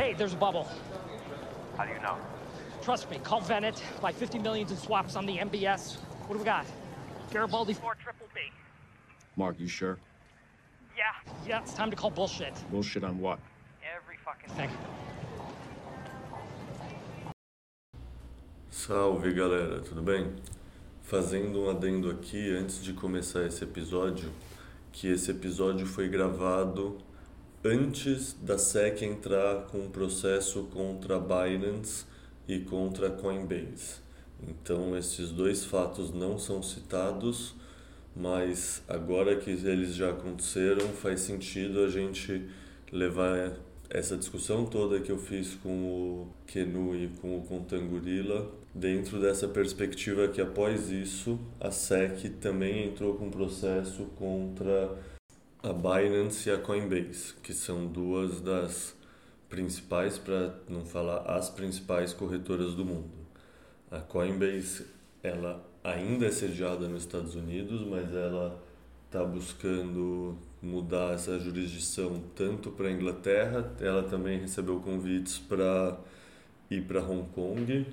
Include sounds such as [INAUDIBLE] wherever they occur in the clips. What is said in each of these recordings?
Hey, there's a bubble. How do you know? Trust me, call Venet. Buy 50 millions in swaps on the MBS. What do we got? Garibaldi 4 triple B. Mark, you sure? Yeah, yeah, it's time to call bullshit. Bullshit on what? Every fucking Thing. Salve galera, tudo bem? Fazendo um adendo aqui antes de começar esse episódio, que esse episódio foi gravado antes da SEC entrar com um processo contra a Binance e contra a Coinbase. Então esses dois fatos não são citados, mas agora que eles já aconteceram, faz sentido a gente levar essa discussão toda que eu fiz com o Kenu e com o Contangorila dentro dessa perspectiva que após isso a SEC também entrou com um processo contra a Binance e a Coinbase, que são duas das principais, para não falar as principais corretoras do mundo. A Coinbase, ela ainda é sediada nos Estados Unidos, mas ela está buscando mudar essa jurisdição tanto para a Inglaterra, ela também recebeu convites para ir para Hong Kong.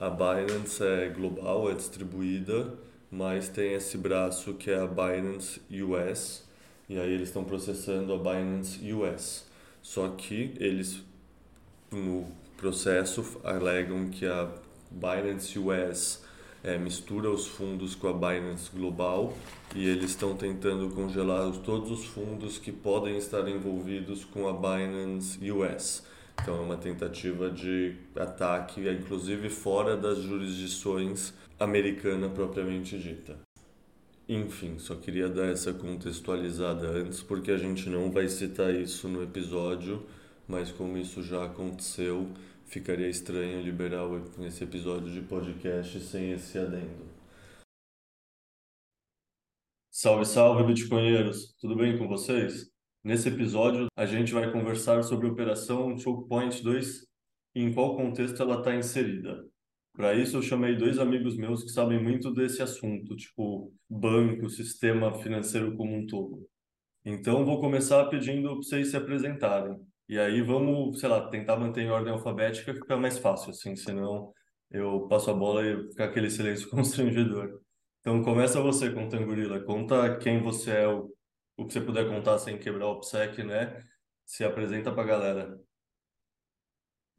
A Binance é global, é distribuída, mas tem esse braço que é a Binance US, e aí eles estão processando a Binance US. Só que eles no processo alegam que a Binance US é, mistura os fundos com a Binance Global e eles estão tentando congelar todos os fundos que podem estar envolvidos com a Binance US. Então é uma tentativa de ataque, inclusive fora das jurisdições americana propriamente dita. Enfim, só queria dar essa contextualizada antes, porque a gente não vai citar isso no episódio, mas como isso já aconteceu, ficaria estranho liberar esse episódio de podcast sem esse adendo. Salve, salve, bitcoinheiros! Tudo bem com vocês? Nesse episódio, a gente vai conversar sobre a operação Choke Point 2 e em qual contexto ela está inserida. Para isso, eu chamei dois amigos meus que sabem muito desse assunto, tipo banco, sistema financeiro como um todo. Então, vou começar pedindo para vocês se apresentarem. E aí vamos, sei lá, tentar manter em ordem alfabética, fica mais fácil, assim, senão eu passo a bola e fica aquele silêncio [LAUGHS] constrangedor. Então, começa você, Contangorila. Conta quem você é, o, o que você puder contar sem quebrar o OPSEC, né? Se apresenta para a galera.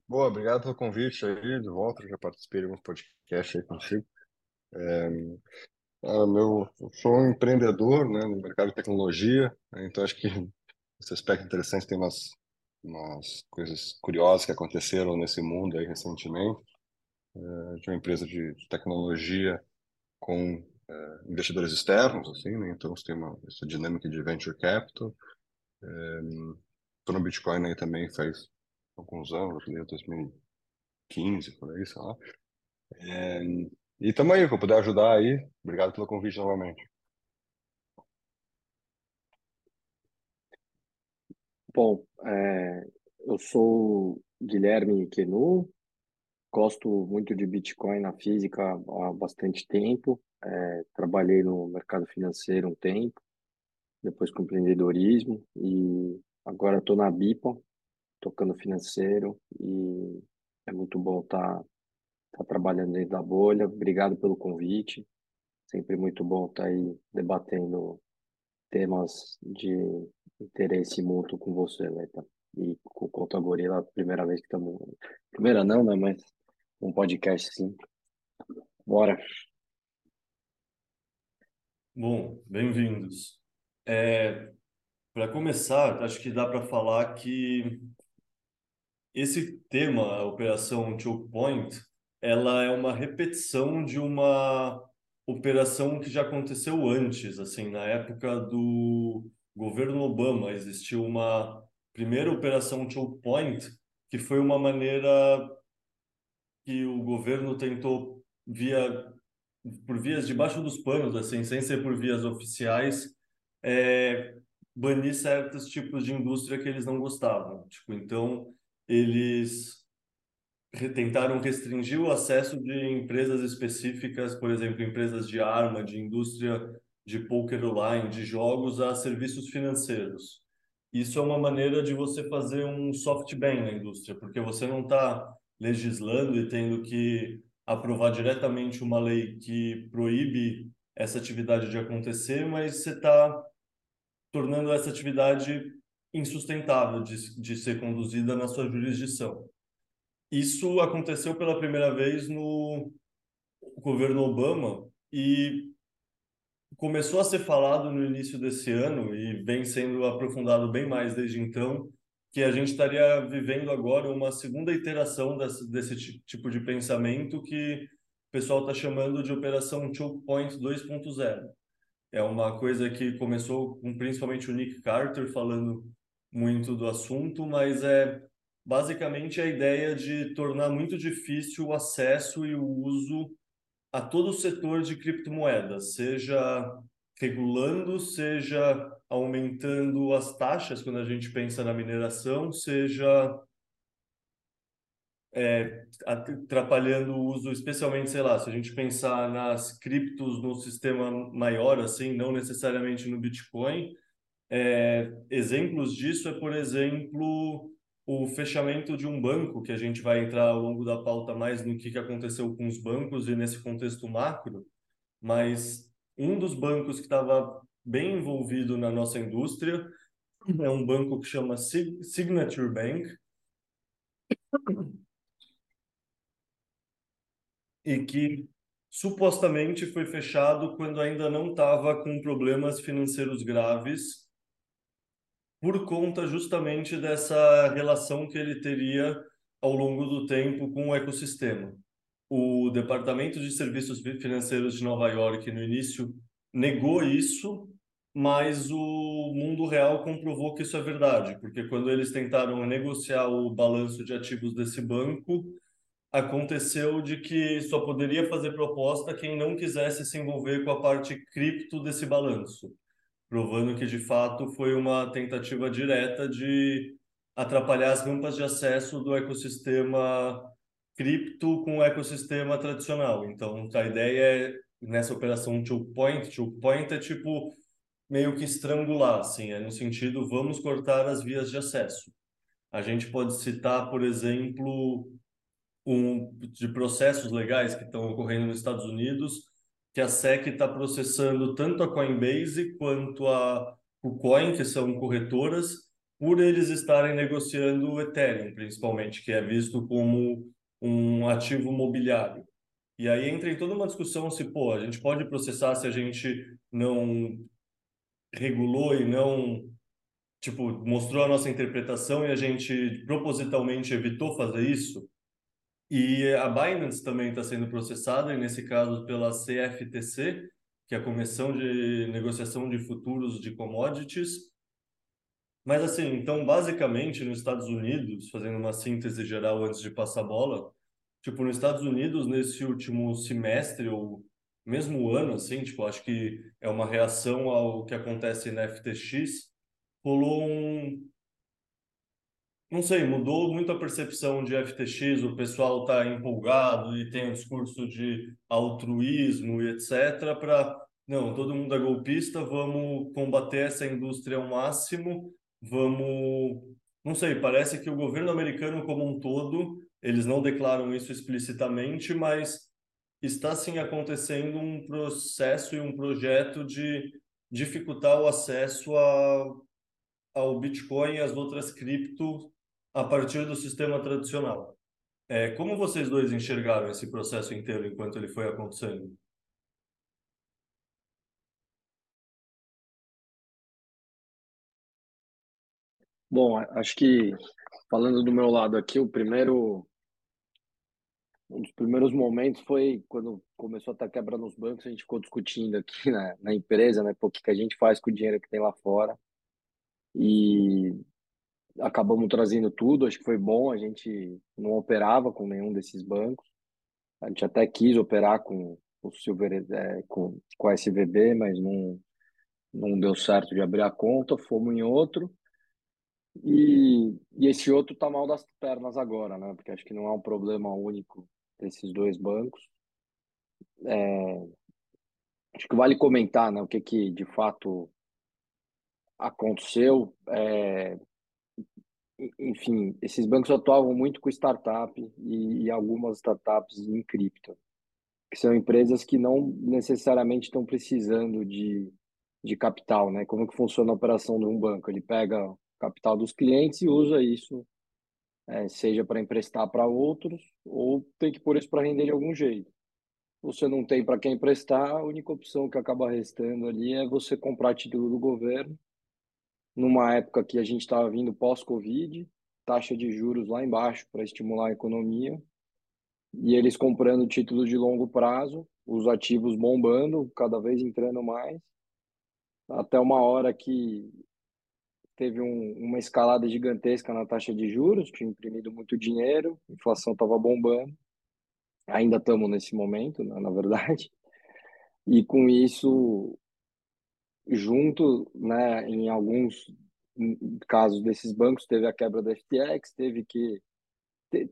Boa, obrigado pelo convite aí, de volta, já participei de alguns podcasts aí contigo. É, é, meu, eu sou um empreendedor, né, no mercado de tecnologia, né, então acho que [LAUGHS] esse aspecto interessante tem umas, umas coisas curiosas que aconteceram nesse mundo aí recentemente. É, de uma empresa de, de tecnologia com é, investidores externos, assim, né, então você tem uma, essa dinâmica de venture capital. Estou no Bitcoin aí também faz alguns anos, desde 2015, por aí, sei lá. É, e tamo aí, que eu puder ajudar aí. Obrigado pelo convite novamente. Bom, é, eu sou Guilherme Quenu, gosto muito de Bitcoin na física há bastante tempo, é, trabalhei no mercado financeiro um tempo, depois com empreendedorismo e agora estou na BIPA, tocando financeiro e é muito bom estar tá, tá trabalhando dentro da bolha. Obrigado pelo convite. Sempre muito bom estar tá aí debatendo temas de interesse mútuo com você, Leta. E com o Conta Gorila, primeira vez que estamos. Primeira não, né? Mas um podcast sim. Bora. Bom, bem-vindos. É, para começar, acho que dá para falar que esse tema, a Operação Choke Point, ela é uma repetição de uma operação que já aconteceu antes, assim, na época do governo Obama, existiu uma primeira operação Choke Point, que foi uma maneira que o governo tentou via por vias debaixo dos panos, assim, sem ser por vias oficiais, é, banir certos tipos de indústria que eles não gostavam. Tipo, então eles tentaram restringir o acesso de empresas específicas, por exemplo, empresas de arma, de indústria de poker online, de jogos, a serviços financeiros. isso é uma maneira de você fazer um soft ban na indústria, porque você não está legislando e tendo que aprovar diretamente uma lei que proíbe essa atividade de acontecer, mas você está tornando essa atividade insustentável de, de ser conduzida na sua jurisdição. Isso aconteceu pela primeira vez no governo Obama e começou a ser falado no início desse ano e vem sendo aprofundado bem mais desde então, que a gente estaria vivendo agora uma segunda iteração desse, desse tipo de pensamento que o pessoal está chamando de Operação Choke Point 2.0. É uma coisa que começou com principalmente o Nick Carter falando muito do assunto, mas é basicamente a ideia de tornar muito difícil o acesso e o uso a todo o setor de criptomoedas, seja regulando, seja aumentando as taxas quando a gente pensa na mineração, seja é, atrapalhando o uso, especialmente, sei lá, se a gente pensar nas criptos no sistema maior, assim, não necessariamente no Bitcoin, é, exemplos disso é, por exemplo, o fechamento de um banco, que a gente vai entrar ao longo da pauta mais no que, que aconteceu com os bancos e nesse contexto macro, mas um dos bancos que estava bem envolvido na nossa indústria é um banco que chama Signature Bank, e que supostamente foi fechado quando ainda não estava com problemas financeiros graves por conta justamente dessa relação que ele teria ao longo do tempo com o ecossistema. O Departamento de Serviços Financeiros de Nova York, no início, negou isso, mas o mundo real comprovou que isso é verdade, porque quando eles tentaram negociar o balanço de ativos desse banco, aconteceu de que só poderia fazer proposta quem não quisesse se envolver com a parte cripto desse balanço provando que de fato foi uma tentativa direta de atrapalhar as rampas de acesso do ecossistema cripto com o ecossistema tradicional. Então, a ideia é nessa operação choke point, choke point é tipo meio que estrangular, assim, é no sentido vamos cortar as vias de acesso. A gente pode citar, por exemplo, um de processos legais que estão ocorrendo nos Estados Unidos que a SEC está processando tanto a Coinbase quanto a KuCoin, que são corretoras, por eles estarem negociando o Ethereum, principalmente, que é visto como um ativo mobiliário. E aí entra em toda uma discussão se, pô, a gente pode processar se a gente não regulou e não, tipo, mostrou a nossa interpretação e a gente propositalmente evitou fazer isso? E a Binance também está sendo processada, e nesse caso pela CFTC, que é a Comissão de Negociação de Futuros de Commodities. Mas assim, então basicamente nos Estados Unidos, fazendo uma síntese geral antes de passar a bola, tipo nos Estados Unidos nesse último semestre ou mesmo ano, assim, tipo acho que é uma reação ao que acontece na FTX, rolou um não sei, mudou muito a percepção de FTX, o pessoal está empolgado e tem um discurso de altruísmo e etc. para, não, todo mundo é golpista, vamos combater essa indústria ao máximo, vamos. Não sei, parece que o governo americano como um todo, eles não declaram isso explicitamente, mas está sim acontecendo um processo e um projeto de dificultar o acesso a, ao Bitcoin e às outras cripto a partir do sistema tradicional. É, como vocês dois enxergaram esse processo inteiro enquanto ele foi acontecendo? Bom, acho que falando do meu lado aqui, o primeiro um dos primeiros momentos foi quando começou a estar quebrando os bancos, a gente ficou discutindo aqui [LAUGHS] na, na empresa, né, o que, que a gente faz com o dinheiro que tem lá fora. E acabamos trazendo tudo, acho que foi bom, a gente não operava com nenhum desses bancos, a gente até quis operar com o Silver, é, com, com a SVB, mas não, não deu certo de abrir a conta, fomos em outro, e, e esse outro está mal das pernas agora, né, porque acho que não é um problema único desses dois bancos, é, acho que vale comentar, né, o que que de fato aconteceu, é, enfim, esses bancos atuavam muito com startup e, e algumas startups em cripto, que são empresas que não necessariamente estão precisando de, de capital, né? Como que funciona a operação de um banco? Ele pega o capital dos clientes e usa isso, é, seja para emprestar para outros ou tem que pôr isso para render de algum jeito. Você não tem para quem emprestar, a única opção que acaba restando ali é você comprar título do governo numa época que a gente estava vindo pós-Covid, taxa de juros lá embaixo para estimular a economia, e eles comprando títulos de longo prazo, os ativos bombando, cada vez entrando mais, até uma hora que teve um, uma escalada gigantesca na taxa de juros, tinha imprimido muito dinheiro, a inflação estava bombando, ainda estamos nesse momento, né, na verdade, e com isso junto, né, em alguns casos desses bancos teve a quebra da FTX, teve que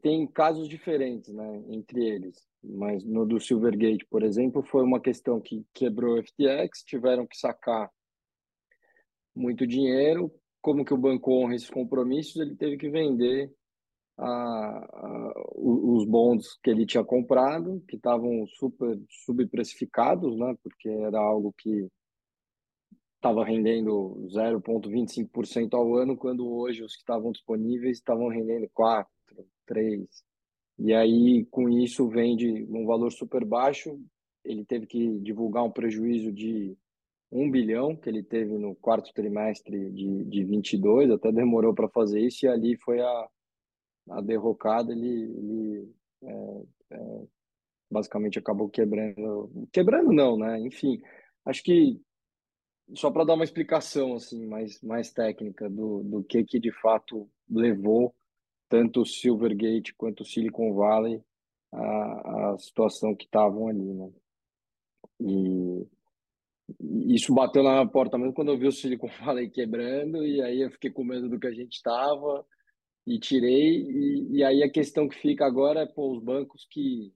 tem casos diferentes, né, entre eles. Mas no do Silvergate, por exemplo, foi uma questão que quebrou a FTX, tiveram que sacar muito dinheiro. Como que o banco honra esses compromissos? Ele teve que vender a, a, os bonds que ele tinha comprado, que estavam super subprecificados, né, porque era algo que estava rendendo 0,25% ao ano, quando hoje os que estavam disponíveis estavam rendendo 4, 3. E aí, com isso, vende um valor super baixo. Ele teve que divulgar um prejuízo de 1 bilhão que ele teve no quarto trimestre de, de 22, até demorou para fazer isso, e ali foi a, a derrocada. Ele, ele é, é, basicamente acabou quebrando. Quebrando, não, né? Enfim, acho que só para dar uma explicação assim mais mais técnica do, do que que de fato levou tanto o Silvergate quanto o Silicon Valley à, à situação que estavam ali, né? E isso bateu na porta mesmo quando eu vi o Silicon [LAUGHS] Valley quebrando e aí eu fiquei com medo do que a gente estava e tirei e, e aí a questão que fica agora é pô, os bancos que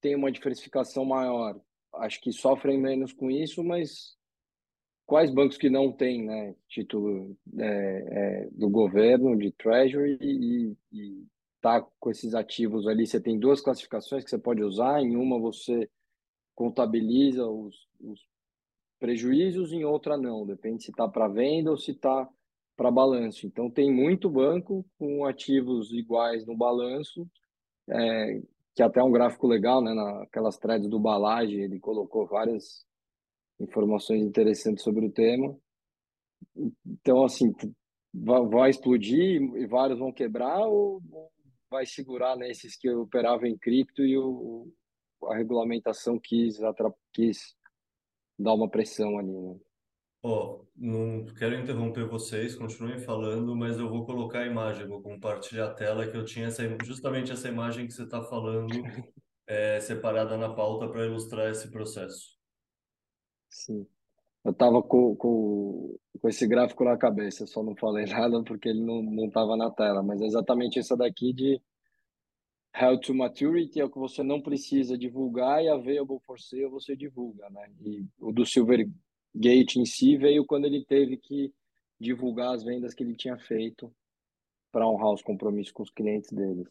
têm uma diversificação maior acho que sofrem menos com isso mas quais bancos que não têm né, título é, é, do governo, de Treasury, e, e tá com esses ativos ali. Você tem duas classificações que você pode usar. Em uma você contabiliza os, os prejuízos, em outra não. Depende se está para venda ou se está para balanço. Então tem muito banco com ativos iguais no balanço, é, que até é um gráfico legal, né? Naquelas threads do Balage, ele colocou várias informações interessantes sobre o tema. Então, assim, vai, explodir e vários vão quebrar ou vai segurar nesses né, que operavam em cripto e o, a regulamentação quis, quis dar uma pressão ali, né? Ó, oh, não quero interromper vocês, continuem falando, mas eu vou colocar a imagem, vou compartilhar a tela que eu tinha essa, justamente essa imagem que você está falando é, [LAUGHS] separada na pauta para ilustrar esse processo. Sim. Eu estava com, com, com esse gráfico na cabeça, só não falei [LAUGHS] nada porque ele não não estava na tela, mas é exatamente essa daqui de How to Maturity é o que você não precisa divulgar e Available for Sale você divulga, né? E o do Silvergate em si veio quando ele teve que divulgar as vendas que ele tinha feito para honrar os compromissos com os clientes deles.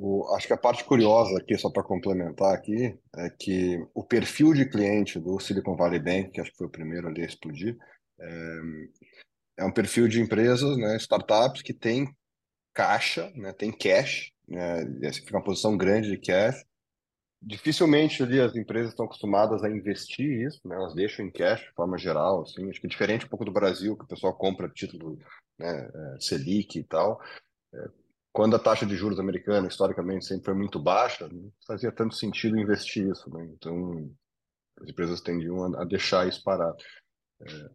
O, acho que a parte curiosa aqui, só para complementar aqui, é que o perfil de cliente do Silicon Valley Bank, que acho que foi o primeiro ali a explodir, é, é um perfil de empresas, né, startups que tem caixa, né, tem cash, né, fica uma posição grande de cash. Dificilmente ali as empresas estão acostumadas a investir isso, né, elas deixam em cash de forma geral, assim, acho que diferente um pouco do Brasil, que o pessoal compra título, né, é, Selic e tal. É, quando a taxa de juros americana historicamente sempre foi muito baixa, não fazia tanto sentido investir isso, né? Então as empresas tendiam a, deixar isso parado. É,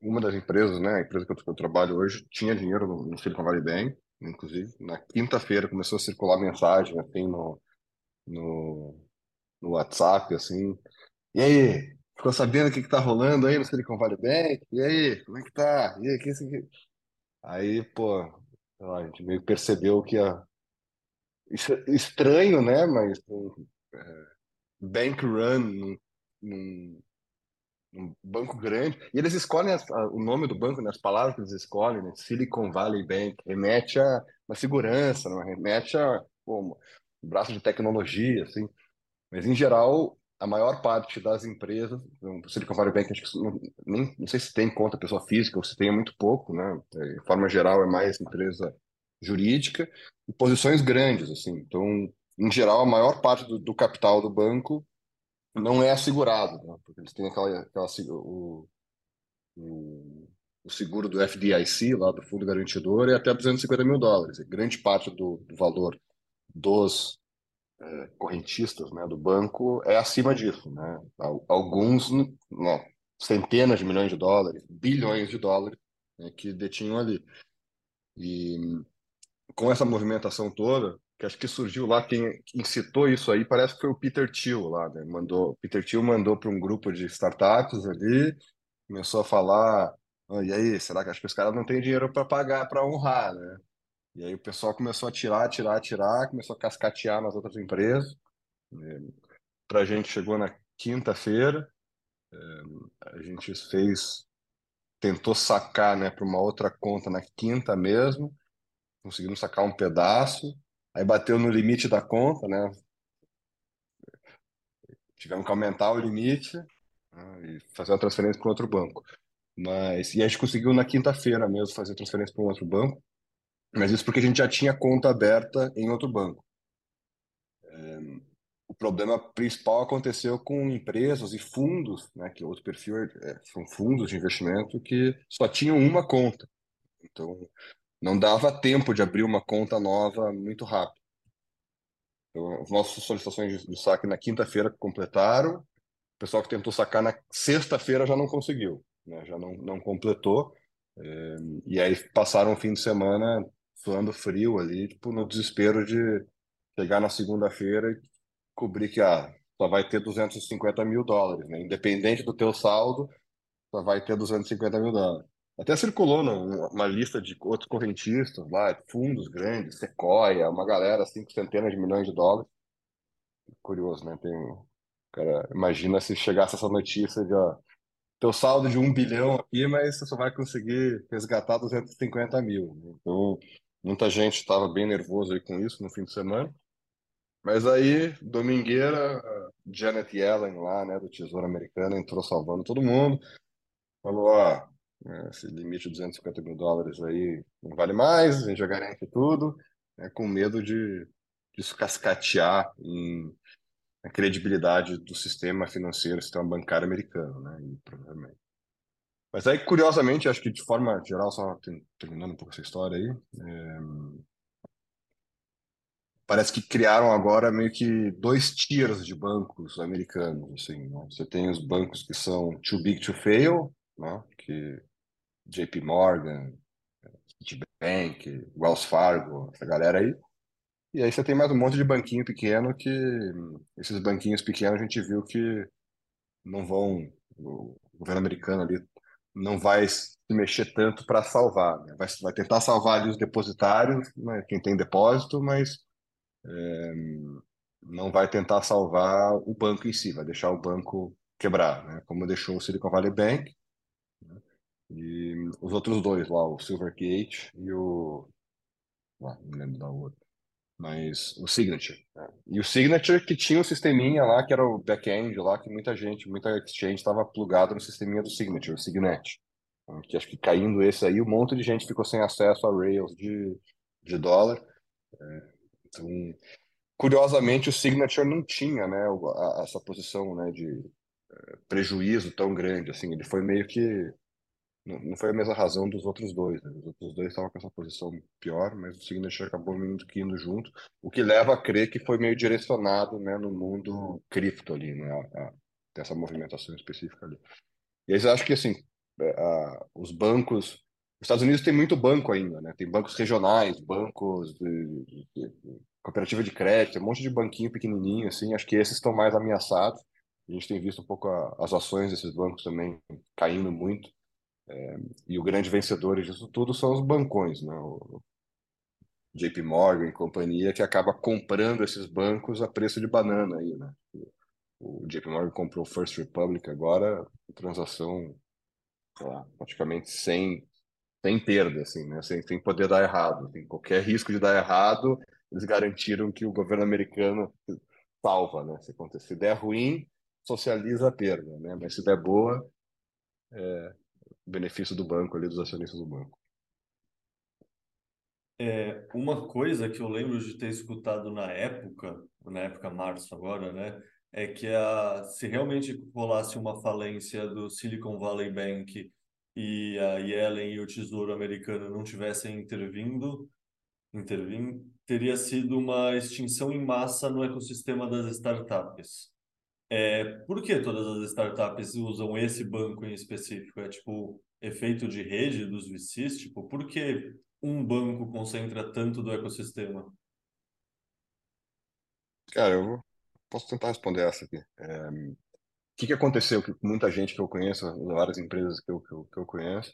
uma das empresas, né, a empresa que eu, que eu trabalho hoje, tinha dinheiro no, no Silicon Valley Bank, inclusive. Na quinta-feira começou a circular mensagem assim no, no, no WhatsApp, assim. E aí, ficou sabendo o que está rolando aí no Silicon Valley Bank? E aí, como é que tá? E aí, que aqui? Aí, pô, a gente meio percebeu que a... Isso é estranho, né? Mas um, é, bank run num, num, um banco grande, e eles escolhem as, a, o nome do banco, né, as palavras que eles escolhem, né, Silicon Valley Bank, remete a uma segurança, não remete a pô, um braço de tecnologia, assim. Mas, em geral, a maior parte das empresas, o Silicon Valley Bank, acho que não, nem, não sei se tem conta pessoa física ou se tem muito pouco, né? De forma geral, é mais empresa jurídica e posições grandes, assim. Então, em geral, a maior parte do, do capital do banco não é assegurado, né? porque eles têm aquela, aquela o, o, o, seguro do FDIC, lá do Fundo Garantidor, é até 250 mil dólares. Grande parte do, do valor dos é, correntistas né, do banco é acima disso. Né? Alguns, né, centenas de milhões de dólares, bilhões de dólares né, que detinham ali. E com essa movimentação toda, que acho que surgiu lá, quem incitou isso aí parece que foi o Peter Thiel lá, né? Mandou, Peter Thiel mandou para um grupo de startups ali, começou a falar, oh, e aí, será que acho que os caras não têm dinheiro para pagar, para honrar, né? E aí o pessoal começou a tirar, tirar, tirar, começou a cascatear nas outras empresas. Para a gente chegou na quinta-feira, é, a gente fez, tentou sacar, né, para uma outra conta na quinta mesmo, conseguimos sacar um pedaço, aí bateu no limite da conta, né? Tivemos que aumentar o limite né, e fazer a transferência para outro banco. Mas, e a gente conseguiu na quinta-feira mesmo fazer transferência para um outro banco. Mas isso porque a gente já tinha conta aberta em outro banco. É, o problema principal aconteceu com empresas e fundos, né, que outro perfil é, são fundos de investimento que só tinham uma conta. Então, não dava tempo de abrir uma conta nova muito rápido. Então, as nossas solicitações de saque na quinta-feira completaram, o pessoal que tentou sacar na sexta-feira já não conseguiu, né, já não, não completou. É, e aí passaram o fim de semana suando frio ali, tipo, no desespero de chegar na segunda-feira e cobrir que ah, só vai ter 250 mil dólares, né? Independente do teu saldo, só vai ter 250 mil dólares. Até circulou uma lista de outros correntistas lá, fundos grandes, Sequoia, uma galera, cinco centenas de milhões de dólares. Curioso, né? Tem, cara, imagina se chegasse essa notícia de, ó, teu saldo de um bilhão aqui, mas você só vai conseguir resgatar 250 mil. Né? Então, Muita gente estava bem nervoso aí com isso no fim de semana. Mas aí, domingueira, Janet Yellen lá, né, do Tesouro Americano, entrou salvando todo mundo. Falou, ó, né, esse limite de 250 mil dólares aí não vale mais, a gente já garante tudo, né, com medo de, de cascatear em, a credibilidade do sistema financeiro, sistema bancário americano, né, e, provavelmente. Mas aí, curiosamente, acho que de forma geral, só terminando um pouco essa história aí, é... parece que criaram agora meio que dois tiers de bancos americanos, assim, né? Você tem os bancos que são too big to fail, né? Que JP Morgan, Citibank, Wells Fargo, essa galera aí. E aí você tem mais um monte de banquinho pequeno que esses banquinhos pequenos a gente viu que não vão, o governo americano ali não vai se mexer tanto para salvar. Né? Vai, vai tentar salvar ali os depositários, né? quem tem depósito, mas é, não vai tentar salvar o banco em si, vai deixar o banco quebrar, né? como deixou o Silicon Valley Bank. Né? E os outros dois lá, o Silvergate e o. Ah, não lembro da outra mas o Signature. Né? E o Signature que tinha um sisteminha lá, que era o back-end lá, que muita gente, muita exchange estava plugado no sisteminha do Signature, o Signet. Né? Que acho que caindo esse aí, um monte de gente ficou sem acesso a Rails de, de dólar. É, então, curiosamente, o Signature não tinha né, essa posição né, de é, prejuízo tão grande. Assim, ele foi meio que não, foi a mesma razão dos outros dois. Né? Os outros dois estavam com essa posição pior, mas o Signature acabou indo, indo junto, o que leva a crer que foi meio direcionado né, no mundo cripto ali, né, a, a, dessa movimentação específica ali. E aí eu acho que assim, é, a, os bancos, os Estados Unidos tem muito banco ainda, né? Tem bancos regionais, bancos de, de, de, cooperativa de crédito, um monte de banquinho pequenininho, assim. Acho que esses estão mais ameaçados. A gente tem visto um pouco as ações desses bancos também caindo muito. É, e o grande vencedor disso tudo são os bancões, né? O JP Morgan e companhia que acaba comprando esses bancos a preço de banana aí, né? o JP Morgan comprou o First Republic agora, transação, lá, praticamente sem, sem perda, assim, né? Sem, sem poder dar errado. Assim, qualquer risco de dar errado, eles garantiram que o governo americano salva, né? Se acontecer, se der ruim, socializa a perda, né? Mas se der boa, é benefício do banco ali, dos acionistas do banco. É, uma coisa que eu lembro de ter escutado na época, na época março agora, né, é que a, se realmente rolasse uma falência do Silicon Valley Bank e a Yellen e o Tesouro Americano não tivessem intervindo, teria sido uma extinção em massa no ecossistema das startups. É, por que todas as startups usam esse banco em específico? É tipo efeito de rede dos VCs? Tipo, por que um banco concentra tanto do ecossistema? Cara, eu posso tentar responder essa aqui. É, o que que aconteceu que muita gente que eu conheço, várias empresas que eu, que eu, que eu conheço,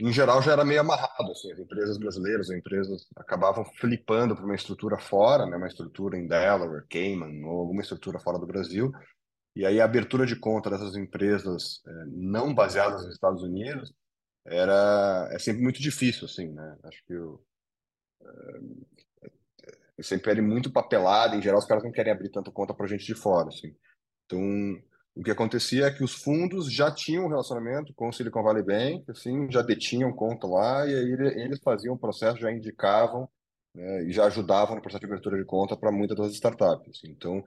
em geral já era meio amarrado, assim, as empresas brasileiras, as empresas acabavam flipando para uma estrutura fora, né, uma estrutura em Delaware, Cayman, ou alguma estrutura fora do Brasil, e aí a abertura de conta dessas empresas é, não baseadas nos Estados Unidos era é sempre muito difícil, assim, né? Acho que eu, é, sempre era muito papelado, em geral os caras não querem abrir tanta conta para gente de fora, assim. Então, o que acontecia é que os fundos já tinham um relacionamento com o Silicon Valley Bank, assim, já detinham conta lá, e aí eles faziam o processo, já indicavam, né, e já ajudavam no processo de abertura de conta para muitas das startups. Assim. Então,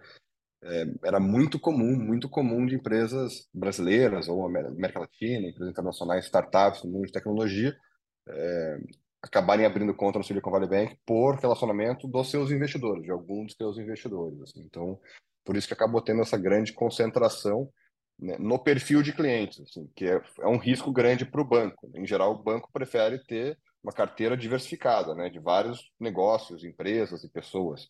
é, era muito comum, muito comum de empresas brasileiras ou América Latina, empresas internacionais, startups no mundo de tecnologia, é, acabarem abrindo conta no Silicon Valley Bank por relacionamento dos seus investidores, de alguns dos seus investidores. Assim. Então, por isso que acabou tendo essa grande concentração né, no perfil de clientes, assim, que é, é um risco grande para o banco. Em geral, o banco prefere ter uma carteira diversificada, né, de vários negócios, empresas e pessoas.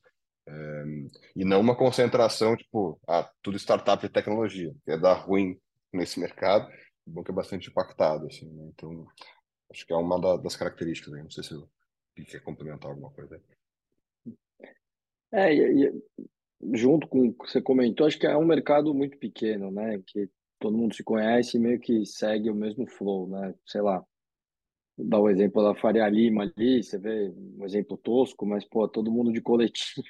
E não uma concentração, tipo, ah, tudo startup de tecnologia, que é dar ruim nesse mercado, o banco é bastante impactado, assim, né? Então, acho que é uma da, das características, né? não sei se eu quer complementar alguma coisa. É, e, e, junto com o que você comentou, acho que é um mercado muito pequeno, né? Que todo mundo se conhece e meio que segue o mesmo flow, né? Sei lá, dar o exemplo da Faria Lima ali, você vê um exemplo tosco, mas, pô, todo mundo de coletinho,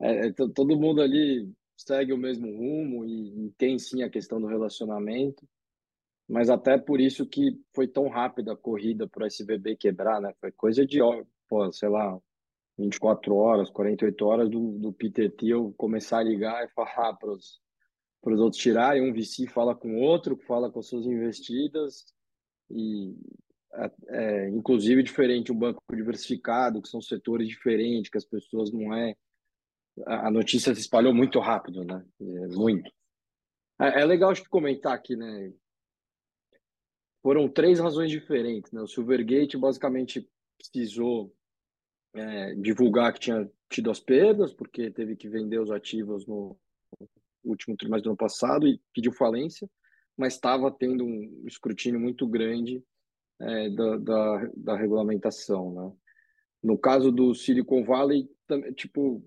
é, é todo mundo ali segue o mesmo rumo e, e, tem sim a questão do relacionamento, mas até por isso que foi tão rápida a corrida para esse bebê quebrar, né? Foi coisa de, pô, sei lá, 24 horas, 48 horas do, do Peter Thiel começar a ligar e falar para os outros tirarem, um VC fala com o outro, fala com suas investidas, e é, inclusive diferente um banco diversificado, que são setores diferentes, que as pessoas não é. A notícia se espalhou muito rápido, né? É, muito. É, é legal de comentar aqui, né? Foram três razões diferentes, né? O Silvergate basicamente precisou é, divulgar que tinha tido as perdas, porque teve que vender os ativos no último trimestre do ano passado e pediu falência, mas estava tendo um escrutínio muito grande é, da, da, da, regulamentação, né? No caso do Silicon Valley, tipo,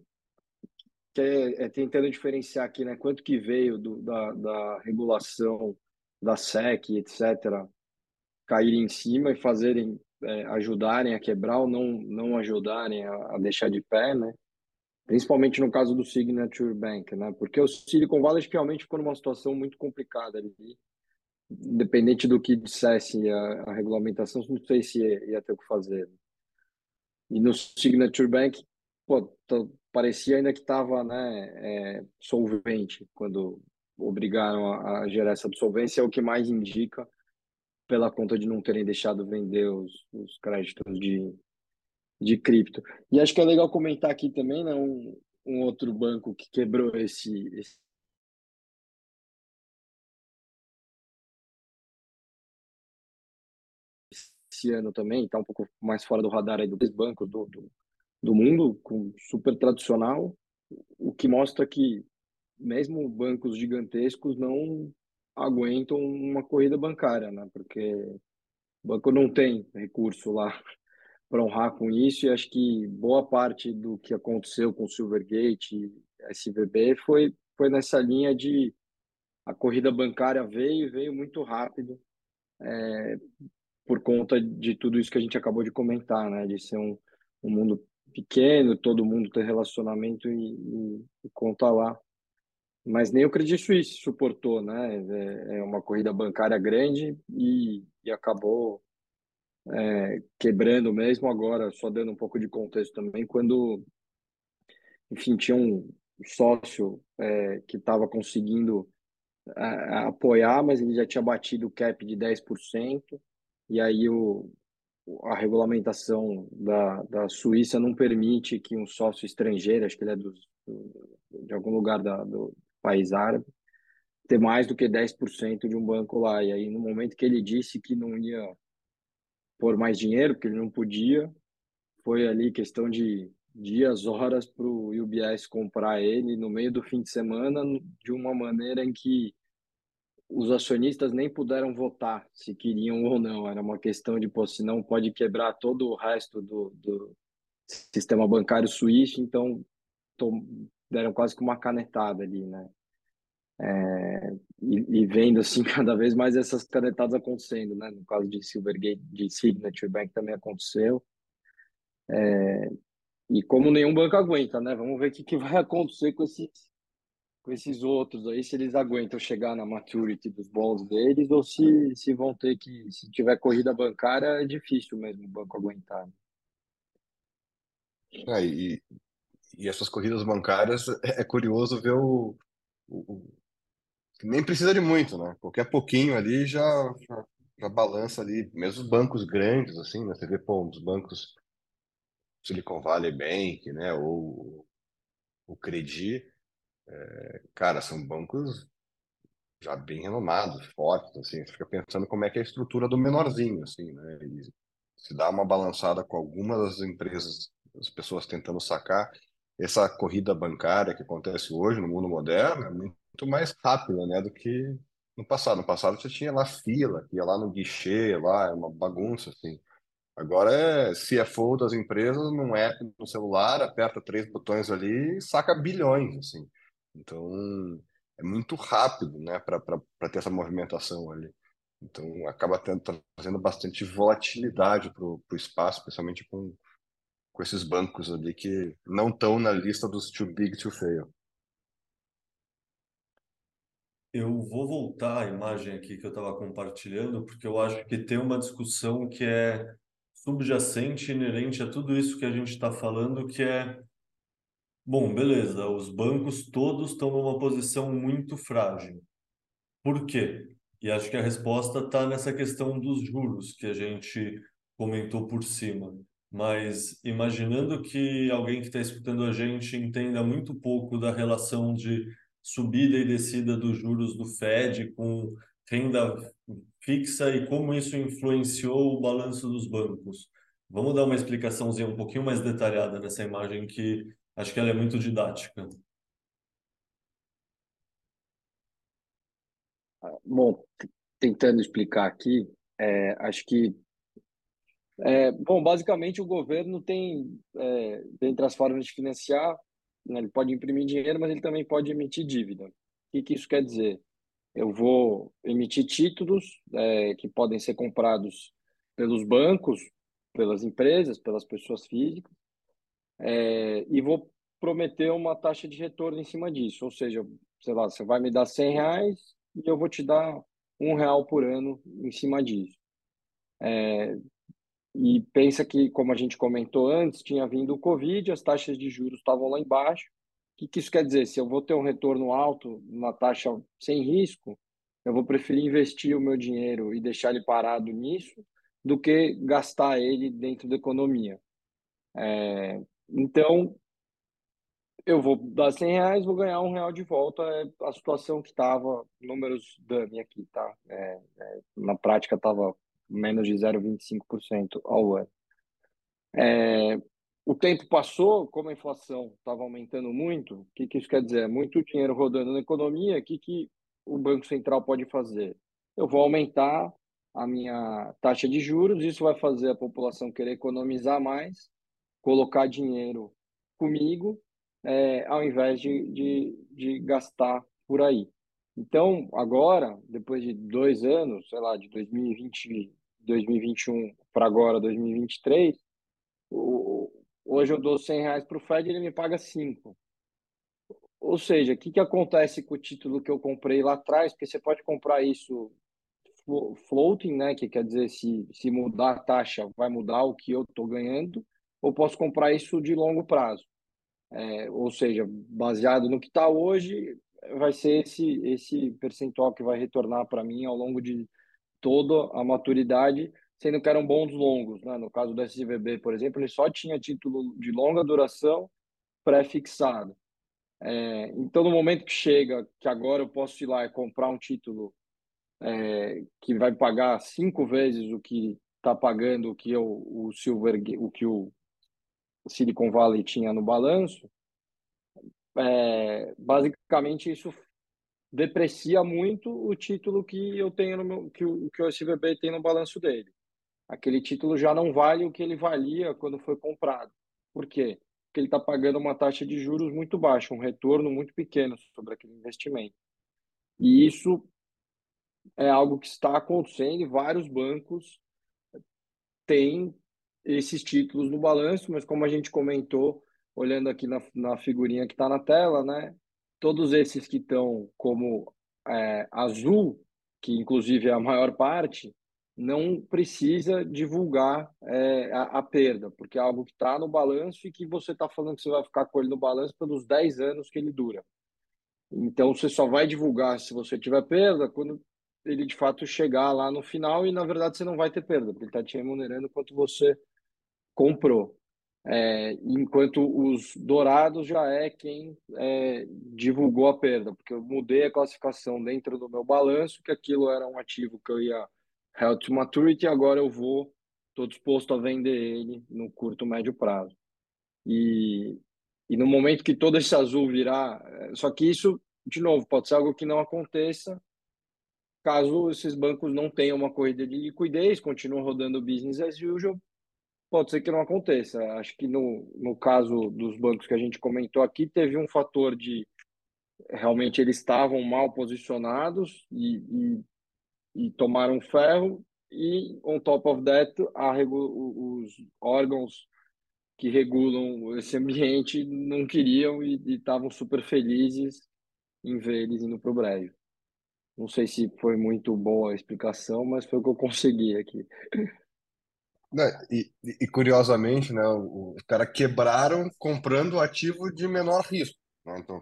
que é, é, tentando diferenciar aqui, né? Quanto que veio do, da, da regulação da SEC, etc., cair em cima e fazerem é, ajudarem a quebrar ou não, não ajudarem a, a, deixar de pé, né? Principalmente no caso do Signature Bank, né? Porque o Silicon Valley realmente ficou numa situação muito complicada ali. Independente do que dissesse a, a regulamentação, não sei se ia, ia, ter o que fazer. E no Signature Bank, pô, parecia ainda que estava né, é, solvente quando obrigaram a, a gerar essa absolvência, é o que mais indica pela conta de não terem deixado vender os, os créditos de, de cripto. E acho que é legal comentar aqui também, né, um, um outro banco que quebrou esse, esse ano também, está um pouco mais fora do radar aí dos bancos do, do, do mundo, com super tradicional, o que mostra que mesmo bancos gigantescos não aguentam uma corrida bancária, né? Porque o banco não tem recurso lá [LAUGHS] para honrar com isso, e acho que boa parte do que aconteceu com o Silvergate e SVB foi, foi nessa linha de a corrida bancária veio e veio muito rápido é, por conta de tudo isso que a gente acabou de comentar, né? De ser um, um mundo pequeno, todo mundo ter relacionamento e, e, e conta lá. Mas nem o Credit Suisse suportou, né? É, é uma corrida bancária grande e, e acabou é, quebrando mesmo agora, só dando um pouco de contexto também, quando, enfim, tinha um sócio é, que estava conseguindo é, apoiar, mas ele já tinha batido o cap de 10%, e aí o, a regulamentação da, da Suíça não permite que um sócio estrangeiro, acho que ele é do, de algum lugar da, do país árabe, ter mais do que 10% de um banco lá. E aí, no momento que ele disse que não ia pôr mais dinheiro, porque ele não podia, foi ali questão de dias, horas para o UBS comprar ele no meio do fim de semana, de uma maneira em que os acionistas nem puderam votar se queriam ou não. Era uma questão de, pô, se não pode quebrar todo o resto do, do sistema bancário suíço, então deram quase que uma canetada ali, né? É, e, e, vendo assim [LAUGHS] cada vez mais essas canetadas acontecendo, né? No caso de Silvergate, de Signature Bank também aconteceu. É, e como nenhum banco aguenta, né? Vamos ver o que, que vai [LAUGHS] acontecer com esses, com esses outros aí, se eles aguentam chegar na maturity dos bons deles ou se, se vão ter que, se tiver corrida bancária, é difícil mesmo o banco aguentar. É, e, e essas corridas bancárias, é curioso ver o, o, nem precisa de muito, né? Qualquer pouquinho ali já, já, já balança ali, mesmo os bancos grandes, assim, né? Você vê, pô, os bancos Silicon Valley Bank, né? Ou o Credi, é, cara, são bancos já bem renomados, fortes, assim. Você fica pensando como é que é a estrutura do menorzinho, assim, né? E se dá uma balançada com algumas das empresas, as pessoas tentando sacar, essa corrida bancária que acontece hoje no mundo moderno é muito mais rápida, né, do que no passado. No passado você tinha lá fila, ia lá no guichê, lá, é uma bagunça, assim. Agora é CFO das empresas num app no celular, aperta três botões ali e saca bilhões, assim. Então, é muito rápido, né, para ter essa movimentação ali. Então, acaba tendo, trazendo bastante volatilidade para o espaço, especialmente com, com esses bancos ali que não estão na lista dos too big to fail. Eu vou voltar à imagem aqui que eu estava compartilhando, porque eu acho que tem uma discussão que é subjacente, inerente a tudo isso que a gente está falando, que é, bom, beleza, os bancos todos estão numa posição muito frágil. Por quê? E acho que a resposta está nessa questão dos juros que a gente comentou por cima. Mas imaginando que alguém que está escutando a gente entenda muito pouco da relação de subida e descida dos juros do Fed com renda fixa e como isso influenciou o balanço dos bancos. Vamos dar uma explicaçãozinha um pouquinho mais detalhada nessa imagem que acho que ela é muito didática. Bom, tentando explicar aqui, é, acho que é, bom, basicamente o governo tem, é, dentre as formas de financiar, né, ele pode imprimir dinheiro, mas ele também pode emitir dívida. O que, que isso quer dizer? Eu vou emitir títulos é, que podem ser comprados pelos bancos, pelas empresas, pelas pessoas físicas, é, e vou prometer uma taxa de retorno em cima disso. Ou seja, sei lá, você vai me dar 100 reais e eu vou te dar um real por ano em cima disso. É, e pensa que, como a gente comentou antes, tinha vindo o Covid, as taxas de juros estavam lá embaixo. O que, que isso quer dizer? Se eu vou ter um retorno alto na taxa sem risco, eu vou preferir investir o meu dinheiro e deixar ele parado nisso do que gastar ele dentro da economia. É, então, eu vou dar 100 reais, vou ganhar um real de volta. É a situação que estava, números Dani aqui, tá? É, é, na prática estava menos de 0,25% ao ano. É, o tempo passou, como a inflação estava aumentando muito, o que, que isso quer dizer? Muito dinheiro rodando na economia, o que, que o Banco Central pode fazer? Eu vou aumentar a minha taxa de juros, isso vai fazer a população querer economizar mais, colocar dinheiro comigo, é, ao invés de, de, de gastar por aí. Então, agora, depois de dois anos, sei lá, de 2020, 2021 para agora, 2023, o, hoje eu dou 100 reais para o Fed ele me paga 5. Ou seja, o que, que acontece com o título que eu comprei lá atrás? Porque você pode comprar isso floating, né? Que quer dizer, se, se mudar a taxa, vai mudar o que eu estou ganhando, ou posso comprar isso de longo prazo. É, ou seja, baseado no que está hoje, vai ser esse, esse percentual que vai retornar para mim ao longo de toda a maturidade, sendo que eram bons longos. Né? No caso do SVB, por exemplo, ele só tinha título de longa duração pré-fixado. É, então, no momento que chega, que agora eu posso ir lá e comprar um título é, que vai pagar cinco vezes o que está pagando o que eu, o Silver, o que o Silicon Valley tinha no balanço, é, basicamente isso deprecia muito o título que eu tenho no meu, que o que o SVB tem no balanço dele. Aquele título já não vale o que ele valia quando foi comprado. Por quê? Porque ele está pagando uma taxa de juros muito baixa, um retorno muito pequeno sobre aquele investimento. E isso é algo que está acontecendo e vários bancos têm esses títulos no balanço, mas como a gente comentou, olhando aqui na, na figurinha que está na tela, né? Todos esses que estão como é, azul, que inclusive é a maior parte, não precisa divulgar é, a, a, perda, porque é algo que está no balanço e que você está falando que você vai ficar com ele no balanço pelos 10 anos que ele dura. Então, você só vai divulgar se você tiver perda quando ele de fato chegar lá no final e, na verdade, você não vai ter perda, porque ele está te remunerando quanto você comprou. É, enquanto os dourados já é quem é, divulgou a perda, porque eu mudei a classificação dentro do meu balanço, que aquilo era um ativo que eu ia held to maturity, agora eu vou, estou disposto a vender ele no curto, médio prazo. E, e no momento que todo esse azul virar, é, só que isso, de novo, pode ser algo que não aconteça, caso esses bancos não tenham uma corrida de liquidez, continuam rodando business as usual, Pode ser que não aconteça. Acho que no, no caso dos bancos que a gente comentou aqui, teve um fator de realmente eles estavam mal posicionados e, e, e tomaram ferro, e on top of that, a, os órgãos que regulam esse ambiente não queriam e estavam super felizes em ver eles indo para o brejo. Não sei se foi muito boa a explicação, mas foi o que eu consegui aqui. Né, e, e, curiosamente, né, os caras quebraram comprando ativo de menor risco. Né? Então,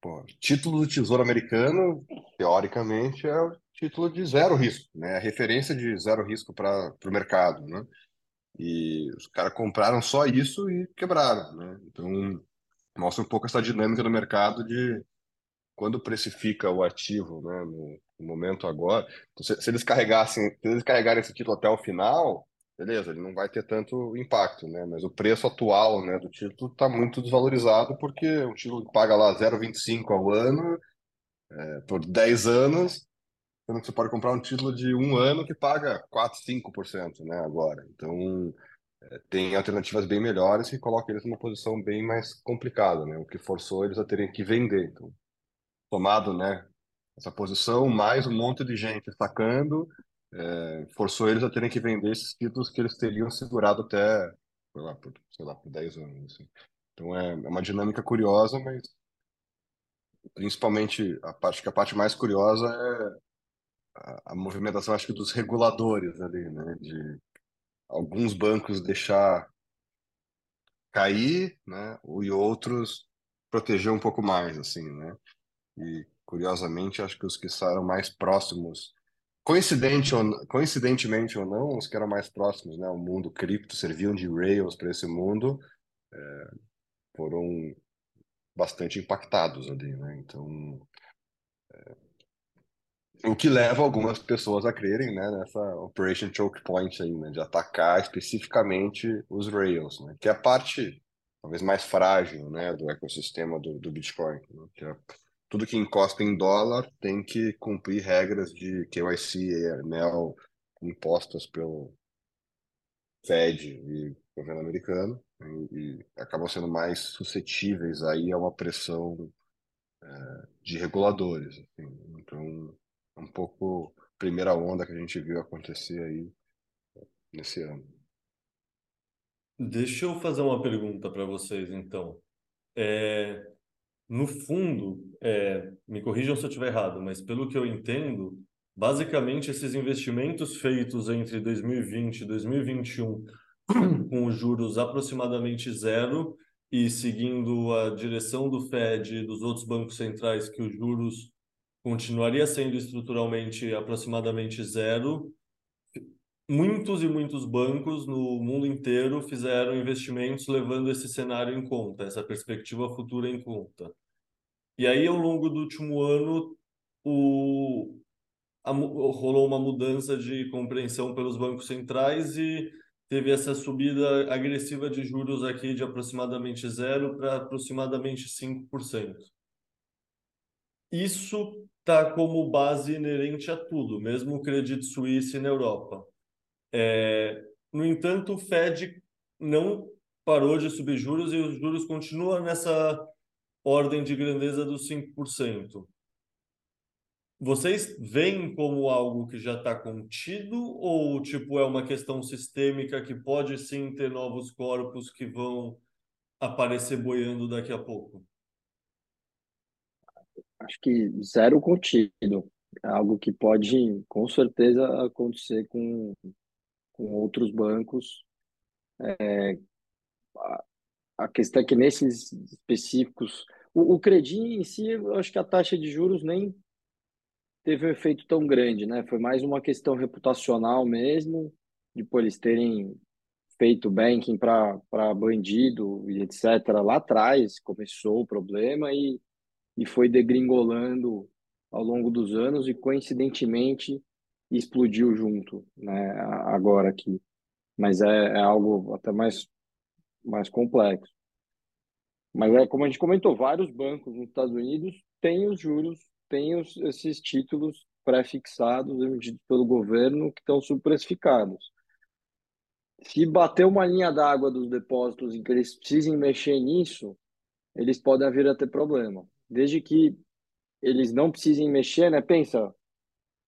pô, título do Tesouro Americano, teoricamente, é o título de zero risco, né? A referência de zero risco para o mercado, né? E os caras compraram só isso e quebraram, né? Então, mostra um pouco essa dinâmica do mercado de quando precifica o ativo, né, no, no momento agora, então, se, se, eles carregassem, se eles carregarem esse título até o final, beleza, ele não vai ter tanto impacto, né? Mas o preço atual, né, do título está muito desvalorizado porque um título que paga lá 0,25 ao ano é, por 10 anos, sendo que você pode comprar um título de um ano que paga 4, 5%, né, agora. Então, é, tem alternativas bem melhores que colocam eles numa posição bem mais complicada, né? O que forçou eles a terem que vender. Então, tomado, né, essa posição, mais um monte de gente sacando, é, forçou eles a terem que vender esses títulos que eles teriam segurado até, sei lá, por, sei lá, por 10 anos. Assim. Então é, é uma dinâmica curiosa, mas principalmente a parte que a parte mais curiosa é a, a movimentação, acho que dos reguladores ali, né, de alguns bancos deixar cair, né, e outros proteger um pouco mais, assim, né? E curiosamente, acho que os que saíram mais próximos, coincidente ou, coincidentemente ou não, os que eram mais próximos, né, o mundo cripto, serviam de rails para esse mundo, é, foram bastante impactados ali, né? Então, é, o que leva algumas pessoas a crerem, né, nessa Operation Choke Point aí, né, de atacar especificamente os rails, né, que é a parte talvez mais frágil, né, do ecossistema do, do Bitcoin, né, que é tudo que encosta em dólar tem que cumprir regras de KYC AML impostas pelo Fed e governo americano e, e acabam sendo mais suscetíveis aí a uma pressão é, de reguladores. Assim. Então, é um pouco a primeira onda que a gente viu acontecer aí nesse ano. Deixa eu fazer uma pergunta para vocês, então. É, no fundo, é, me corrijam se eu estiver errado, mas pelo que eu entendo, basicamente esses investimentos feitos entre 2020 e 2021, [CLEARS THROAT] com os juros aproximadamente zero e seguindo a direção do Fed e dos outros bancos centrais, que os juros continuaria sendo estruturalmente aproximadamente zero, muitos e muitos bancos no mundo inteiro fizeram investimentos levando esse cenário em conta, essa perspectiva futura em conta. E aí, ao longo do último ano, o, a, rolou uma mudança de compreensão pelos bancos centrais e teve essa subida agressiva de juros aqui de aproximadamente zero para aproximadamente 5%. Isso está como base inerente a tudo, mesmo o Credit Suisse na Europa. É, no entanto, o Fed não parou de subir juros e os juros continuam nessa ordem de grandeza dos 5%. Vocês veem como algo que já está contido ou tipo é uma questão sistêmica que pode sim ter novos corpos que vão aparecer boiando daqui a pouco? Acho que zero contido. É algo que pode com certeza acontecer com com outros bancos. É, a, questão é que nesses específicos, o, o em si, eu acho que a taxa de juros nem teve um efeito tão grande, né? Foi mais uma questão reputacional mesmo, de eles terem feito banking para bandido e etc. Lá atrás começou o problema e, e foi degringolando ao longo dos anos e coincidentemente e explodiu junto, né, agora aqui. Mas é, é algo até mais, mais complexo. Mas é como a gente comentou, vários bancos nos Estados Unidos têm os juros, têm os, esses títulos pré-fixados emitidos pelo governo que estão subprecificados. Se bater uma linha d'água dos depósitos em que eles precisem mexer nisso, eles podem vir a ter problema. Desde que eles não precisem mexer, né? Pensa,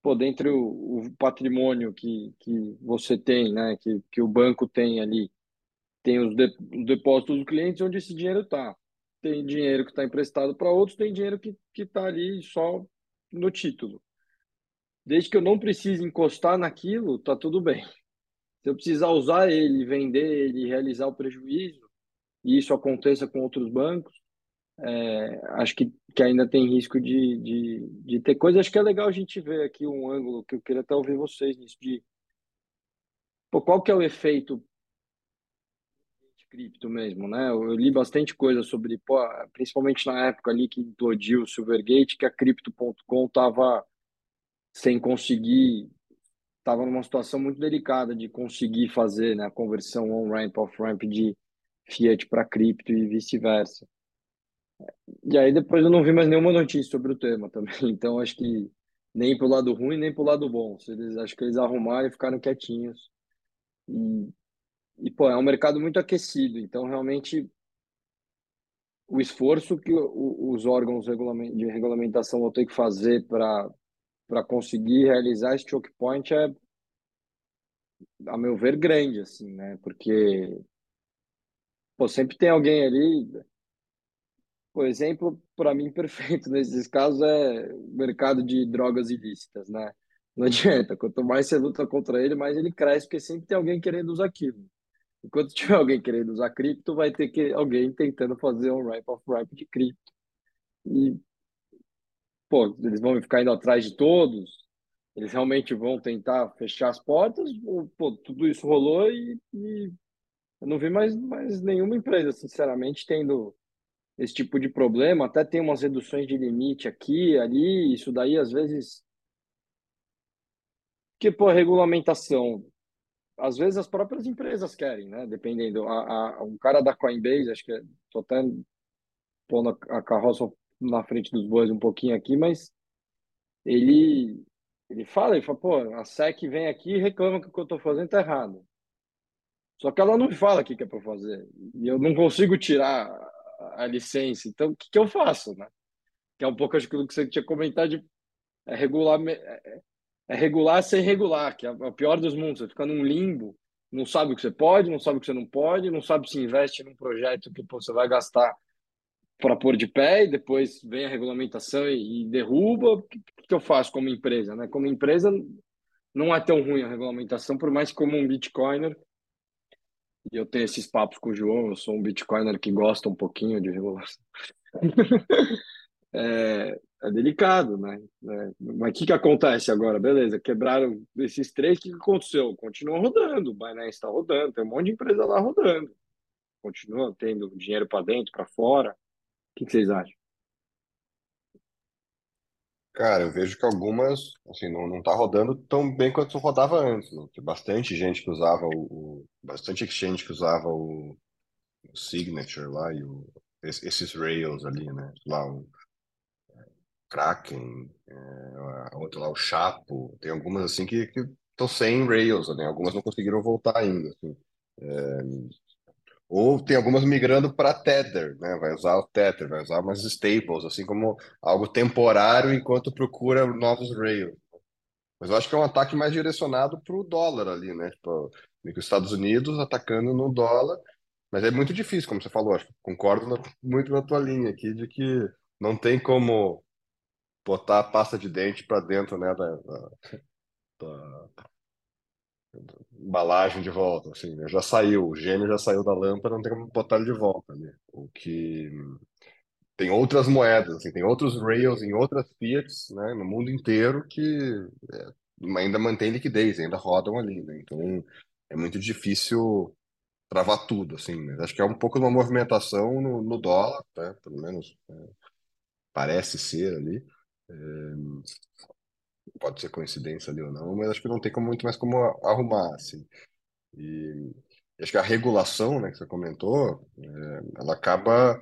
pô, dentre o, o patrimônio que, que você tem, né, que, que o banco tem ali, tem os, de, os depósitos dos clientes onde esse dinheiro está. Tem dinheiro que está emprestado para outros, tem dinheiro que está ali só no título. Desde que eu não precise encostar naquilo, tá tudo bem. Se eu precisar usar ele, vender ele, realizar o prejuízo, e isso aconteça com outros bancos, é, acho que, que ainda tem risco de, de, de ter coisa. Acho que é legal a gente ver aqui um ângulo que eu queria até ouvir vocês nisso de pô, qual que é o efeito de cripto mesmo, né? Eu li bastante coisa sobre, pô, principalmente na época ali que implodiu o Silvergate, que a Crypto.com estava sem conseguir, estava numa situação muito delicada de conseguir fazer né, a conversão on-ramp, off-ramp de fiat para cripto e vice-versa. E aí depois eu não vi mais nenhuma notícia sobre o tema também. [LAUGHS] Então acho que nem pro lado ruim, nem pro lado bom. Eles, acho que eles arrumaram e ficaram quietinhos. E, e pô, é um mercado muito aquecido. Então realmente o esforço que o, os órgãos de regulamentação vão ter que fazer para conseguir realizar esse choke point é, a meu ver, grande, assim, né? Porque pô, sempre tem alguém ali o exemplo, para mim, [LAUGHS] perfeito nesses casos é o mercado de drogas ilícitas, né? Não adianta, quanto mais você luta contra ele, mais ele cresce, porque sempre tem alguém querendo usar aquilo. Enquanto tiver [LAUGHS] alguém querendo usar cripto, vai ter que alguém tentando fazer um ramp of ramp de cripto. E, pô, eles vão ficar indo atrás de todos, eles realmente vão tentar fechar as portas, pô, tudo isso rolou e, e eu não vi mais, mais nenhuma empresa, sinceramente, tendo esse tipo de problema, até tem umas reduções de limite aqui, ali, isso daí às vezes. Que, pô, regulamentação. Às vezes as próprias empresas querem, né? Dependendo. A, a, um cara da Coinbase, acho que é, tô até pondo a carroça na frente dos bois um pouquinho aqui, mas ele ele fala, ele fala, pô, a SEC vem aqui e reclama que o que eu estou fazendo tá errado. Só que ela não me fala o que é para fazer. E eu não consigo tirar a licença. Então, o que, que eu faço, né? que é um pouco acho que você tinha comentado de é regular, é, é regular sem regular, que é o pior dos mundos. Você fica num limbo, não sabe o que você pode, não sabe o que você não pode, não sabe se investe num projeto que pô, você vai gastar para pôr de pé e depois vem a regulamentação e, e derruba. O que, que, eu faço como empresa? Né? Como empresa, não é tão ruim a regulamentação, por mais que como um Bitcoiner, e eu tenho esses papos com o João, eu sou um Bitcoiner que gosta um pouquinho de regulação. [LAUGHS] é, é delicado, né? É, mas o que, que acontece agora? Beleza, quebraram esses três, o que, que aconteceu? Continua rodando, o Binance está rodando, tem um monte de empresa lá rodando. Continua tendo dinheiro para dentro, para fora. O que, que vocês acham? Cara, eu vejo que algumas, assim, não, não tá rodando tão bem quanto rodava antes, né? Tem bastante gente que usava o, o- bastante exchange que usava o, o Signature lá e o, esses Rails ali, né? Lá o Kraken, é, a outra lá, o Chapo, tem algumas assim que estão sem Rails, né? Algumas não conseguiram voltar ainda, assim. É, ou tem algumas migrando para Tether, né? Vai usar o Tether, vai usar umas stables, assim como algo temporário enquanto procura novos Rails. Mas eu acho que é um ataque mais direcionado para o dólar ali, né? Tipo, os Estados Unidos atacando no dólar, mas é muito difícil, como você falou. Acho concordo na, muito na tua linha aqui de que não tem como botar a pasta de dente para dentro, né, da, da, da, embalagem de volta, assim, né? já saiu, o gênio já saiu da lâmpada, não tem como botar ele de volta, né? O que tem outras moedas, assim, tem outros rails em outras fiats, né, no mundo inteiro que é, ainda mantém liquidez, ainda rodam ali, né? Então é muito difícil travar tudo, assim. Mas acho que é um pouco uma movimentação no, no dólar, né? Pelo menos é, parece ser ali. É, pode ser coincidência ali ou não, mas acho que não tem como, muito mais como arrumar, assim. E, acho que a regulação, né, que você comentou, é, ela acaba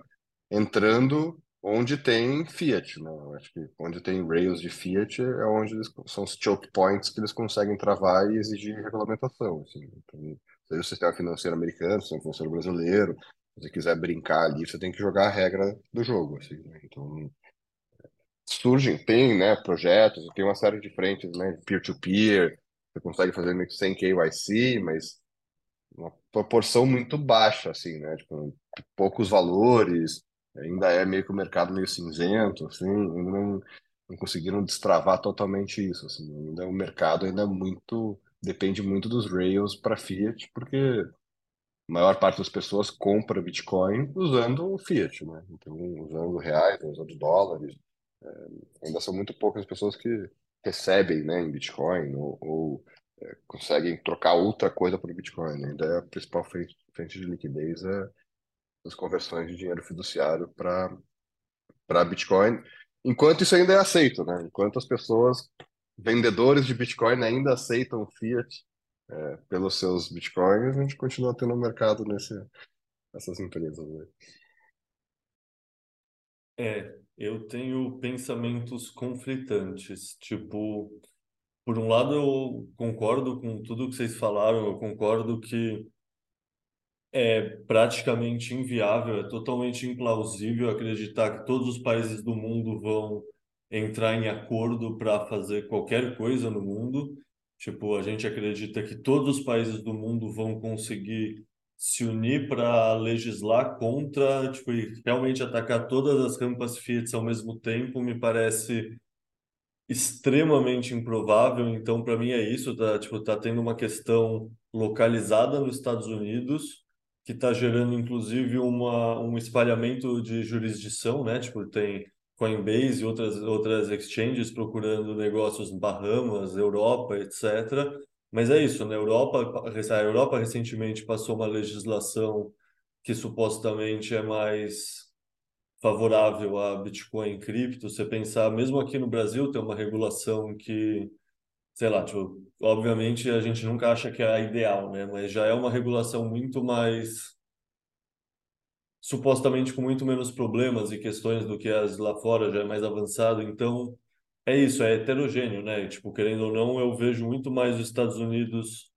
entrando onde tem Fiat, né? Acho que onde tem rails de Fiat é onde eles, são os choke points que eles conseguem travar e exigir regulamentação, assim. Então, seja o sistema financeiro americano, o sistema financeiro brasileiro, se você quiser brincar ali, você tem que jogar a regra do jogo, assim, né? Então, surgem, tem, né, projetos, tem uma série de frentes, né, peer-to-peer, você consegue fazer meio que sem KYC, mas uma proporção muito baixa, assim, né, tipo, poucos valores, ainda é meio que o mercado meio cinzento, assim, ainda não, não conseguiram destravar totalmente isso, assim, ainda o mercado ainda é muito, depende muito dos rails para Fiat, porque a maior parte das pessoas compra Bitcoin usando o Fiat, né, então usando reais, usando dólares, é, ainda são muito poucas as pessoas que recebem né, em Bitcoin ou, ou é, conseguem trocar outra coisa por Bitcoin. Né? Ainda é a principal frente, de liquidez é as conversões de dinheiro fiduciário para Bitcoin. Enquanto isso ainda é aceito, né? Enquanto as pessoas, vendedores de Bitcoin, ainda aceitam fiat é, pelos seus Bitcoins, a gente continua tendo um mercado nesse, nessas empresas. Né? É, eu tenho pensamentos conflitantes. Tipo, por um lado, eu concordo com tudo que vocês falaram, eu concordo que é praticamente inviável, é totalmente implausível acreditar que todos os países do mundo vão entrar em acordo para fazer qualquer coisa no mundo. Tipo, a gente acredita que todos os países do mundo vão conseguir se unir para legislar contra, tipo, e realmente atacar todas as rampas Fiat ao mesmo tempo, me parece extremamente improvável. Então, para mim é isso, tá, tipo, tá tendo uma questão localizada nos Estados Unidos que está gerando inclusive uma um espalhamento de jurisdição, né? Tipo, tem Coinbase e outras outras exchanges procurando negócios Bahamas, Europa, etc. Mas é isso, na Europa, a Europa recentemente passou uma legislação que supostamente é mais favorável a Bitcoin e cripto. Você pensar, mesmo aqui no Brasil, tem uma regulação que, sei lá, tipo, obviamente a gente nunca acha que é a ideal, né? Mas já é uma regulação muito mais supostamente com muito menos problemas e questões do que as lá fora, já é mais avançado. Então, é isso, é heterogêneo, né? Tipo, querendo ou não, eu vejo muito mais os Estados Unidos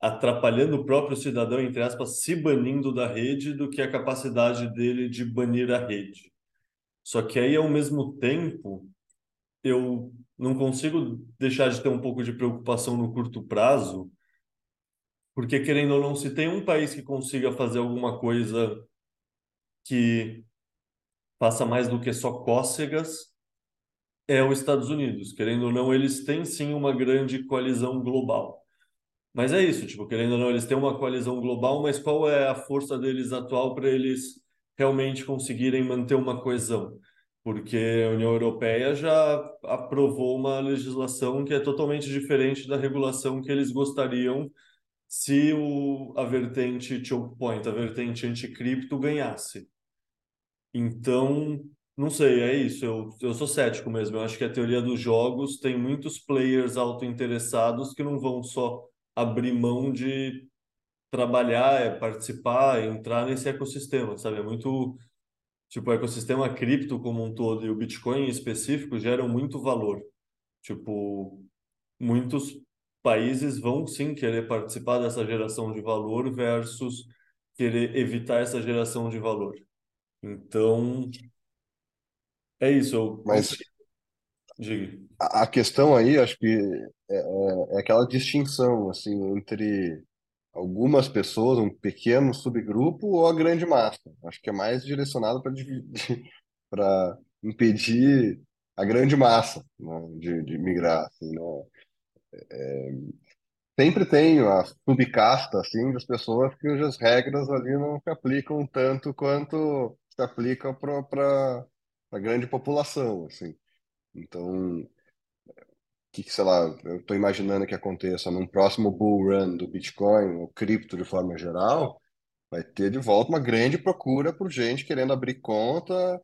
atrapalhando o próprio cidadão, entre aspas, se banindo da rede, do que a capacidade dele de banir a rede. Só que aí, ao mesmo tempo, eu não consigo deixar de ter um pouco de preocupação no curto prazo, porque, querendo ou não, se tem um país que consiga fazer alguma coisa que faça mais do que só cócegas, é os Estados Unidos. Querendo ou não, eles têm sim uma grande coalizão global. Mas é isso, tipo, querendo ou não, eles têm uma coalizão global, mas qual é a força deles atual para eles realmente conseguirem manter uma coesão? Porque a União Europeia já aprovou uma legislação que é totalmente diferente da regulação que eles gostariam se o, a vertente choke point, a vertente anticripto ganhasse. Então, não sei, é isso. Eu, eu sou cético mesmo. Eu acho que a teoria dos jogos tem muitos players auto-interessados que não vão só abrir mão de trabalhar, é, participar, entrar nesse ecossistema, sabe? É muito. Tipo, o ecossistema cripto como um todo e o Bitcoin em específico geram muito valor. Tipo, muitos países vão sim querer participar dessa geração de valor versus querer evitar essa geração de valor. Então, é isso. Eu... Mas Diga. a questão aí, acho que é, é, é aquela distinção assim entre algumas pessoas, um pequeno subgrupo ou a grande massa. Acho que é mais direcionado para [LAUGHS] para impedir a grande massa, né, de, de migrar, assim, né? Sempre tem a subcasta assim das pessoas cujas regras ali não se aplicam tanto quanto se aplicam para a grande população, assim. Então, que, sei lá, eu estou imaginando que aconteça num próximo bull run do Bitcoin, ou cripto de forma geral, vai ter de volta uma grande procura por gente querendo abrir conta,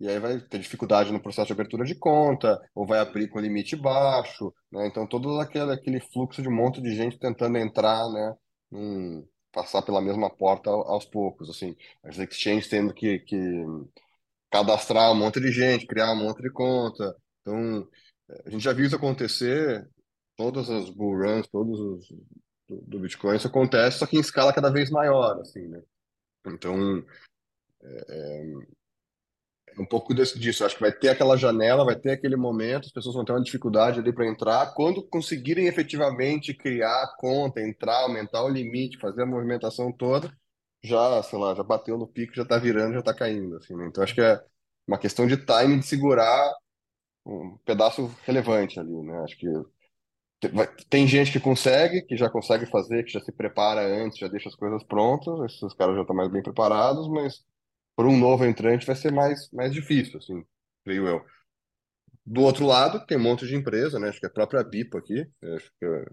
e aí vai ter dificuldade no processo de abertura de conta, ou vai abrir com limite baixo, né? Então todo aquele, aquele fluxo de um monte de gente tentando entrar, né? Passar pela mesma porta aos poucos, assim, as exchanges tendo que, que cadastrar um monte de gente, criar um monte de conta. Então, a gente já viu isso acontecer, todas as bull runs, todos os do, do Bitcoin, isso acontece, só que em escala cada vez maior, assim, né? Então, é, é um pouco desse, disso. Acho que vai ter aquela janela, vai ter aquele momento, as pessoas vão ter uma dificuldade ali para entrar. Quando conseguirem efetivamente criar a conta, entrar, aumentar o limite, fazer a movimentação toda, já, sei lá, já bateu no pico, já está virando, já está caindo, assim, né? Então, acho que é uma questão de time de segurar um pedaço relevante ali, né? Acho que tem gente que consegue, que já consegue fazer, que já se prepara antes, já deixa as coisas prontas, esses caras já estão mais bem preparados, mas por um novo entrante vai ser mais, mais difícil, assim, creio eu. Do outro lado, tem um monte de empresa, né? Acho que a própria Bipo aqui, acho que é,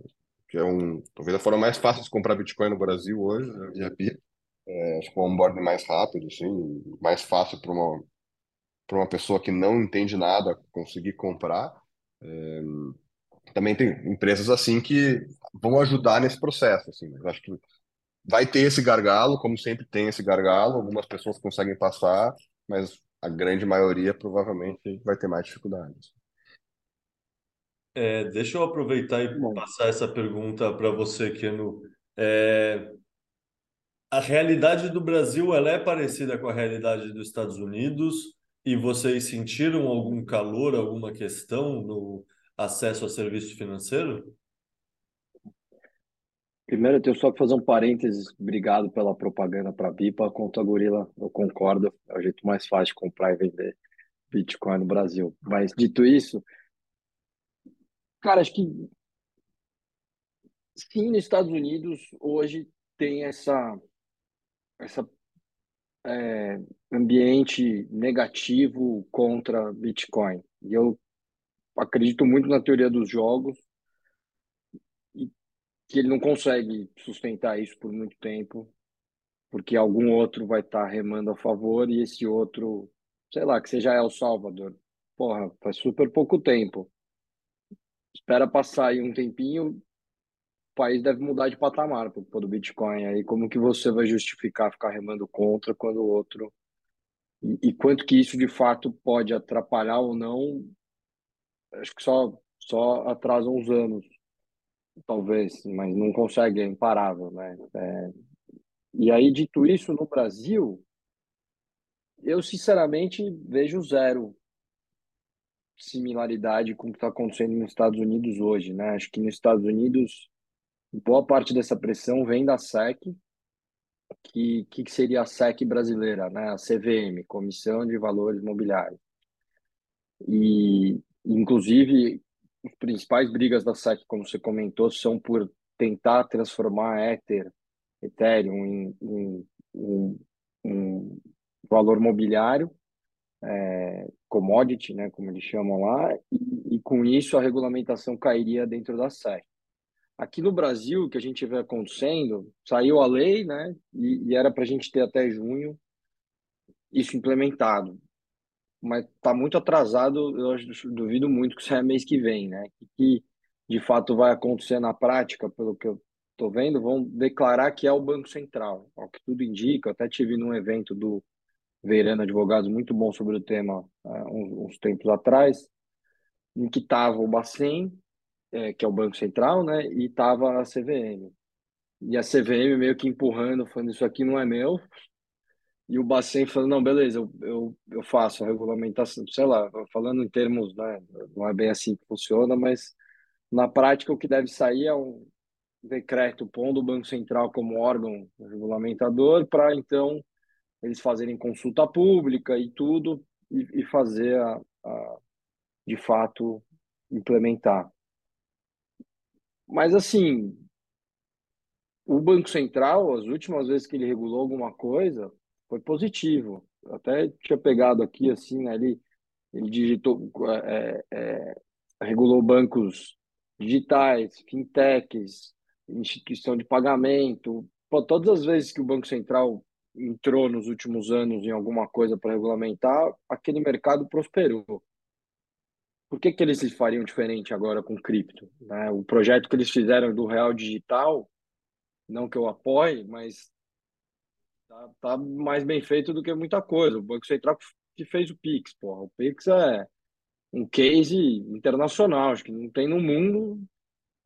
que é um, talvez a forma mais fácil de comprar Bitcoin no Brasil hoje, né? e a Bipo. É, acho que o onboard mais rápido, assim, mais fácil para uma, para uma pessoa que não entende nada conseguir comprar. É, também tem empresas assim que vão ajudar nesse processo, assim. Mas acho que vai ter esse gargalo, como sempre tem esse gargalo. Algumas pessoas conseguem passar, mas a grande maioria provavelmente vai ter mais dificuldades. É, deixa eu aproveitar e Bom. passar essa pergunta para você, Keno. É, a realidade do Brasil ela é parecida com a realidade dos Estados Unidos e vocês sentiram algum calor, alguma questão no acesso a serviço financeiro? Primeiro, eu tenho só que fazer um parênteses. Obrigado pela propaganda para a BIPA. Conta a Gorila, eu concordo. É o jeito mais fácil de comprar e vender Bitcoin no Brasil. Mas, dito isso, cara, acho que sim, nos Estados Unidos, hoje tem essa, essa é, ambiente negativo contra Bitcoin. E eu acredito muito na teoria dos jogos que ele não consegue sustentar isso por muito tempo, porque algum outro vai estar tá remando a favor e esse outro, sei lá, que seja El Salvador. Porra, faz super pouco tempo. Espera passar aí um tempinho, o país deve mudar de patamar por do Bitcoin. Aí como que você vai justificar ficar remando contra quando o outro e, e quanto que isso de fato pode atrapalhar ou não? Acho que só só atrasa uns anos talvez, mas não consegue, é imparável, né? É... E aí, dito isso, no Brasil, eu sinceramente vejo zero similaridade com o que está acontecendo nos Estados Unidos hoje, né? Acho que nos Estados Unidos boa parte dessa pressão vem da SEC, que que seria a SEC brasileira, né? A CVM, Comissão de Valores Mobiliários. E inclusive as principais brigas da SEC, como você comentou, são por tentar transformar Ether, Ethereum em, em, em, valor mobiliário, é, commodity, né, como eles chamam lá, e, e, com isso a regulamentação cairia dentro da SEC. Aqui no Brasil, que a gente vê acontecendo, saiu a lei, né, e, e era para a gente ter até junho isso implementado mas está muito atrasado. Eu acho, duvido muito que saia mês que vem, né? Que de fato vai acontecer na prática, pelo que eu estou vendo, vão declarar que é o Banco Central, ao que tudo indica. Eu até tive num evento do Verano Advogados muito bom sobre o tema uh, uns, uns, tempos atrás, em que estava o Bacen, é, que é o Banco Central, né? E estava a CVM. E a CVM meio que empurrando, falando: Isso aqui não é meu, e o Bacen falando, não, beleza, eu, eu, eu faço a regulamentação, sei lá, falando em termos, né, não é bem assim que funciona, mas na prática o que deve sair é um decreto pondo o Banco Central como órgão regulamentador para então eles fazerem consulta pública e tudo e, e fazer a, a, de fato implementar. Mas assim, o Banco Central, as últimas vezes que ele regulou alguma coisa, foi positivo. até tinha pegado aqui, assim, né, ele, ele digitou, é, é, regulou bancos digitais, fintechs, instituição de pagamento. Pô, todas as vezes que o Banco Central entrou nos últimos anos em alguma coisa para regulamentar, aquele mercado prosperou. Por que, que eles fariam diferente agora com cripto? Né? O projeto que eles fizeram do real digital, não que eu apoie, mas Tá, tá mais bem feito do que muita coisa. O Banco Central que fez o Pix, porra. O Pix é um case internacional, acho que não tem no mundo,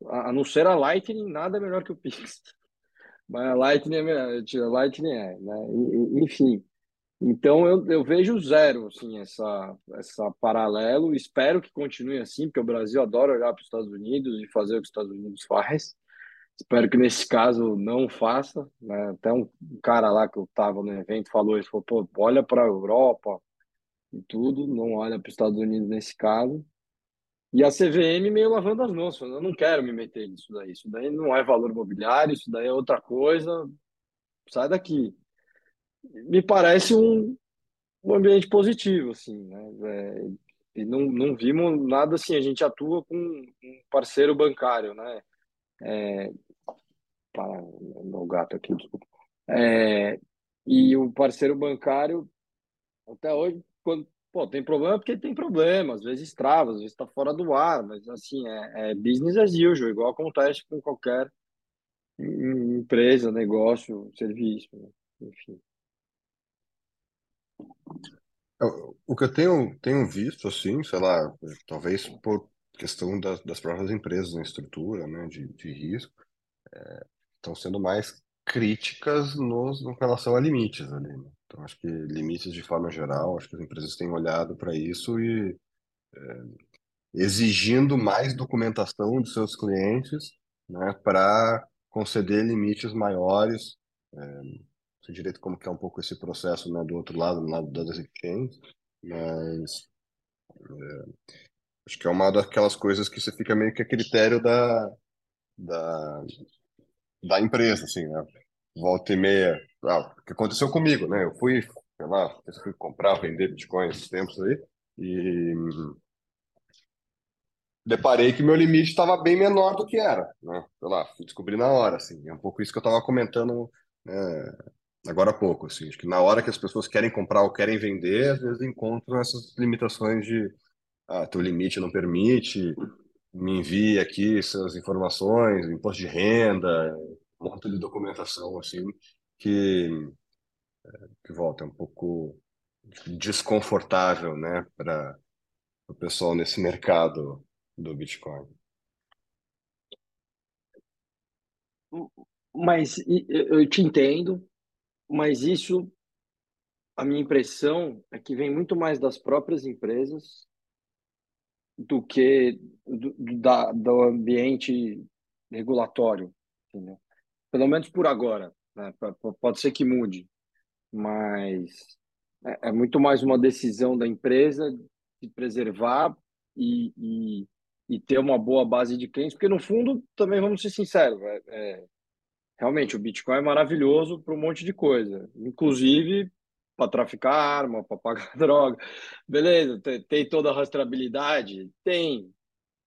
a não ser a Lightning, nada melhor que o Pix. [LAUGHS] Mas a Lightning é melhor, a Lightning é, né? Enfim. Então eu, eu vejo zero, assim, essa, essa paralelo. Espero que continue assim, porque o Brasil adora olhar para os Estados Unidos e fazer o que os Estados Unidos faz. Espero que nesse caso não faça. Né? Até um cara lá que eu estava no evento falou isso, falou, olha para a Europa e tudo, não olha para os Estados Unidos nesse caso. E a CVM meio lavando as mãos, falando, eu não quero me meter nisso daí, isso daí não é valor imobiliário, isso daí é outra coisa, sai daqui. Me parece um, um ambiente positivo, assim, né? É, e não, não vimos nada assim, a gente atua com um parceiro bancário, né? É, para meu gato aqui, desculpa. É, e o parceiro bancário, até hoje, quando pô, tem problema, porque tem problema, às vezes trava, às vezes está fora do ar, mas assim, é, é business as usual, igual acontece com qualquer empresa, negócio, serviço, né? enfim. O que eu tenho, tenho visto, assim, sei lá, talvez por questão das, das próprias empresas na estrutura, né, de, de risco, é, estão sendo mais críticas nos, em relação a limites ali. Né? Então, acho que limites de forma geral, acho que as empresas têm olhado para isso e é, exigindo mais documentação de seus clientes né, para conceder limites maiores. É, direito como que é um pouco esse processo né, do outro lado, do lado das exchanges, mas é, acho que é uma daquelas coisas que você fica meio que a critério da, da, da empresa, assim, né? Volta e meia. Ah, o que aconteceu comigo, né? Eu fui, sei lá, eu fui comprar, vender Bitcoin esses tempos aí e deparei que meu limite estava bem menor do que era, né? Sei lá, fui descobrir na hora, assim. É um pouco isso que eu estava comentando né, agora há pouco, assim. Acho que na hora que as pessoas querem comprar ou querem vender, às vezes encontram essas limitações de ah, teu limite não permite, me envie aqui suas informações, imposto de renda, um monte de documentação assim que que volta é um pouco desconfortável, né, para o pessoal nesse mercado do Bitcoin. Mas eu te entendo, mas isso a minha impressão é que vem muito mais das próprias empresas do que do, da, do ambiente regulatório, entendeu? Pelo menos por agora, né? Pode ser que mude, mas é, é muito mais uma decisão da empresa de preservar e, e, e, ter uma boa base de clientes, porque no fundo, também vamos ser sinceros, é, é realmente o Bitcoin é maravilhoso para um monte de coisa, inclusive para traficar arma, para pagar [LAUGHS] droga. Beleza, tem, tem toda a rastreabilidade? Tem.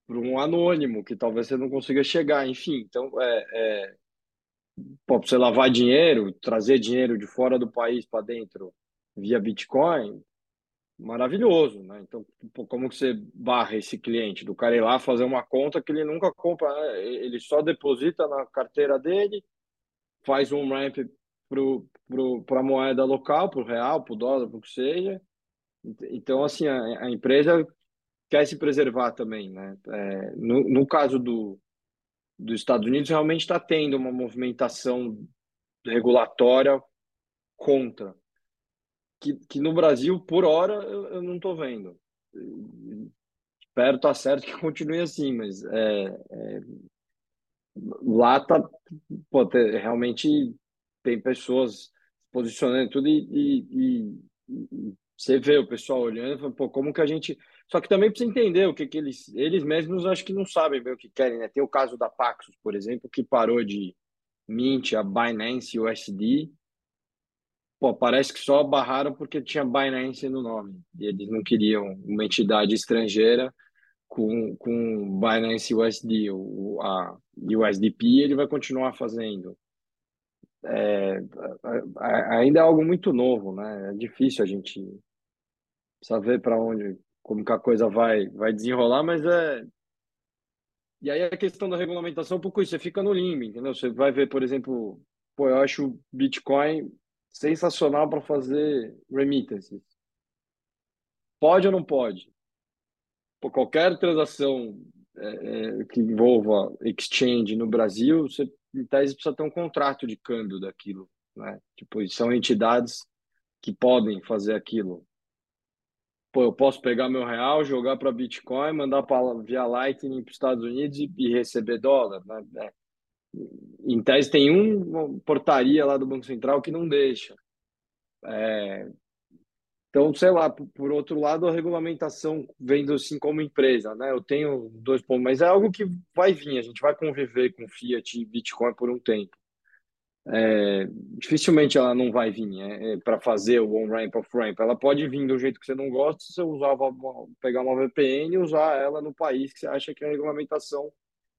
Para um anônimo, que talvez você não consiga chegar, enfim. Então, é, é para você lavar dinheiro, trazer dinheiro de fora do país para dentro via Bitcoin, maravilhoso, né? Então, como que você barra esse cliente? Do cara ir lá fazer uma conta que ele nunca compra, né? ele só deposita na carteira dele, faz um ramp para a moeda local, para o real, para o dólar, para o que seja. Então, assim, a, a, empresa quer se preservar também, né? É, no, no caso do, dos Estados Unidos, realmente está tendo uma movimentação regulatória contra que, que no Brasil, por hora, eu, eu não estou vendo. Espero estar tá certo que continue assim, mas é, é, lá tá, pô, realmente tem pessoas posicionando tudo e, e, e, você vê o pessoal olhando fala, pô, como que a gente. Só que também precisa entender o que, que eles. Eles mesmos acho que não sabem bem o que querem, né? Tem o caso da Paxos, por exemplo, que parou de mint a Binance USD pô, parece que só barraram porque tinha Binance no nome. E eles não queriam uma entidade estrangeira com, com Binance USD. O, a USDP ele vai continuar fazendo. É, ainda é algo muito novo, né? É difícil a gente saber para onde, como que a coisa vai, vai desenrolar, mas é. E aí a questão da regulamentação, um pouco isso, você fica no limbo, entendeu? Você vai ver, por exemplo, pô, eu acho Bitcoin sensacional para fazer remittances. Pode ou não pode? Por qualquer transação é, é, que envolva exchange no Brasil, você, em tese, precisa ter um contrato de câmbio daquilo. Né? Tipo, são entidades que podem fazer aquilo. Pô, eu posso pegar meu real, jogar para Bitcoin, mandar pra, via Lightning para os Estados Unidos e, e receber dólar. Né? É, em tese tem uma portaria lá do Banco Central que não deixa. É, então, sei lá, por, outro lado, a regulamentação vendo assim como empresa, né? Eu tenho dois pontos, mas é algo que vai vir, a gente vai conviver com Fiat e Bitcoin por um tempo. É, dificilmente ela não vai vir é, é para fazer o on-ramp off-ramp. Ela pode vir do jeito que você não gosta, se você uma, pegar uma VPN e usar ela no país que você acha que a regulamentação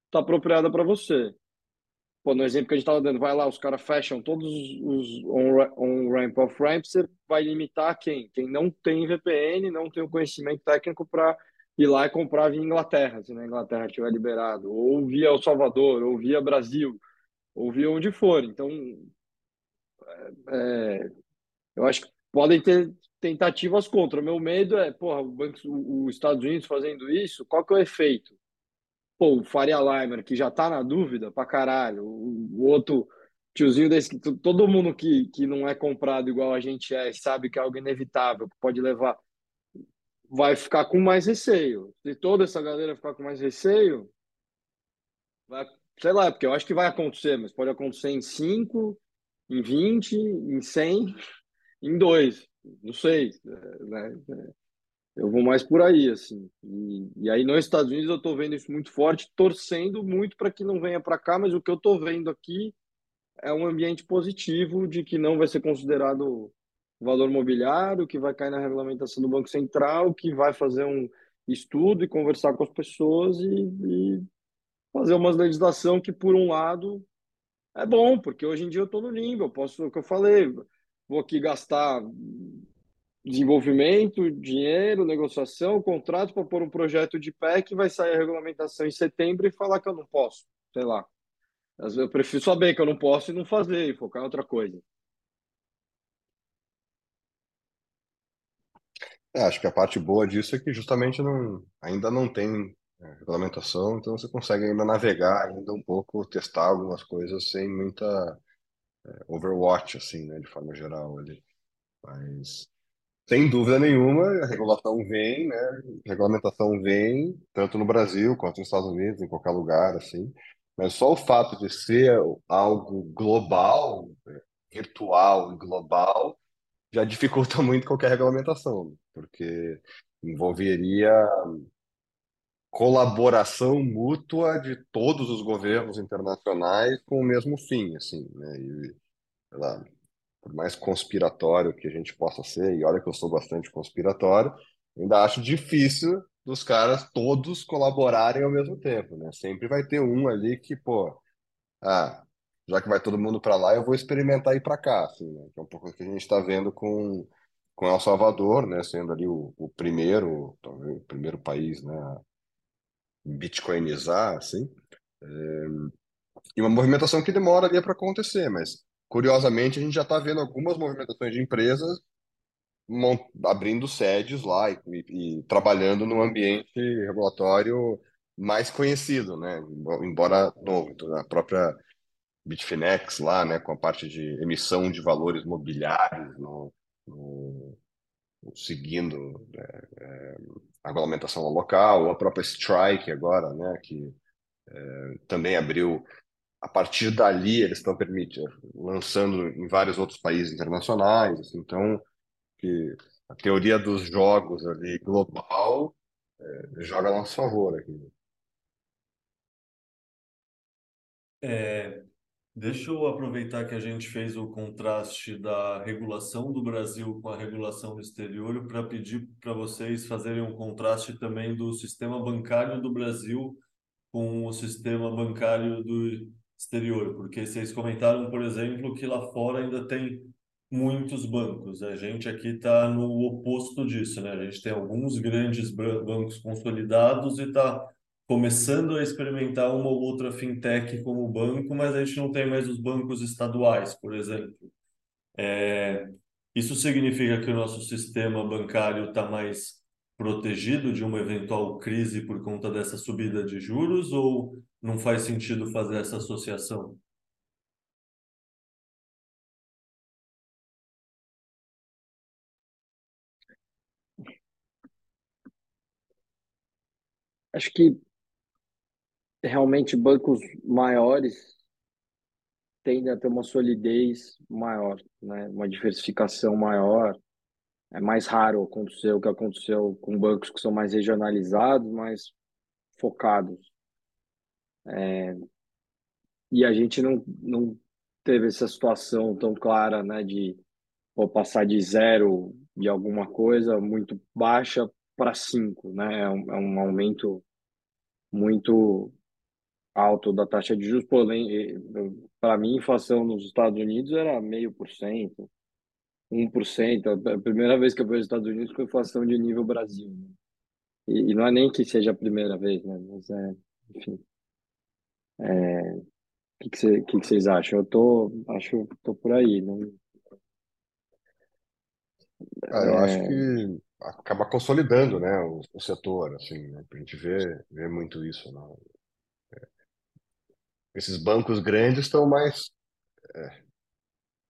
está apropriada para você. Pô, no exemplo que a gente estava dando, vai lá, os caras fecham todos os on-ramp, on off-ramp, você vai limitar quem? Quem não tem VPN, não tem o conhecimento técnico para ir lá e comprar via Inglaterra, se na Inglaterra tiver liberado, ou via El Salvador, ou via Brasil, ou via onde for. Então, é, é eu acho que podem ter tentativas contra. O meu medo é, porra, o banco, os Estados Unidos fazendo isso, qual que é o efeito? Pô, o Faria Limer, que já tá na dúvida pra caralho, o, outro tiozinho desse, todo mundo que, que não é comprado igual a gente é, sabe que é algo inevitável, que pode levar, vai ficar com mais receio. Se toda essa galera ficar com mais receio, vai, sei lá, porque eu acho que vai acontecer, mas pode acontecer em 5, em 20, em 100, [LAUGHS] em 2, não sei, né? Eu vou mais por aí, assim. E, e aí nos Estados Unidos eu estou vendo isso muito forte, torcendo muito para que não venha para cá, mas o que eu estou vendo aqui é um ambiente positivo de que não vai ser considerado valor mobiliário, que vai cair na regulamentação do Banco Central, que vai fazer um estudo e conversar com as pessoas e, e fazer uma legislação que, por um lado, é bom, porque hoje em dia eu estou no limbo, eu posso, o que eu falei, vou aqui gastar desenvolvimento, dinheiro, negociação, contrato para pôr um projeto de pé que vai sair a regulamentação em setembro e falar que eu não posso, sei lá. Eu prefiro saber que eu não posso e não fazer e focar em outra coisa. É, acho que a parte boa disso é que justamente não, ainda não tem é, regulamentação, então você consegue ainda navegar ainda um pouco, testar algumas coisas sem muita é, overwatch, assim, né, de forma geral ali. Mas, sem dúvida nenhuma, a regulação vem, né? A regulamentação vem, tanto no Brasil quanto nos Estados Unidos, em qualquer lugar, assim. Mas só o fato de ser algo global, né, virtual e global, já dificulta [LAUGHS] muito qualquer regulamentação, porque envolveria colaboração mútua de todos os governos internacionais com o mesmo fim, assim, né? E, sei lá, por mais conspiratório que a gente possa ser, e olha que eu sou bastante conspiratório, ainda acho difícil dos caras todos colaborarem ao mesmo tempo, né? Sempre vai ter um ali que, pô, ah, já que vai todo mundo para lá, eu vou experimentar ir para cá, assim, né? Que é um pouco o que a gente está vendo com com El Salvador, né? Sendo ali o, o primeiro, talvez o primeiro país, né? Bitcoinizar, assim. É, e uma movimentação que demora ali para acontecer, mas curiosamente a gente já está vendo algumas movimentações de empresas abrindo sedes lá e, e, e trabalhando no ambiente regulatório mais conhecido, né? Embora novo, então, a própria Bitfinex lá, né, com a parte de emissão de valores mobiliários no, no seguindo é, é, a regulamentação local, a própria Strike agora, né, que é, também abriu a partir dali eles estão permitindo lançando em vários outros países internacionais assim, então que a teoria dos jogos ali global é, joga a nosso favor aqui. É, Deixa eu aproveitar que a gente fez o contraste da regulação do Brasil com a regulação do exterior para pedir para vocês fazerem um contraste também do sistema bancário do Brasil com o sistema bancário do exterior, porque vocês comentaram, por exemplo, que lá fora ainda tem muitos bancos. A gente aqui está no oposto disso, né? A gente tem alguns grandes bancos consolidados e está começando a experimentar uma ou outra fintech como banco, mas a gente não tem mais os bancos estaduais, por exemplo. É, isso significa que o nosso sistema bancário está mais protegido de uma eventual crise por conta dessa subida de juros ou não faz sentido fazer essa associação? Acho que realmente bancos maiores tendem a ter uma solidez maior, né? Uma diversificação maior. É mais raro acontecer o que aconteceu com bancos que são mais regionalizados, mais focados. É... E a gente não, não teve essa situação tão clara, né, de ou passar de zero de alguma coisa muito baixa para cinco, né? É um, é um aumento muito alto da taxa de juros, porém, para mim, inflação nos Estados Unidos era meio por cento, 1%. A primeira vez que eu vejo os Estados Unidos com inflação de nível Brasil. Né? E, e, não é nem que seja a primeira vez, né? Mas é, enfim. É, o que, que, cê, que, que vocês acham? Eu tô, acho, tô por aí. Não... Ah, eu é... acho que acaba consolidando, né, o, o setor, assim, né? A gente vê, vê muito isso, né? esses bancos grandes estão mais é,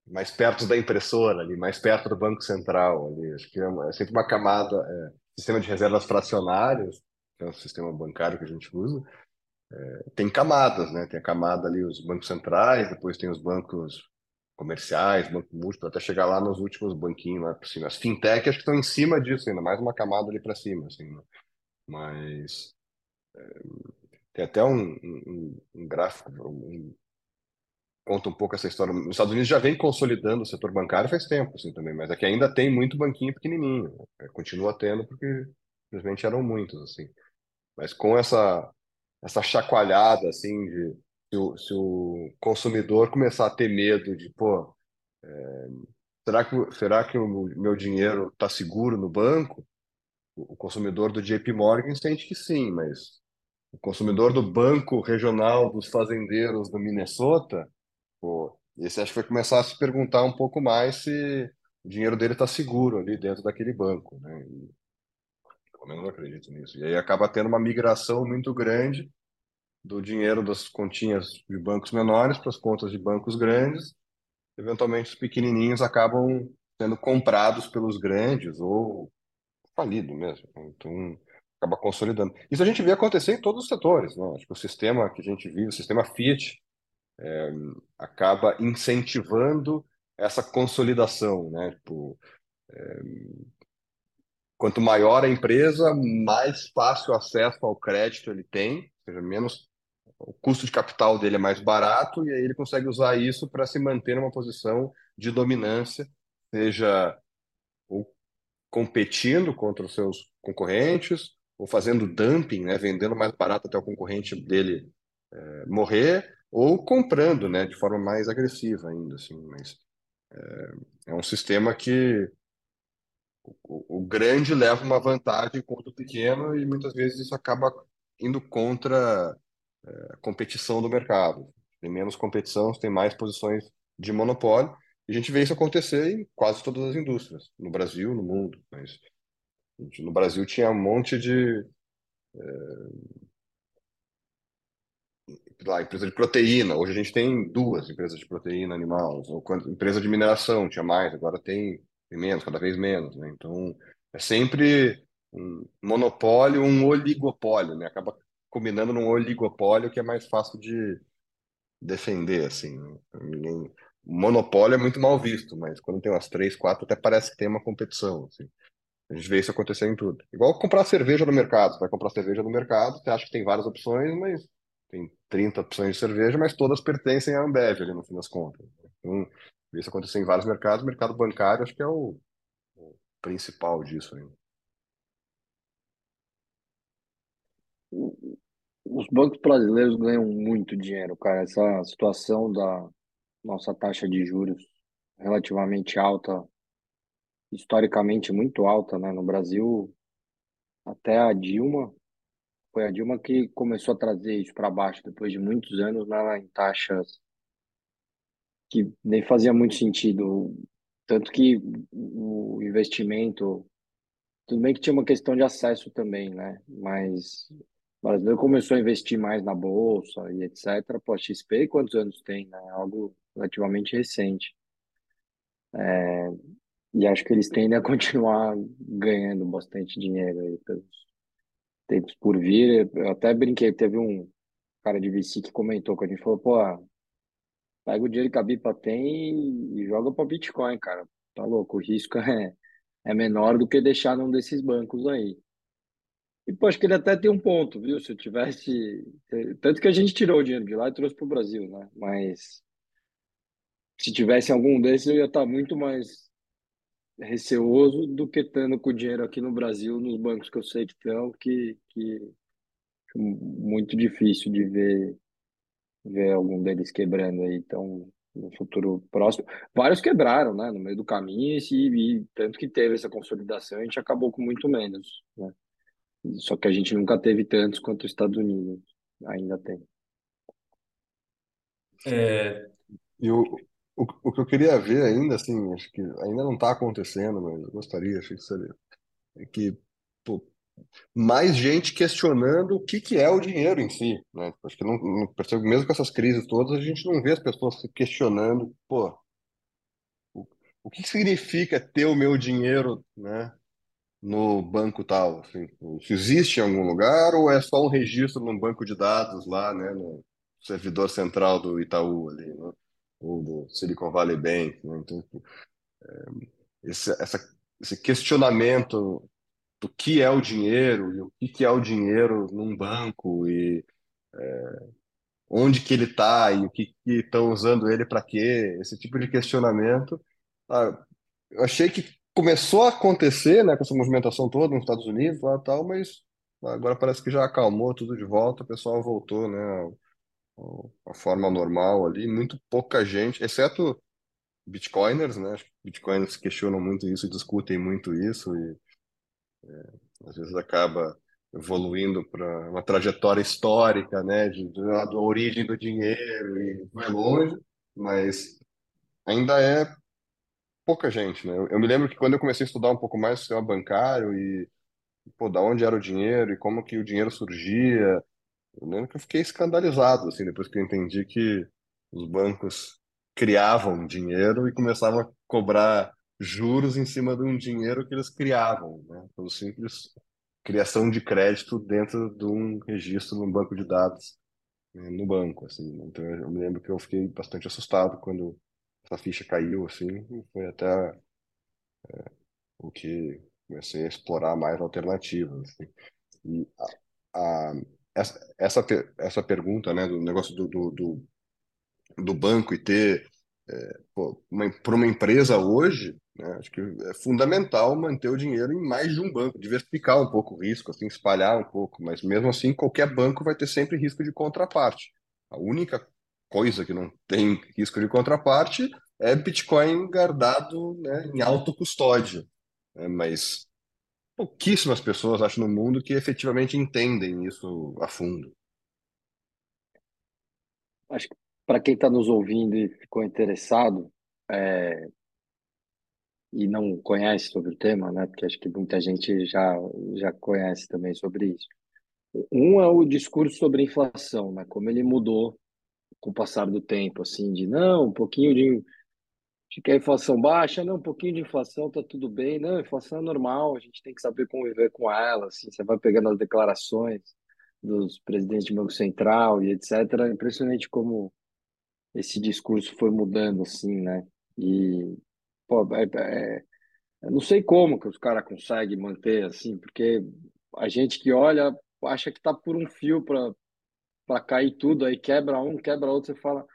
mais perto da impressora ali, mais perto do banco central ali. Acho que é, é sempre uma camada, é, sistema de reservas fracionárias, que é o sistema bancário que a gente usa, é, tem camadas, né? Tem a camada ali os bancos centrais, depois tem os bancos comerciais, banco múltiplo, até chegar lá nos últimos banquinhos lá por cima. As fintech acho que estão em cima disso ainda, mais uma camada ali para cima, assim, né? Mas é, tem até um, um, um gráfico, um, conta um pouco essa história. Nos Estados Unidos já vem consolidando o setor bancário faz tempo, assim, também, mas aqui ainda tem muito banquinho pequenininho. Né? Continua tendo porque simplesmente eram muitos, assim. Mas com essa essa chacoalhada, assim, de se o, se o consumidor começar a ter medo de, pô, é, será que, será que o meu dinheiro está seguro no banco? O consumidor do JP Morgan sente que sim, mas o consumidor do Banco Regional dos Fazendeiros do Minnesota, esse acho que vai começar a se perguntar um pouco mais se o dinheiro dele está seguro ali dentro daquele banco, né? E, pelo menos não acredito nisso. E aí acaba tendo uma migração muito grande do dinheiro das continhas de bancos menores para as contas de bancos grandes. Eventualmente, os pequenininhos acabam sendo comprados pelos grandes ou falido mesmo. Então, acaba consolidando. Isso a gente vê acontecer em todos os setores. Né? Acho que o sistema que a gente vive, o sistema Fiat, é, acaba incentivando essa consolidação. Né? Tipo, é, quanto maior a empresa, mais fácil acesso ao crédito ele tem, ou seja, menos o custo de capital dele é mais barato e aí ele consegue usar isso para se manter numa posição de dominância, seja ou competindo contra os seus concorrentes ou fazendo dumping, né, vendendo mais barato até o concorrente dele é, morrer, ou comprando, né, de forma mais agressiva ainda, assim. Mas é, é um sistema que o, o, grande leva uma vantagem contra o pequeno e muitas vezes isso acaba indo contra é, a competição do mercado. Tem menos competição, tem mais posições de monopólio. E a gente vê isso acontecer em quase todas as indústrias, no Brasil, no mundo. Mas no Brasil tinha um monte de lá, empresa de proteína. Hoje a gente tem duas empresas de proteína animal. Ou quando, empresa de mineração tinha mais, agora tem, tem menos, cada vez menos. Né? Então é sempre um monopólio, um oligopólio, né? Acaba combinando num oligopólio que é mais fácil de defender, assim. Né? Ninguém... Monopólio é muito mal visto, mas quando tem umas três, quatro, até parece que tem uma competição, assim. A gente vê isso acontecer em tudo. Igual comprar cerveja no mercado. Você vai comprar cerveja no mercado, você acha que tem várias opções, mas tem 30 opções de cerveja, mas todas pertencem à Ambev ali no fim das contas. Então, isso acontecer em vários mercados. O mercado bancário acho que é o, o principal disso. Hein? Os bancos brasileiros ganham muito dinheiro, cara. Essa situação da nossa taxa de juros relativamente alta historicamente muito alta, né? No Brasil, até a Dilma, foi a Dilma que começou a trazer isso para baixo depois de muitos anos lá em taxas que nem fazia muito sentido, tanto que o investimento, tudo bem que tinha uma questão de acesso também, né? Mas o brasileiro começou a investir mais na bolsa e etc. Pô, XP quantos anos tem, né? Algo relativamente recente. É, e acho que eles tendem a continuar ganhando bastante dinheiro aí pelos tempos por vir. Eu até brinquei, teve um cara de VC que comentou com a gente, falou, pô, pega o dinheiro que a Bipa tem e joga para Bitcoin, cara. Tá louco, o risco é, é menor do que deixar num desses bancos aí. E, pô, acho que ele até tem um ponto, viu? Se eu tivesse... Tanto que a gente tirou o dinheiro de lá e trouxe para o Brasil, né? Mas se tivesse algum desses, eu ia estar muito mais receoso do que estando com o dinheiro aqui no Brasil, nos bancos que eu sei que estão, que, que muito difícil de ver, ver algum deles quebrando aí. Então, no futuro próximo. Vários quebraram, né, no meio do caminho, e, e tanto que teve essa consolidação, a gente acabou com muito menos, né? Só que a gente nunca teve tantos quanto os Estados Unidos ainda tem. É... E o, o, que eu queria ver ainda, assim, acho que ainda não está acontecendo, mas eu gostaria, acho que seria, é que pô, mais gente questionando o que, que é o dinheiro em si, né? Acho que não, não percebo, mesmo com essas crises todas, a gente não vê as pessoas se questionando, pô, o, o que significa ter o meu dinheiro, né? No banco tal, assim, se existe em algum lugar ou é só um registro num banco de dados lá, né, no servidor central do Itaú ali, né? Ou do Silicon Valley Bank. Né? Então, é, esse, essa, esse questionamento do que é o dinheiro e o que é o dinheiro num banco e é, onde que ele está e o que estão usando ele para quê, esse tipo de questionamento, ah, eu achei que começou a acontecer, né, com essa movimentação toda nos Estados Unidos lá tal, mas agora parece que já acalmou tudo de volta, o pessoal voltou, né, a forma normal ali, muito pouca gente, exceto bitcoiners, né? Bitcoiners questionam muito isso, discutem muito isso e é, às vezes acaba evoluindo para uma trajetória histórica, né, de, de, da origem do dinheiro e vai longe, mas ainda é pouca gente, né? Eu, eu me lembro que quando eu comecei a estudar um pouco mais o sistema bancário e pô, da onde era o dinheiro e como que o dinheiro surgia, eu lembro que eu fiquei escandalizado, assim, depois que eu entendi que os bancos criavam dinheiro e começavam a cobrar juros em cima de um dinheiro que eles criavam, né? Pelo simples criação de crédito dentro de um registro num banco de dados né, no banco, assim. Então eu me lembro que eu fiquei bastante assustado quando essa ficha caiu, assim, foi até é, o que comecei a explorar mais alternativas, assim. E a, a, essa, essa, essa pergunta, né, do negócio do, do, do, do banco e ter é, para uma empresa hoje, né, acho que é fundamental manter o dinheiro em mais de um banco, diversificar um pouco o risco, assim, espalhar um pouco, mas mesmo assim qualquer banco vai ter sempre risco de contraparte. A única coisa que não tem risco de contraparte é Bitcoin guardado né, em alto custódia. Né, mas pouquíssimas pessoas, acho, no mundo que efetivamente entendem isso a fundo. Acho que para quem está nos ouvindo e ficou interessado é, e não conhece sobre o tema, né? Porque acho que muita gente já já conhece também sobre isso. Um é o discurso sobre inflação, né? Como ele mudou com o passar do tempo, assim, de não, um pouquinho de, de que a inflação baixa, não, um pouquinho de inflação tá tudo bem, não, inflação é normal, a gente tem que saber conviver com ela, assim, você vai pegando as declarações dos presidentes do Banco Central e etc. É impressionante como esse discurso foi mudando, assim, né? E, pô, é, é, eu não sei como que os caras conseguem manter, assim, porque a gente que olha acha que tá por um fio para cair tudo, aí quebra um, quebra outro, você fala.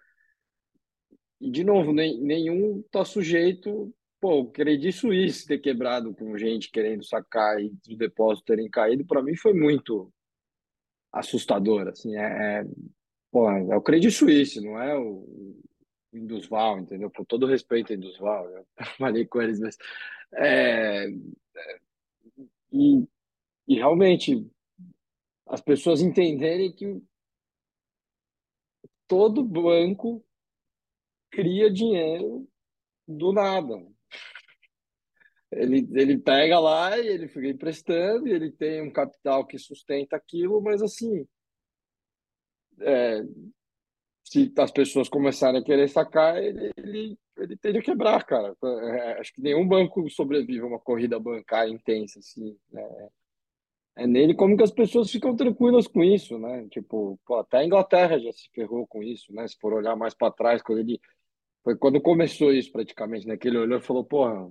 E, de novo, nem, nenhum tá sujeito. Pô, o Credit Suisse ter quebrado com gente querendo sacar e os depósitos terem caído, para mim foi muito assustador, assim, é, é Pô, é o Credit Suisse, não é o Indusval, entendeu? Com todo respeito ao Indusval, eu [LAUGHS] trabalhei com eles, mas... É, é, e, e realmente as pessoas entenderem que todo banco cria dinheiro do nada. Ele, ele pega lá e ele fica emprestando, e ele tem um capital que sustenta aquilo, mas assim, é, se as pessoas começarem a querer sacar, ele, ele, ele tende a quebrar, cara. É, acho que nenhum banco sobrevive a uma corrida bancária intensa, assim, né? É nele como que as pessoas ficam tranquilas com isso, né? Tipo, pô, até a Inglaterra já se ferrou com isso, né? Se for olhar mais para trás, quando ele foi quando começou isso praticamente, né? Que ele olhou e falou, porra,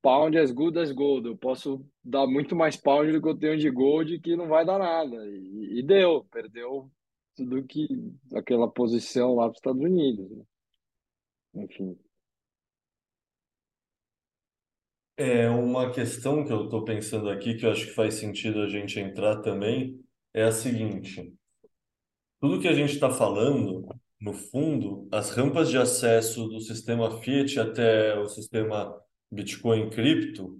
pound as good as gold. Eu posso dar muito mais pound do que eu tenho de gold que não vai dar nada. E, e deu, perdeu tudo que aquela posição lá para os Estados Unidos. Né? Enfim. É uma questão que eu estou pensando aqui, que eu acho que faz sentido a gente entrar também, é a seguinte: tudo que a gente está falando, no fundo, as rampas de acesso do sistema Fiat até o sistema Bitcoin cripto,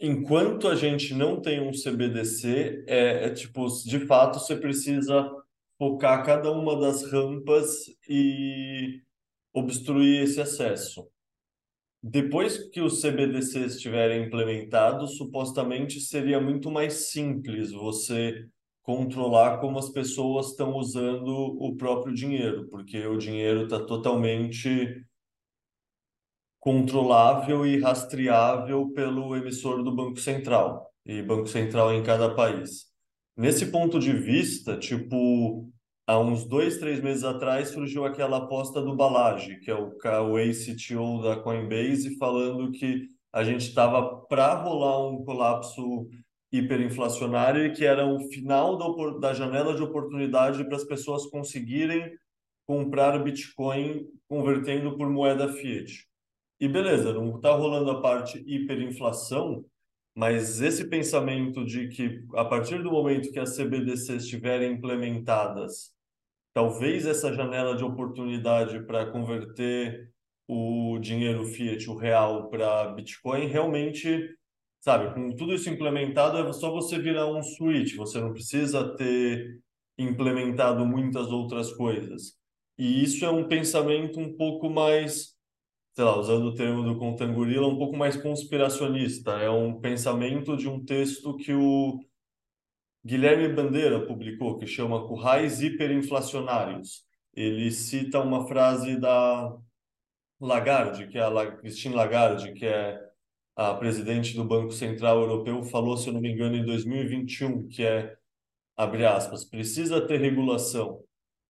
enquanto a gente não tem um CBDC, é, é, tipo, de fato você precisa focar cada uma das rampas e obstruir esse acesso. Depois que os CBDCs estiverem implementados, supostamente seria muito mais simples você controlar como as pessoas estão usando o próprio dinheiro, porque o dinheiro está totalmente controlável e rastreável pelo emissor do Banco Central, e Banco Central em cada país. Nesse ponto de vista, tipo, há uns dois, três meses atrás surgiu aquela aposta do Balaji, que é o, o ex-CTO da Coinbase, falando que a gente estava para rolar um colapso hiperinflacionário e que era o final da, da janela de oportunidade para as pessoas conseguirem comprar Bitcoin convertendo por moeda fiat. E beleza, não está rolando a parte hiperinflação, mas esse pensamento de que a partir do momento que as CBDCs estiverem implementadas, talvez essa janela de oportunidade para converter o dinheiro fiat, o real, para Bitcoin, realmente, sabe, com tudo isso implementado, é só você virar um switch, você não precisa ter implementado muitas outras coisas. E isso é um pensamento um pouco mais sei lá, usando o termo do Contangorila, um pouco mais conspiracionista. É um pensamento de um texto que o Guilherme Bandeira publicou, que chama Currais Hiperinflacionários, ele cita uma frase da Lagarde, que é a Christine Lagarde, que é a presidente do Banco Central Europeu, falou, se eu não me engano, em 2021, que é, abre aspas, precisa ter regulação,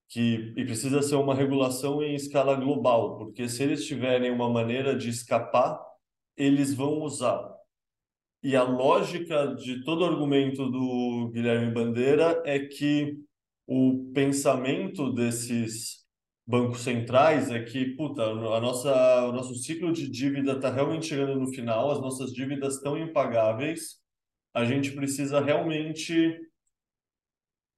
que, e precisa ser uma regulação em escala global, porque se eles tiverem uma maneira de escapar, eles vão usar. E a lógica de todo argumento do Guilherme Bandeira é que o pensamento desses bancos centrais é que, puta, a nossa, o nosso ciclo de dívida está realmente chegando no final, as nossas dívidas estão impagáveis, a gente precisa realmente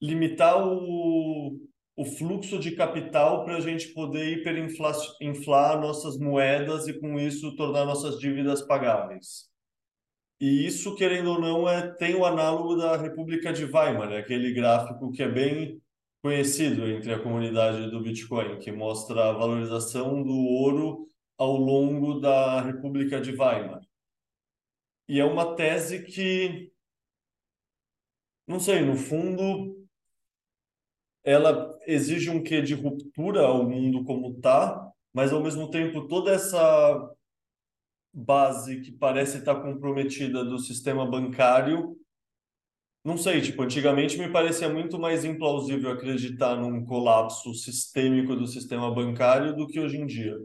limitar o, o fluxo de capital para a gente poder hiperinflar nossas moedas e, com isso, tornar nossas dívidas pagáveis. E isso, querendo ou não, é, tem o análogo da República de Weimar, né? aquele gráfico que é bem conhecido entre a comunidade do Bitcoin, que mostra a valorização do ouro ao longo da República de Weimar. E é uma tese que, não sei, no fundo, ela exige um quê de ruptura ao mundo como está, mas ao mesmo tempo toda essa base que parece estar comprometida do sistema bancário não sei, tipo, antigamente me parecia muito mais implausível acreditar num colapso sistêmico do sistema bancário do que hoje em dia.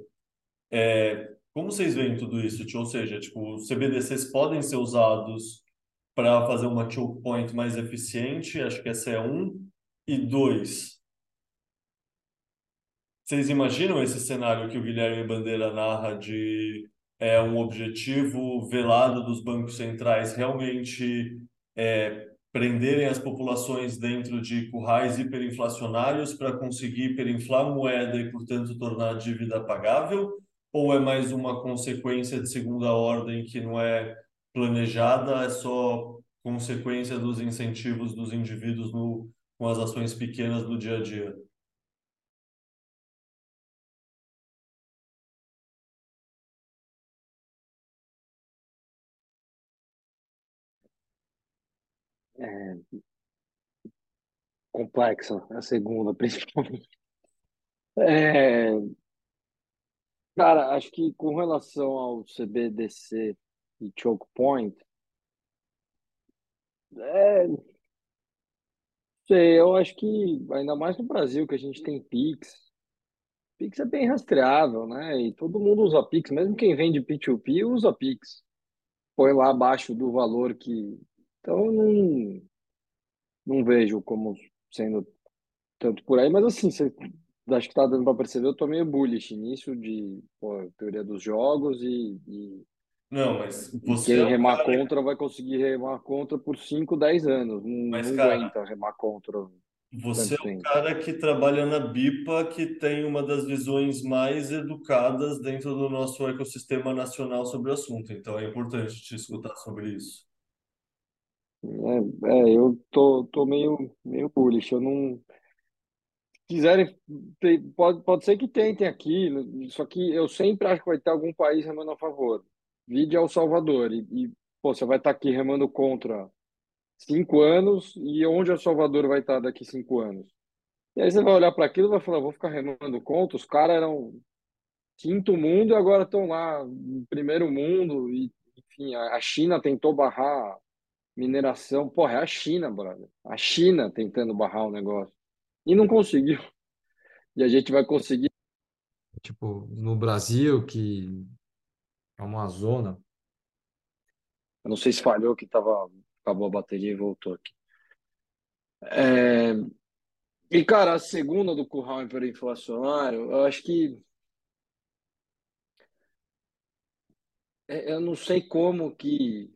É, como vocês veem tudo isso? Ou seja, tipo, os CBDCs podem ser usados para fazer uma choke point mais eficiente, acho que essa é um. E dois, vocês imaginam esse cenário que o Guilherme Bandeira narra de é, um objetivo velado dos bancos centrais realmente é, prenderem as populações dentro de currais hiperinflacionários para conseguir hiperinflar moeda e, portanto, tornar a dívida pagável? Ou é mais uma consequência de segunda ordem que não é planejada, é só consequência dos incentivos dos indivíduos no, com as ações pequenas do dia a dia? É, complexa, a segunda, [LAUGHS] principalmente. É, cara, acho que com relação ao CBDC e choke point, é, sei, eu acho que ainda mais no Brasil que a gente tem Pix, Pix é bem rastreável, né? E todo mundo usa Pix, mesmo quem vende P2P usa Pix. Põe lá abaixo do valor que. Então, não, não vejo como sendo tanto por aí, mas assim, você, acho que tá dando para perceber, eu tô meio bullish nisso de pô, teoria dos jogos e, e, Não, mas você quem é um remar cara, contra vai conseguir remar contra por 5, 10 anos. Não, mas não cara, aguenta remar contra você é um tempo. cara que trabalha na BIPA, que tem uma das visões mais educadas dentro do nosso ecossistema nacional sobre o assunto. Então é importante te escutar sobre isso. É, é, eu tô, tô meio, meio bullish. Eu não. Quiserem, ter- pode, pode ser que tentem aqui, só que eu sempre acho que vai ter algum país remando a favor. Vide El Salvador. E, e, pô, você vai estar aqui remando contra cinco anos, e onde El Salvador vai estar daqui cinco anos? E aí você vai olhar para aquilo e vai falar, vou ficar remando contra. Os caras eram quinto mundo e agora estão lá primeiro mundo. E, enfim, a a China tentou barrar mineração. Porra, é a China, brother. A China tentando barrar o negócio. E não conseguiu. E a gente vai conseguir. Tipo, no Brasil, que é uma zona. Eu não sei se falhou que tava, acabou a bateria e voltou aqui. É, E, cara, a segunda do curral hiperinflacionário, eu acho que é, eu não sei como que.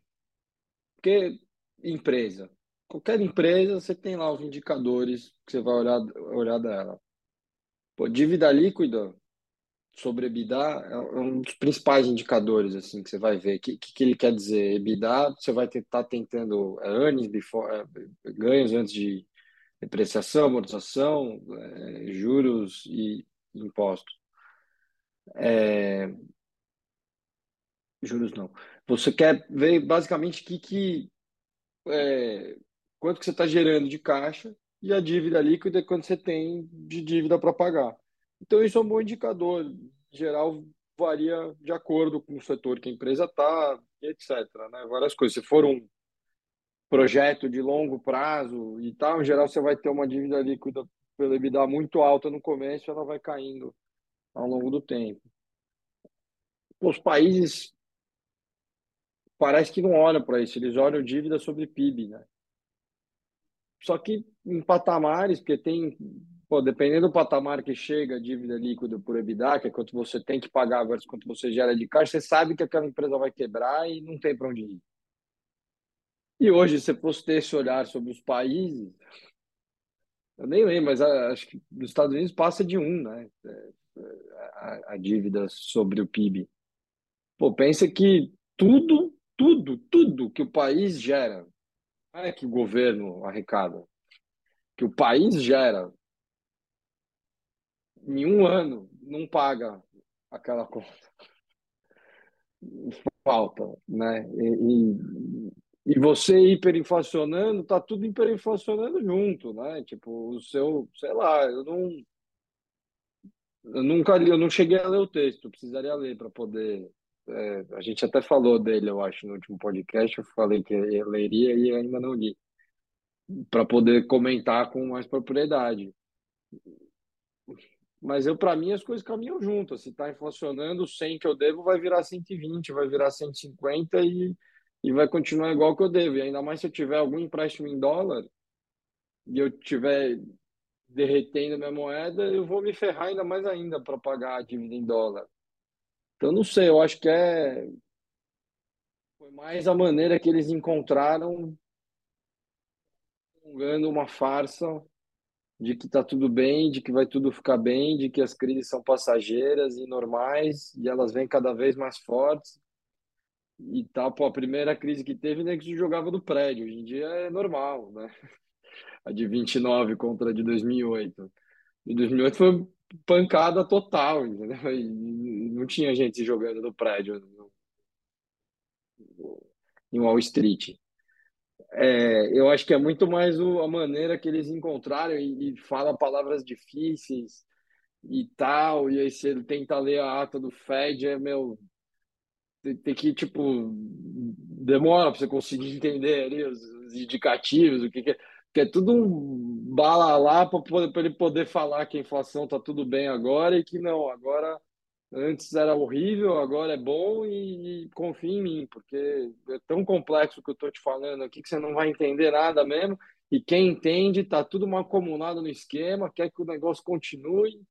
Porque empresa. Qualquer empresa, você tem lá os indicadores que você vai olhar, olhar dela. Pô, dívida líquida sobre EBITDA é um dos principais indicadores assim que você vai ver. O que, que, ele quer dizer? EBITDA, você vai estar tentando é, earnings before, é, ganhos antes de depreciação, amortização, é, juros e impostos. É, juros não. Você quer ver basicamente que, que é, quanto que você está gerando de caixa e a dívida líquida é quando você tem de dívida para pagar. Então, isso é um bom indicador. Em geral, varia de acordo com o setor que a empresa está, etc. Né? Várias coisas. Se for um projeto de longo prazo e tal, em geral, você vai ter uma dívida líquida pelo EBITDA muito alta no começo, ela vai caindo ao longo do tempo. Os países parece que não olham para isso, eles olham dívida sobre PIB, né? Só que em patamares, porque tem, pô, dependendo do patamar que chega a dívida líquida por EBITDA, que é quanto você tem que pagar versus quanto você gera de caixa, você sabe que aquela empresa vai quebrar e não tem para onde ir. E hoje, se fosse ter esse olhar sobre os países, eu nem lembro, mas acho que nos Estados Unidos passa de um, né? É, a, a dívida sobre o PIB. Pô, pensa que tudo, tudo, tudo que o país gera, não é que o governo arrecada, que o país gera, em um ano não paga aquela conta. Falta, né? E, e, e você hiperinflacionando, tá tudo hiperinflacionando junto, né? Tipo, o seu, sei lá, eu não eu nunca li, eu não cheguei a ler o texto, precisaria ler para poder. É, a gente até falou dele, eu acho, no último podcast. Eu falei que eu leria e ainda não li, para poder comentar com mais propriedade. Mas eu, para mim, as coisas caminham juntas. Se está inflacionando, 100 que eu devo vai virar 120, vai virar 150 e, e vai continuar igual que eu devo. E ainda mais se eu tiver algum empréstimo em dólar e eu tiver derretendo minha moeda, eu vou me ferrar ainda mais ainda para pagar a dívida em dólar. Então, não sei, eu acho que é foi mais a maneira que eles encontraram prolongando uma farsa de que está tudo bem, de que vai tudo ficar bem, de que as crises são passageiras e normais e elas vêm cada vez mais fortes. E tal, pô, a primeira crise que teve, né, que se jogava do prédio. Hoje em dia é normal, né? [LAUGHS] a de 29 contra a de 2008. E 2008 foi pancada total, entendeu? E não tinha gente jogando no prédio no, em Wall Street. É, eu acho que é muito mais o, a maneira que eles encontraram e, e fala palavras difíceis e tal, e aí ele tenta ler a ata do Fed, é meu. Tem, tem que, tipo, demora para você conseguir entender ali os, os indicativos, o que, que é que é tudo um bala lá para ele poder falar que a inflação está tudo bem agora e que não, agora antes era horrível, agora é bom e, e confia em mim, porque é tão complexo o que eu estou te falando aqui que você não vai entender nada mesmo. E quem entende está tudo mal acumulado no esquema, quer que o negócio continue.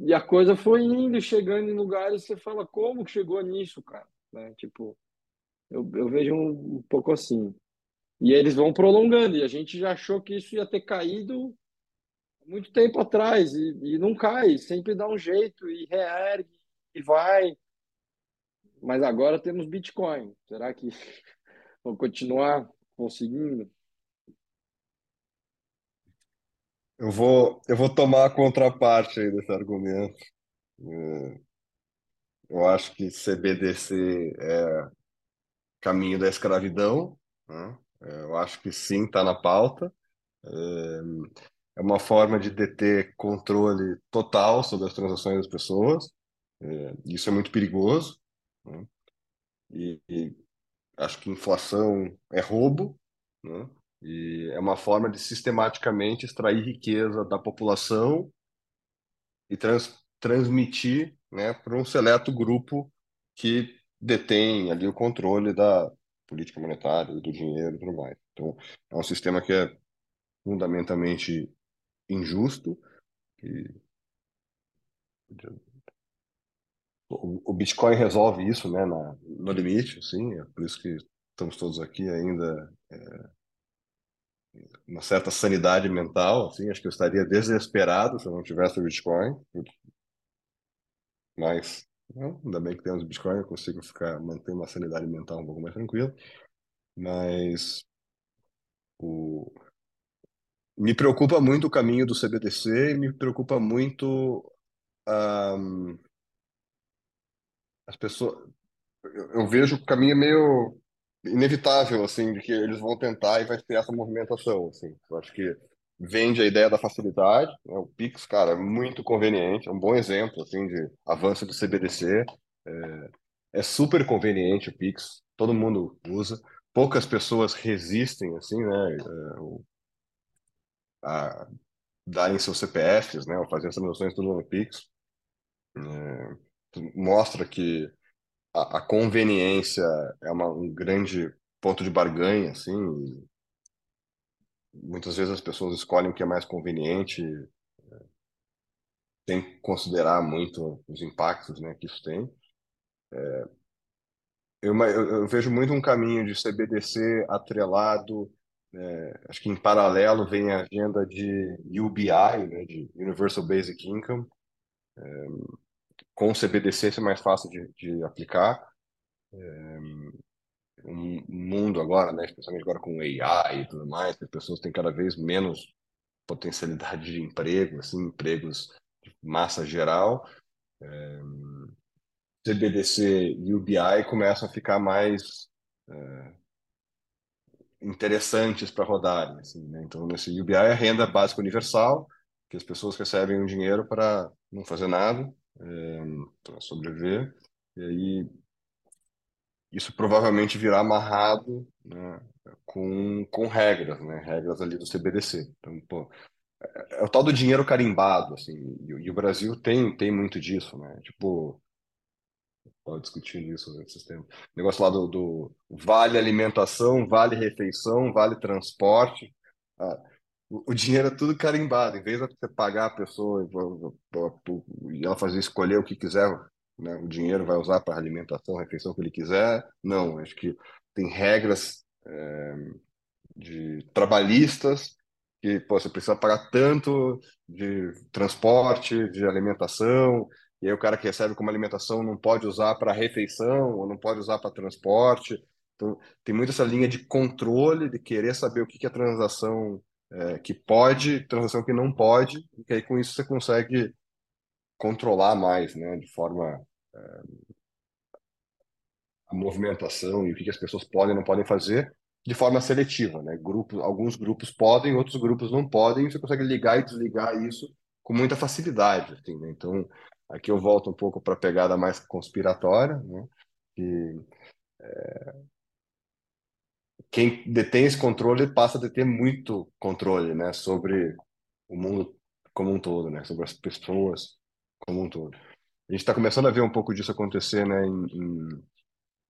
E a coisa foi indo e chegando em lugares você fala, como que chegou nisso, cara? Né? Tipo, eu, eu vejo um, um pouco assim. E eles vão prolongando, e a gente já achou que isso ia ter caído muito tempo atrás, e, e não cai, sempre dá um jeito, e reergue, e vai. Mas agora temos Bitcoin. Será que [LAUGHS] vão continuar conseguindo? Eu vou, eu vou tomar a contraparte aí desse argumento. É, eu acho que CBDC é caminho da escravidão, né? É, eu acho que sim, está na pauta. É, é uma forma de deter controle total sobre as transações das pessoas. É, isso é muito perigoso. Né? E, e, acho que inflação é roubo, né? E é uma forma de sistematicamente extrair riqueza da população e trans, transmitir né, para um seleto grupo que detém ali o controle da, política monetária, do dinheiro e tudo mais. Então, é um sistema que é fundamentalmente injusto. O Bitcoin resolve isso, né, na, no limite, assim, é por isso que estamos todos aqui ainda é, uma certa sanidade mental, assim, acho que eu estaria desesperado se eu não tivesse o Bitcoin, mas não, ainda bem que temos Bitcoin, eu consigo ficar, manter uma sanidade mental um pouco mais tranquila. Mas o... me preocupa muito o caminho do CBDC e me preocupa muito um, as pessoas. Eu, eu vejo o caminho meio inevitável, assim, de que eles vão tentar e vai ter essa movimentação, assim. Eu acho que vende a ideia da facilidade, né? O Pix, cara, é muito conveniente, é um bom exemplo assim de avanço do CBDC. É, é super conveniente o Pix, todo mundo usa. Poucas pessoas resistem assim, né, é, a darem seus CPFs, né, ou fazer essas transações tudo no Pix. É, mostra que a, a conveniência é uma, um grande ponto de barganha, assim. Muitas vezes as pessoas escolhem o que é mais conveniente, sem considerar muito os impactos, né, que isso tem. Ima- eu, eu vejo muito um caminho de CBDC atrelado, é, acho que em paralelo vem a agenda de UBI, né, de Universal Basic Income, com o CBDC ser mais fácil de, de aplicar. Um mundo agora, né, especialmente agora com AI e tudo mais, que as pessoas têm cada vez menos potencialidade de emprego, assim, empregos de massa geral. É, CBDC e UBI começam a ficar mais é, interessantes para rodarem, assim, né? Então, nesse UBI é renda básica universal, que as pessoas recebem um dinheiro para não fazer nada, é, para sobreviver, e aí isso provavelmente virá amarrado, né, com, com regras, né, regras ali do CBDC. Então, pô, é o tal do dinheiro carimbado, assim, e, e o Brasil tem, tem muito disso, né, tipo, Estava discutindo isso nesses tempos. O negócio lá do, do vale alimentação, vale refeição, vale transporte. Ah, o dinheiro é tudo carimbado. Em vez de você pagar a pessoa e ela fazer escolher o que quiser, né, o dinheiro vai usar para alimentação, refeição que ele quiser. Não, acho que tem regras é, de trabalhistas que pô, você precisa pagar tanto de transporte, de alimentação, e aí o cara que recebe como alimentação não pode usar para refeição, ou não pode usar para transporte. Então, tem muito essa linha de controle, de querer saber o que é transação é, que pode, transação que não pode, e aí com isso você consegue controlar mais, né, de forma é, a movimentação e o que as pessoas podem e não podem fazer de forma seletiva, né? Grupos, alguns grupos podem, outros grupos não podem, você consegue ligar e desligar isso com muita facilidade, assim, né? Então, aqui eu volto um pouco para a pegada mais conspiratória, né? Que é, quem detém esse controle passa a deter muito controle, né? Sobre o mundo como um todo, né? Sobre as pessoas como um todo. A gente está começando a ver um pouco disso acontecer, né? Em, em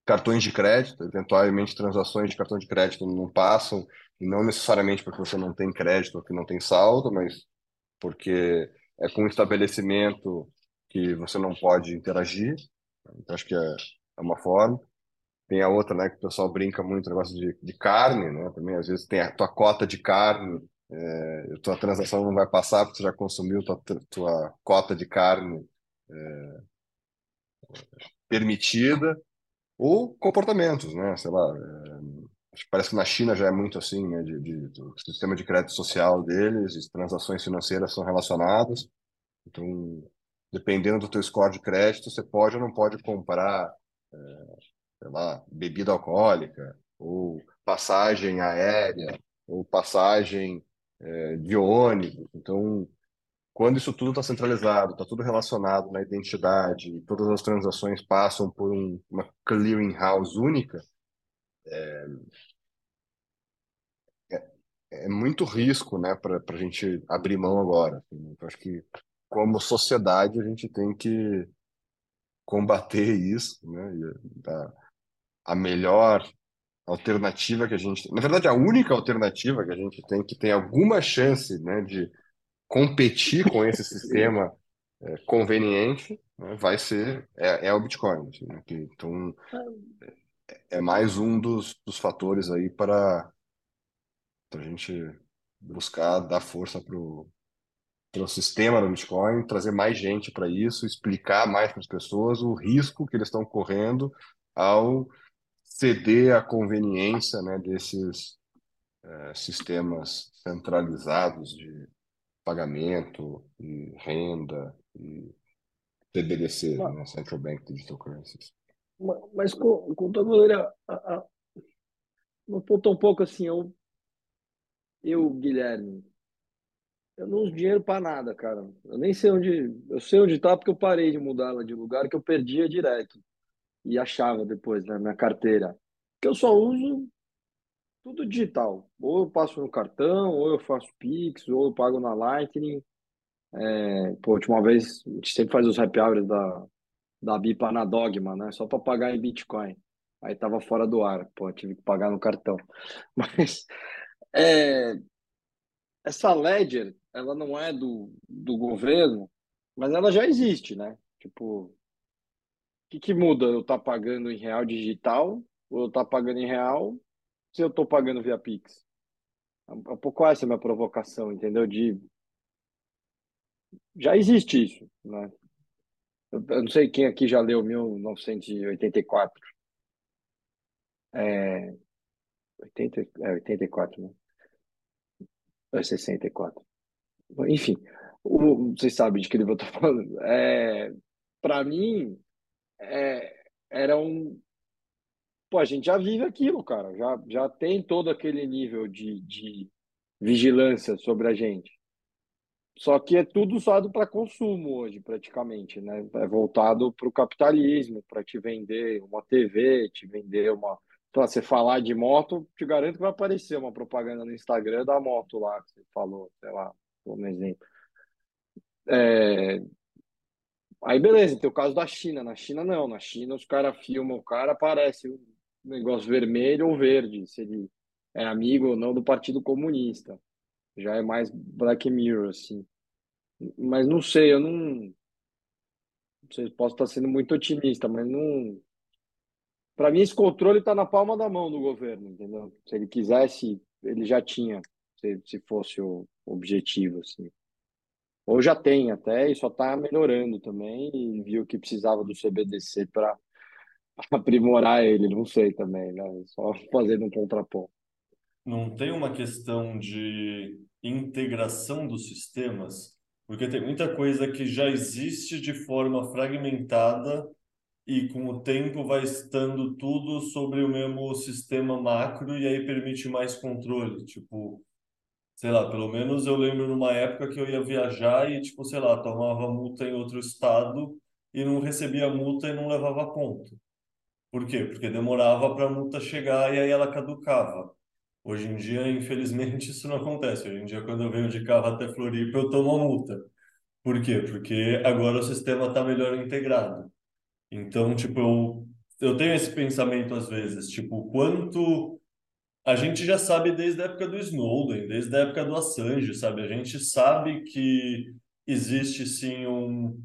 cartões de crédito, eventualmente transações de cartão de crédito não passam, e não necessariamente porque você não tem crédito ou que não tem saldo, mas porque é com um estabelecimento que você não pode interagir. Então, acho que é, é uma forma. Tem a outra, né, que o pessoal brinca muito, negócio de, de carne, né, também, às vezes tem a tua cota de carne, é, tua transação não vai passar porque você já consumiu tua, tua cota de carne é, permitida, ou comportamentos, né, sei lá, é, parece que na China já é muito assim, né, de, de, do sistema de crédito social deles, as transações financeiras são relacionadas, então, dependendo do teu score de crédito, você pode ou não pode comprar, é, sei lá, bebida alcoólica, ou passagem aérea, ou passagem é, de ônibus. Então, quando isso tudo está centralizado, está tudo relacionado na identidade, todas as transações passam por um, uma clearing house única, é, é, é muito risco, né, para a gente abrir mão agora. Assim, eu acho que como sociedade a gente tem que combater isso, né? E a, a melhor alternativa que a gente, na verdade a única alternativa que a gente tem que tem alguma chance, né, de competir com esse [LAUGHS] sistema é, conveniente, né, vai ser é, é o Bitcoin. Assim, né? que, então é mais um dos, dos fatores aí para a gente buscar dar força para o sistema do Bitcoin, trazer mais gente para isso, explicar mais para as pessoas o risco que eles estão correndo ao ceder à conveniência né, desses é, sistemas centralizados de pagamento e renda e CBDC, Mas, né, Central Bank Digital Currencies. mas com, com toda maneira, não ponto um pouco assim, eu, eu, Guilherme, eu não uso dinheiro para nada, cara. Eu nem sei onde. Eu sei onde tá porque eu parei de mudar ela de lugar que eu perdia direto. E achava depois na minha carteira. Que eu só uso tudo digital. Ou eu passo no cartão, ou eu faço Pix, ou eu pago na Lightning. É, pô, última vez, a gente sempre faz os happy hours da, da BIPA na Dogma, né? Só para pagar em Bitcoin. Aí tava fora do ar, pô, tive que pagar no cartão. [LAUGHS] Mas é, essa Ledger, ela não é do, do governo, mas ela já existe, né? Tipo, que, que muda eu estar tá pagando em real digital ou eu estar tá pagando em real se eu estou pagando via Pix? É um pouco essa é a minha provocação, entendeu? De já existe isso, né? Eu, eu não sei quem aqui já leu 1984. É, 80, é 84, né? É 64. Enfim, o, vocês sabem de que livro eu tô [LAUGHS] falando. É, para mim, é, era um. Pô, a gente já vive aquilo, cara. Já, já tem todo aquele nível de, de vigilância sobre a gente. Só que é tudo usado para consumo hoje, praticamente, né? É voltado para o capitalismo, para te vender uma TV, te vender uma. Então, você falar de moto, te garanto que vai aparecer uma propaganda no Instagram da moto lá que você falou, sei lá, como exemplo. É... Aí beleza, tem o caso da China. Na China não, na China os caras filmam o cara, aparece um negócio vermelho ou verde, se ele é amigo ou não do Partido Comunista. Já é mais Black Mirror, assim. Mas não sei, eu não. Não sei, posso estar sendo muito otimista, mas não. Para mim, esse controle está na palma da mão do governo, entendeu? Se ele quisesse, ele já tinha, se, se fosse o objetivo, assim. Ou já tem até, e só está melhorando também, e viu que precisava do CBDC para [LAUGHS] aprimorar ele, não sei também, né? Só fazendo um contraponto. Não tem uma questão de integração dos sistemas, porque tem muita coisa que já existe de forma fragmentada e com o tempo vai estando tudo sobre o mesmo sistema macro e aí permite mais controle. Tipo, sei lá, pelo menos eu lembro numa época que eu ia viajar e, tipo, sei lá, tomava multa em outro estado e não recebia multa e não levava ponto. Por quê? Porque demorava para a multa chegar e aí ela caducava. Hoje em dia, infelizmente, isso não acontece. Hoje em dia, quando eu venho de carro até Floripa, eu tomo a multa. Por quê? Porque agora o sistema está melhor integrado. Então, tipo, eu, eu tenho esse pensamento às vezes, tipo, quanto a gente já sabe desde a época do Snowden, desde a época do Assange, sabe? A gente sabe que existe sim um,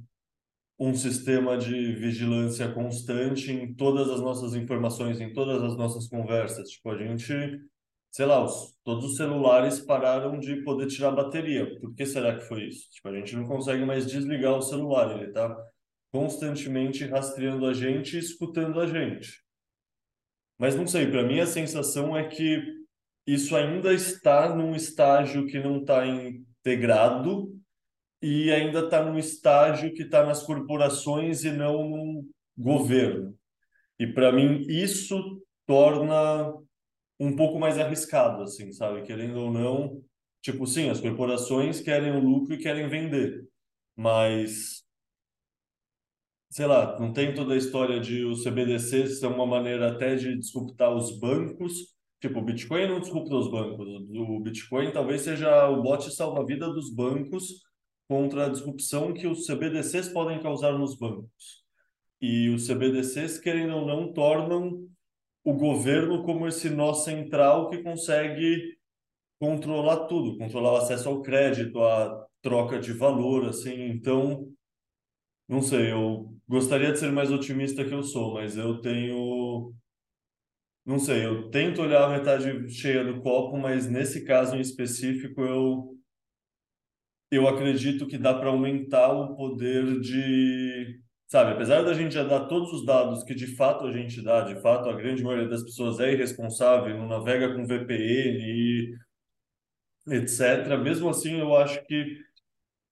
um sistema de vigilância constante em todas as nossas informações, em todas as nossas conversas. Tipo, a gente sei lá, os, todos os celulares pararam de poder tirar bateria. Por que será que foi isso? Tipo, a gente não consegue mais desligar o celular, ele está constantemente rastreando a gente e escutando a gente. Mas não sei, para mim a sensação é que isso ainda está num estágio que não está integrado e ainda está num estágio que está nas corporações e não no governo. E para mim isso torna um pouco mais arriscado, assim, sabe? Querendo ou não, tipo, sim, as corporações querem o lucro e querem vender, mas sei lá, não tem toda a história de os CBDCs ser uma maneira até de disruptar os bancos. Tipo, o Bitcoin não disrupta os bancos. O Bitcoin talvez seja o bote salva-vida dos bancos contra a disrupção que os CBDCs podem causar nos bancos. E os CBDCs, querendo ou não, tornam o governo como esse nó central que consegue controlar tudo, controlar o acesso ao crédito, a troca de valor, assim. Então, não sei, eu gostaria de ser mais otimista que eu sou, mas eu tenho não sei, eu tento olhar a metade cheia do copo, mas nesse caso em específico eu eu acredito que dá para aumentar o poder de Sabe, apesar da gente já dar todos os dados que de fato a gente dá, de fato a grande maioria das pessoas é irresponsável, não navega com VPN e etc. Mesmo assim, eu acho que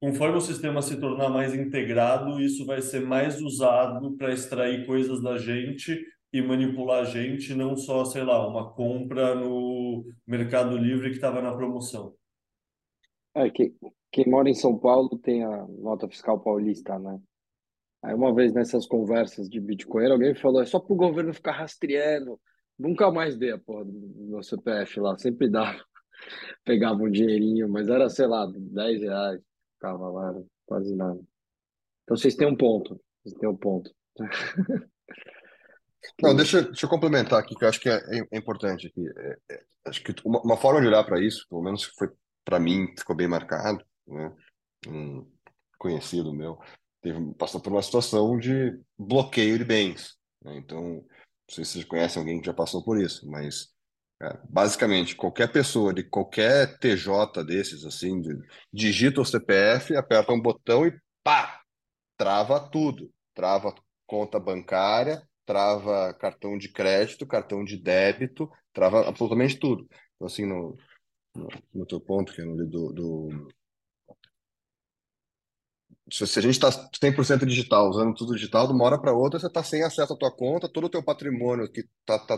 conforme o sistema se tornar mais integrado, isso vai ser mais usado para extrair coisas da gente e manipular a gente, não só, sei lá, uma compra no Mercado Livre que estava na promoção. É que quem mora em São Paulo tem a nota fiscal paulista, né? Aí uma vez nessas conversas de Bitcoin, alguém falou, é só pro governo ficar rastreando. Nunca mais dei a porra do meu CPF lá, sempre dava. [LAUGHS] Pegava um dinheirinho, mas era, sei lá, 10 reais. Ficava lá, quase nada. Então vocês têm um ponto. Vocês têm um ponto. [LAUGHS] Não, deixa, deixa eu complementar aqui, que eu acho que é, é- é importante aqui. É- é- acho que uma, uma forma de olhar para isso, pelo menos foi para mim, ficou bem marcado, né? Um conhecido meu teve, passou por uma situação de bloqueio de bens, né? Então, não sei se vocês conhecem alguém que já passou por isso, mas basicamente qualquer pessoa de qualquer TJ desses, assim, digita o CPF, aperta um botão e pá, trava tudo, trava conta bancária trava cartão de crédito, cartão de débito, trava absolutamente tudo. Então, assim, no, no, no teu ponto, que é no do, do... Se a gente está 100% digital, usando tudo digital, de uma hora para outra você está sem acesso à tua conta, todo o teu patrimônio que tá, tá,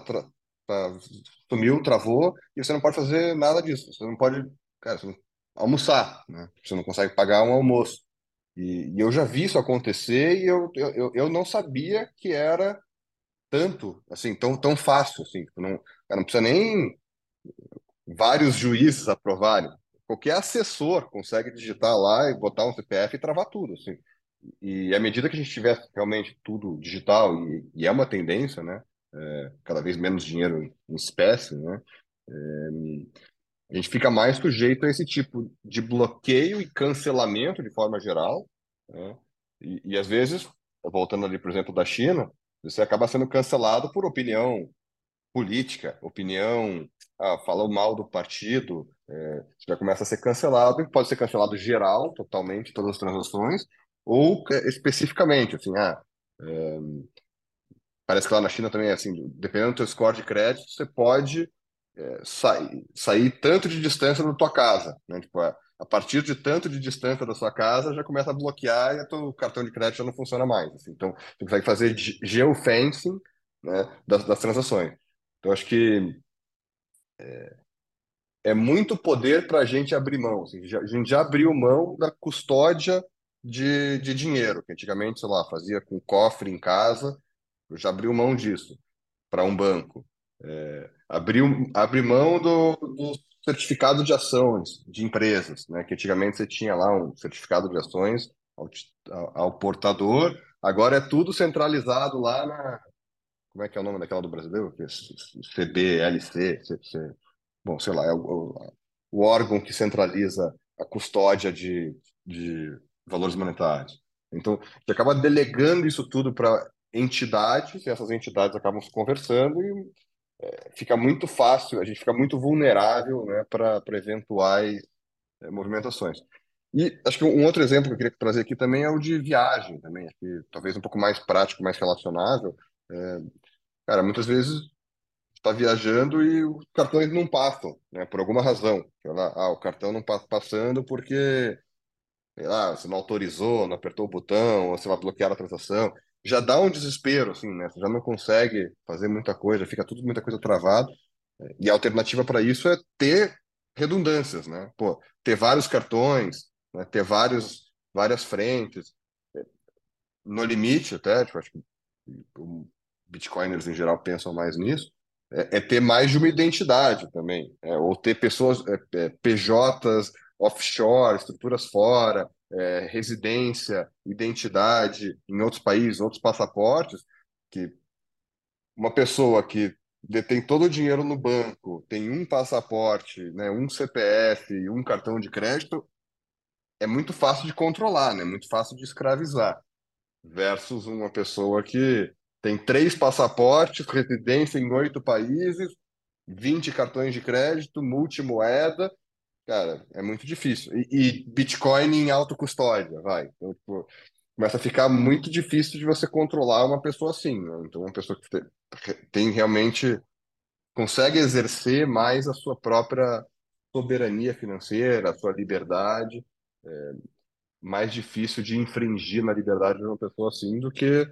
tá- sumiu, travou, e você não pode fazer nada disso. Você não pode, cara, você não- almoçar, né? Você não consegue pagar um almoço. E, e eu já vi isso acontecer e eu, eu, eu eu não sabia que era tanto, assim, tão, tão fácil, assim, tipo, não, cara, não precisa nem vários juízes aprovarem. Qualquer assessor consegue digitar lá e botar um CPF e travar tudo, assim. E à medida que a gente tiver realmente tudo digital, e, e é uma tendência, né, cada vez menos dinheiro em espécie, né, é, a gente fica mais sujeito a esse tipo de bloqueio e cancelamento de forma geral, né, e, e às vezes, voltando ali, por exemplo, da China, você acaba sendo cancelado por opinião política, opinião, ah, falou mal do partido, é, já começa a ser cancelado, e pode ser cancelado geral, totalmente, todas as transações, ou é, especificamente, assim, ah, é, parece que lá na China também é assim, dependendo do teu score de crédito, você pode é, sair, sair tanto de distância da tua casa, né? Tipo, a, a partir de tanto de distância da sua casa, já começa a bloquear e o cartão de crédito já não funciona mais. assim. Então, você consegue fazer ge- geofencing, né, das, das transações. Então, acho que é muito poder para a gente abrir mão. assim. Já- a gente já abriu mão da custódia de, de dinheiro, que antigamente, sei lá, fazia com cofre em casa, já abriu mão disso para um banco. É, abriu, abrir mão do, do certificado de ações de empresas, né? Que antigamente você tinha lá um certificado de ações ao, ao- portador, agora é tudo centralizado lá na. Como é que é o nome daquela do brasileiro? Que é CBLC, CC, bom, sei lá, é o, o, o órgão que centraliza a custódia de, de valores monetários. Então, você acaba delegando isso tudo para entidades, e essas entidades acabam se conversando e fica muito fácil, a gente fica muito vulnerável, né, para eventuais eh, movimentações. E acho que um outro exemplo que eu queria trazer aqui também é o de viagem, também, que talvez um pouco mais prático, mais relacionável. É, cara, muitas vezes está viajando e os cartões não passam, né, por alguma razão. Lá, ah, o cartão não está passando porque sei lá, você não autorizou, não apertou o botão, ou você vai bloquear a transação. Já dá um desespero, assim, né? Você já não consegue fazer muita coisa, fica tudo muita coisa travado. E a alternativa para isso é ter redundâncias, né? Pô, ter vários cartões, né? Ter vários, várias frentes. No limite, até, tipo, acho que bitcoiners em geral pensam mais nisso, é, é ter mais de uma identidade também, é, ou ter pessoas, é, é, PJs offshore, estruturas fora, é, residência, identidade em outros países, outros passaportes, que uma pessoa que detém todo o dinheiro no banco, tem um passaporte, né, um CPF e um cartão de crédito, é muito fácil de controlar, né? Muito fácil de escravizar. Versus uma pessoa que tem três passaportes, residência em oito países, 20 cartões de crédito, multimoeda. Cara, é muito difícil. E, e Bitcoin em autocustódia, vai. Então, tipo, começa a ficar muito difícil de você controlar uma pessoa assim, né? Então, uma pessoa que te- tem realmente consegue exercer mais a sua própria soberania financeira, a sua liberdade. É mais difícil de infringir na liberdade de uma pessoa assim do que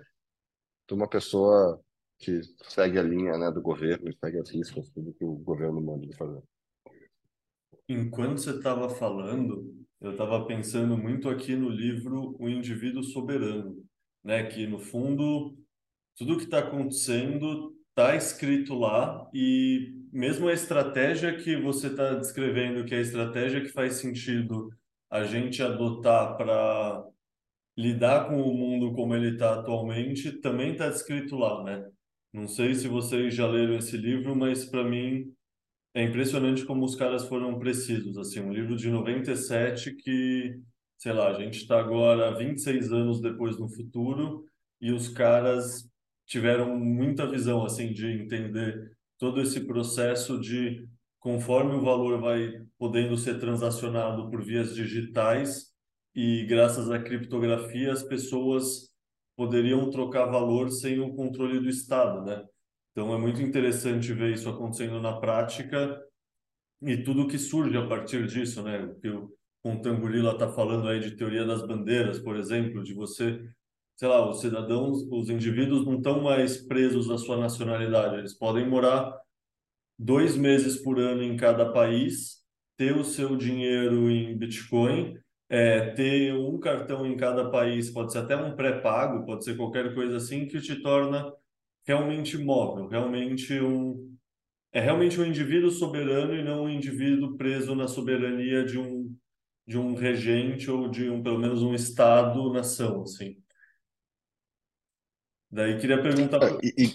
de uma pessoa que segue a linha, né, do governo segue as riscas, tudo que o governo manda fazer. Enquanto você estava falando, eu estava pensando muito aqui no livro O Indivíduo Soberano, né? Que no fundo tudo que está acontecendo está escrito lá e mesmo a estratégia que você está descrevendo, que é a estratégia que faz sentido a gente adotar para lidar com o mundo como ele está atualmente, também está descrito lá, né? Não sei se vocês já leram esse livro, mas para mim é impressionante como os caras foram precisos. Assim, um livro de 97 que, sei lá, a gente está agora 26 anos depois no futuro e os caras tiveram muita visão assim de entender todo esse processo de conforme o valor vai podendo ser transacionado por vias digitais e graças à criptografia as pessoas poderiam trocar valor sem o controle do Estado, né? Então é muito interessante ver isso acontecendo na prática e tudo que surge a partir disso, né? O que o Contangulila está falando aí de teoria das bandeiras, por exemplo, de você, sei lá, os cidadãos, os indivíduos não estão mais presos à sua nacionalidade, eles podem morar dois meses por ano em cada país, ter o seu dinheiro em Bitcoin, é, ter um cartão em cada país, pode ser até um pré-pago, pode ser qualquer coisa assim que te torna realmente móvel, realmente um é realmente um indivíduo soberano e não um indivíduo preso na soberania de um de um regente ou de um pelo menos um estado nação assim. Daí queria perguntar e, e,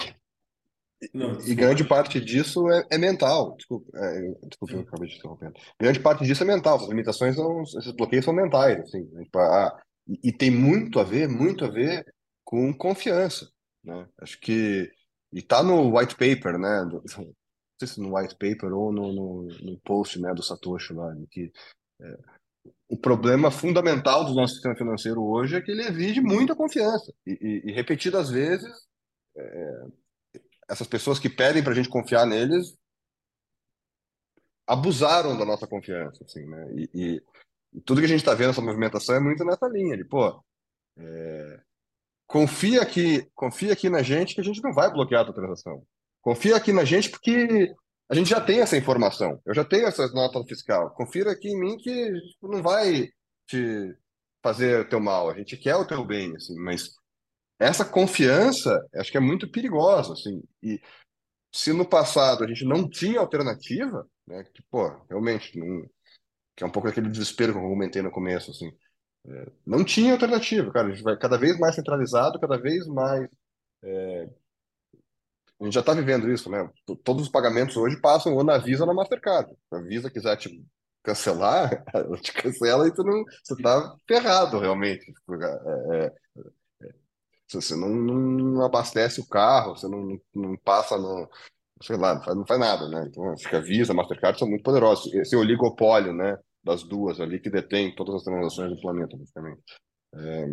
não, e grande parte disso é, é mental. Desculpa, é, desculpa, eu acabei de interromper. Grande parte disso é mental. As limitações são, esses bloqueios são mentais. Assim, né? tipo, e tem muito a ver, muito a ver com confiança. Né? Acho que. E está no white paper, né? Do, [LAUGHS] não sei se no white paper ou no, no, no post né, do Satoshi lá, que é, o problema fundamental do nosso sistema financeiro hoje é que ele exige muita confiança. E, e, e repetidas vezes, é, essas pessoas que pedem para a gente confiar neles abusaram da nossa confiança, assim, né? E, e, e tudo que a gente está vendo essa movimentação é muito nessa linha de, pô, é, confia aqui, confia aqui na gente que a gente não vai bloquear a tua transação. Confia aqui na gente porque a gente já tem essa informação. Eu já tenho essa nota fiscal. Confira aqui em mim que tipo, não vai te fazer o teu mal. A gente quer o teu bem, assim, mas essa confiança acho que é muito perigosa, assim. E se no passado a gente não tinha alternativa, né, que, pô, realmente, não, que é um pouco aquele desespero que eu comentei no começo, assim, não tinha alternativa, cara. A gente vai cada vez mais centralizado, cada vez mais. É, a gente já está vivendo isso, né? Todos os pagamentos hoje passam ou na Visa ou na Mastercard. A Visa quiser te cancelar, [LAUGHS] ela te cancela e tu não, você está ferrado realmente. É, é você não, não abastece o carro, você não, não passa no. Sei lá, não faz, não faz nada, né? Então, que a Visa, Mastercard são muito poderosos. Esse oligopólio, né? Das duas ali que detém todas as transações do planeta, basicamente. É,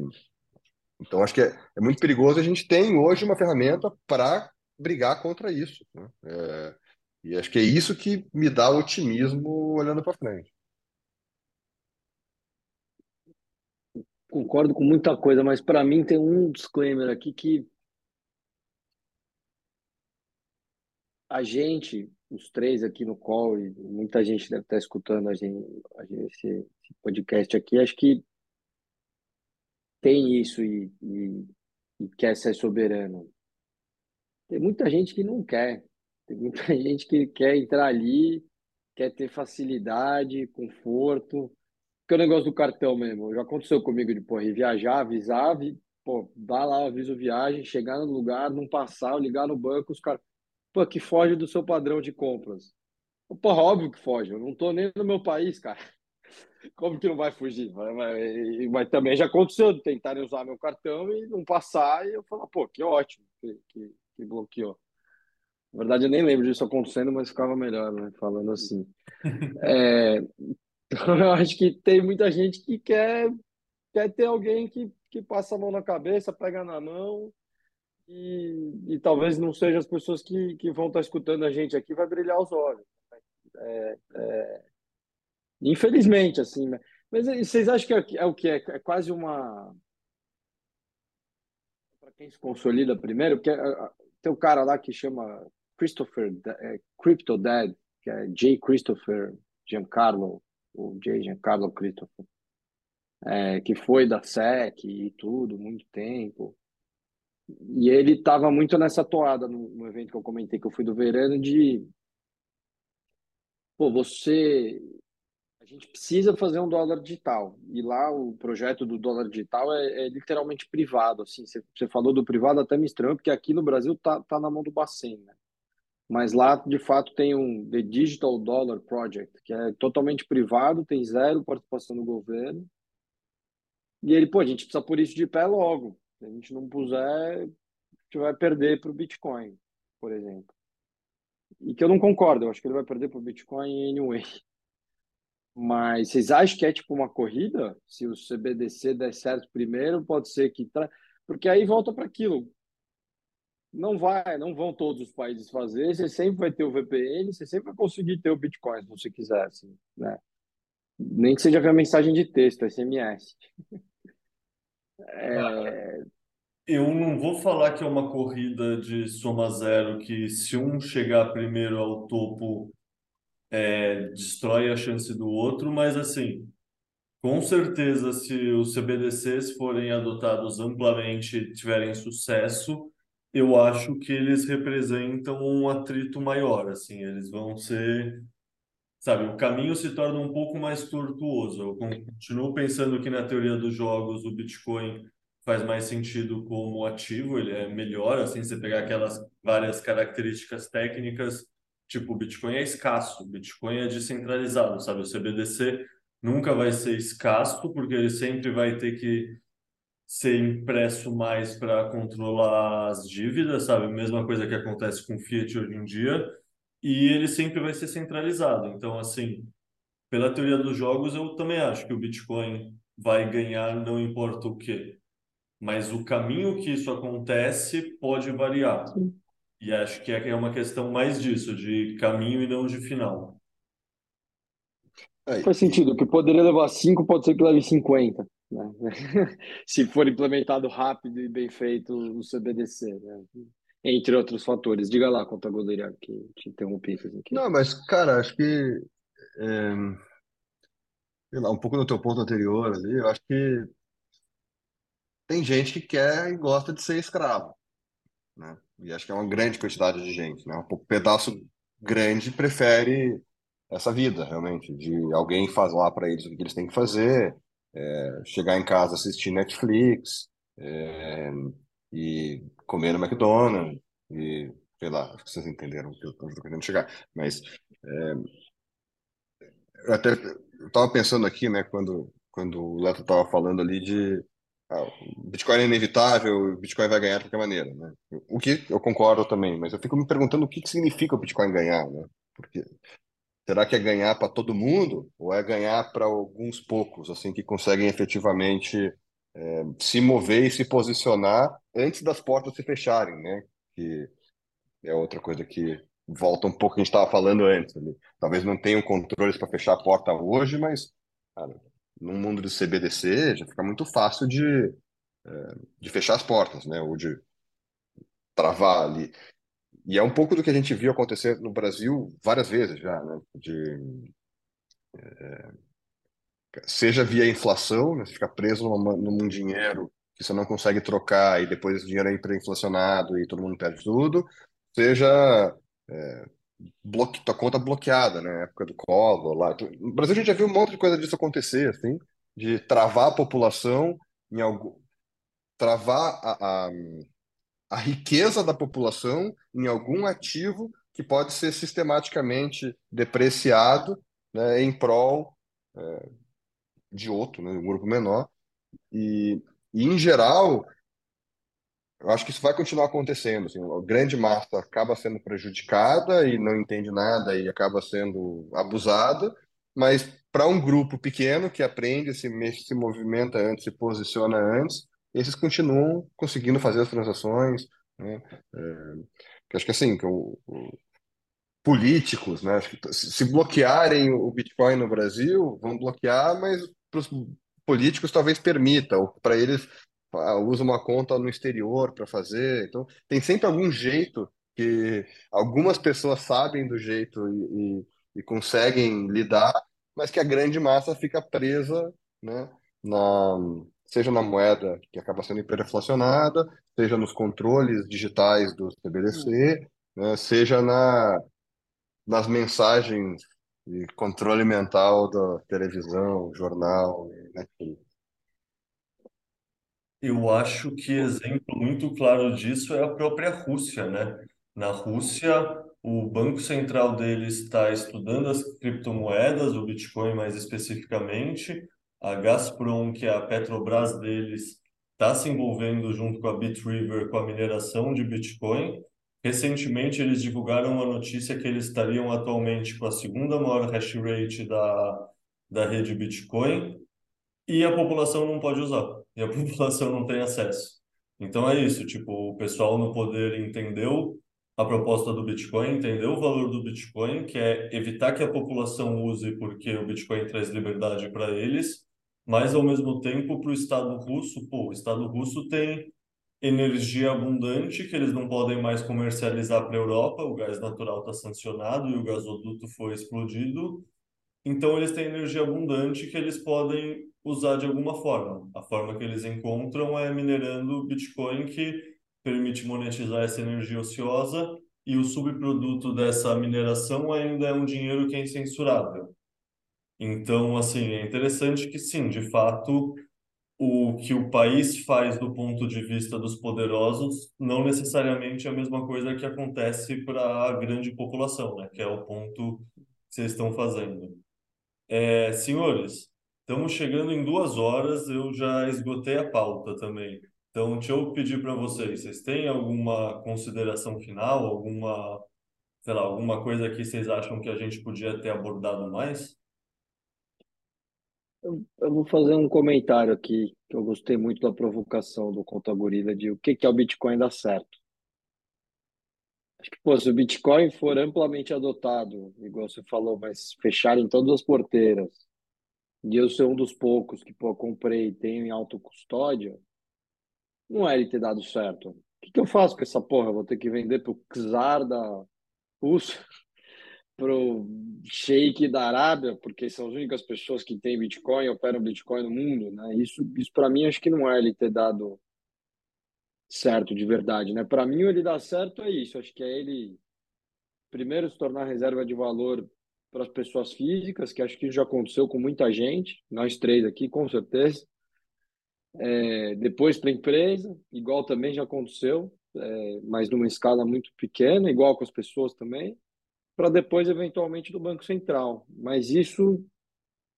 então, acho que é, é, muito perigoso. A gente tem hoje uma ferramenta para brigar contra isso. Né? É, e acho que é isso que me dá otimismo olhando para frente. concordo com muita coisa, mas para mim tem um disclaimer aqui que a gente, os três aqui no call, e muita gente deve estar escutando a gente, a gente esse, esse, podcast aqui, acho que tem isso e, e, e quer ser soberano. Tem muita gente que não quer. Tem muita [LAUGHS] gente que quer entrar ali, quer ter facilidade, conforto que é o negócio do cartão mesmo. Já aconteceu comigo de, porra, viajar, avisar, vi, pô, dar lá o aviso viagem, chegar no lugar, não passar, ligar no banco, os caras, pô, que foge do seu padrão de compras. Porra, óbvio que foge, eu não tô nem no meu país, cara. [LAUGHS] Como que não vai fugir? Mas, mas, mas também já aconteceu de tentarem usar meu cartão e não passar, e eu falar, pô, que ótimo que, que, que bloqueou. Na verdade, eu nem lembro disso acontecendo, mas ficava melhor, né? Falando assim. [LAUGHS] É, então, eu acho que tem muita gente que quer, quer ter alguém que, que passa a mão na cabeça, pega na mão, e, e talvez não sejam as pessoas que, que vão estar escutando a gente aqui, vai brilhar os olhos. É, é, infelizmente, assim. Né? Mas vocês acham que é, é o que? É, é quase uma. Para quem se consolida primeiro, porque é, tem um cara lá que chama Christopher, é, Crypto Dad, que é J. Christopher Giancarlo o J. Giancarlo Christopher. que foi da SEC e tudo, muito tempo. E ele estava muito nessa toada no, no, evento que eu comentei que eu fui do verano de pô, você a gente precisa fazer um dólar digital. E lá o projeto do dólar digital é, é literalmente privado. Assim, você, falou do privado, até me estranho, porque aqui no Brasil tá, tá na mão do Bacen, né? Mas lá, de fato, tem um The Digital Dollar Project, que é totalmente privado, tem zero participação do governo. E ele, pô, a gente precisa pôr isso de pé logo. Se a gente não puser, a gente vai perder para o Bitcoin, por exemplo. E que eu não concordo, eu acho que ele vai perder para o Bitcoin anyway. Mas vocês acham que é tipo uma corrida? Se o CBDC der certo primeiro, pode ser que. Tra... Porque aí volta para aquilo. Não vai, não vão todos os países fazer. Você sempre vai ter o VPN, você sempre vai conseguir ter o Bitcoin se você quiser, assim, né? Nem que seja via mensagem de texto, SMS. [LAUGHS] É... Eu não vou falar que é uma corrida de soma zero, que se um chegar primeiro ao topo é, destrói a chance do outro, mas assim, com certeza, se os CBDCs forem adotados amplamente e tiverem sucesso, eu acho que eles representam um atrito maior, assim, eles vão ser, sabe, o caminho se torna um pouco mais tortuoso. Eu continuo pensando que na teoria dos jogos o Bitcoin faz mais sentido como ativo, ele é melhor, assim, você pegar aquelas várias características técnicas Tipo, o Bitcoin é escasso, o Bitcoin é descentralizado, sabe? O CBDC nunca vai ser escasso, porque ele sempre vai ter que ser impresso mais para controlar as dívidas, sabe? Mesma coisa que acontece com Fiat hoje em dia, e ele sempre vai ser centralizado. Então, assim, pela teoria dos jogos, eu também acho que o Bitcoin vai ganhar, não importa o quê. Mas o caminho que isso acontece pode variar. Sim. E acho que é, é uma questão mais disso, de caminho e não de final. Faz sentido, que poderia levar 5 pode ser que leve 50, né? [LAUGHS] se for implementado rápido e bem feito o CBDC, né? entre outros fatores. Diga lá, conta goleira, que te interrompi. Aqui. Não, mas, cara, acho que é, lá, um pouco no teu ponto anterior ali, eu acho que tem gente que quer e gosta de ser escravo, né? E acho que é uma grande quantidade de gente, né? Um pedaço grande prefere essa vida, realmente, de alguém falar para eles o que eles têm que fazer, é, chegar em casa assistir Netflix, é, e comer no McDonald's, e sei lá, acho que vocês entenderam o que eu estou querendo chegar. Mas é, eu até estava pensando aqui, né, quando, quando o Leto estava falando ali de ah, o Bitcoin é inevitável, o Bitcoin vai ganhar de qualquer maneira, né? O que eu concordo também, mas eu fico me perguntando o que, que significa o Bitcoin ganhar, né? Porque será que é ganhar para todo mundo ou é ganhar para alguns poucos, assim, que conseguem efetivamente é, se mover e se posicionar antes das portas se fecharem, né? Que é outra coisa que volta um pouco que a gente estava falando antes. Ali. Talvez não tenham controles para fechar a porta hoje, mas cara, no mundo do CBDC já fica muito fácil de, é, de fechar as portas, né? Ou de travar ali. E é um pouco do que a gente viu acontecer no Brasil várias vezes já, né? De, é, seja via inflação, né? Você fica preso num dinheiro que você não consegue trocar e depois o dinheiro é hiperinflacionado e todo mundo perde tudo, seja é, bloque, tua conta bloqueada, né? época do Collor lá. No Brasil a gente já viu um monte de coisa disso acontecer, assim, de travar a população em algum, travar a, a, a riqueza da população em algum ativo que pode ser sistematicamente depreciado, né, em prol é, de outro, né, um grupo menor. E, e em geral, eu acho que isso vai continuar acontecendo. Assim, a grande massa acaba sendo prejudicada e não entende nada e acaba sendo abusada, mas para um grupo pequeno que aprende, se, mexe, se movimenta antes, se posiciona antes, esses continuam conseguindo fazer as transações. Né? É, acho que assim, que o, o, políticos, né? se bloquearem o Bitcoin no Brasil, vão bloquear, mas para os políticos talvez permita, ou para eles usa uma conta no exterior para fazer. Então, tem sempre algum jeito que algumas pessoas sabem do jeito e, e, e, conseguem lidar, mas que a grande massa fica presa, né? na, seja na moeda que acaba sendo hiperinflacionada, seja nos controles digitais do CBDC, né, seja na, nas mensagens de controle mental da televisão, jornal, Netflix. Eu acho que exemplo muito claro disso é a própria Rússia, né? Na Rússia, o Banco Central deles está estudando as criptomoedas, o Bitcoin mais especificamente. A Gazprom, que é a Petrobras deles, está se envolvendo junto com a Bitriver com a mineração de Bitcoin. Recentemente, eles divulgaram uma notícia que eles estariam atualmente com a segunda maior hash rate da, da rede Bitcoin e a população não pode usar, e a população não tem acesso. Então é isso, tipo, o pessoal no poder entendeu a proposta do Bitcoin, entendeu o valor do Bitcoin, que é evitar que a população use porque o Bitcoin traz liberdade para eles, mas ao mesmo tempo para o Estado russo, pô, o Estado russo tem energia abundante que eles não podem mais comercializar para a Europa, o gás natural está sancionado e o gasoduto foi explodido, então eles têm energia abundante que eles podem usar de alguma forma. A forma que eles encontram é minerando Bitcoin, que permite monetizar essa energia ociosa, e o subproduto dessa mineração ainda é um dinheiro que é incensurável. Então, assim, é interessante que sim, de fato, o que o país faz do ponto de vista dos poderosos não necessariamente é a mesma coisa que acontece para a grande população, né? Que é o ponto que vocês estão fazendo. É, senhores, Estamos chegando em duas horas, eu já esgotei a pauta também. Então, deixa eu pedir para vocês, vocês têm alguma consideração final, alguma, sei lá, alguma coisa que vocês acham que a gente podia ter abordado mais? Eu, eu vou fazer um comentário aqui, que eu gostei muito da provocação do Conta Gorila de o que, que é o Bitcoin dar certo. Acho que, pô, se o Bitcoin for amplamente adotado, igual você falou, mas fecharem todas as porteiras, de eu ser um dos poucos que, pô, comprei e tenho em autocustódia, não é ele ter dado certo. O que, que eu faço com essa porra? Eu vou ter que vender pro czar da Rússia, [LAUGHS] pro sheik da Arábia, porque são as únicas pessoas que têm Bitcoin, operam Bitcoin no mundo, né? Isso, isso para mim, acho que não é ele ter dado certo de verdade, né? Para mim, ele dá certo é isso. Acho que é ele primeiro se tornar reserva de valor para as pessoas físicas, que acho que já aconteceu com muita gente, nós três aqui, com certeza. É, depois para a empresa, igual também já aconteceu, é, mas numa escala muito pequena, igual com as pessoas também, para depois, eventualmente, do Banco Central. Mas isso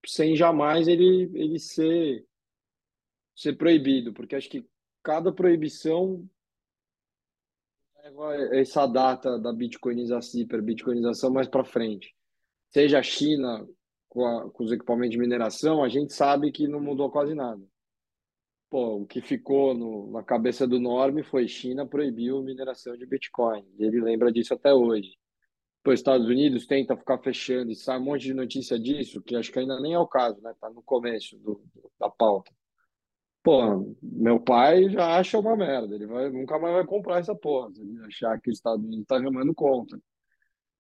sem jamais ele, ele ser, ser proibido, porque acho que cada proibição leva essa data da bitcoinização, hiperbitcoinização mais para frente seja a China com, a, com os equipamentos de mineração, a gente sabe que não mudou quase nada. Pô, o que ficou no, na cabeça do Norme foi China proibiu mineração de Bitcoin. Ele lembra disso até hoje. Pô, Estados Unidos tenta ficar fechando e sai um monte de notícia disso, que acho que ainda nem é o caso, né? Tá no começo do, da pauta. Pô, meu pai já acha uma merda. Ele vai, nunca mais vai comprar essa porra. Ele achar que os Estados Unidos está remando contra.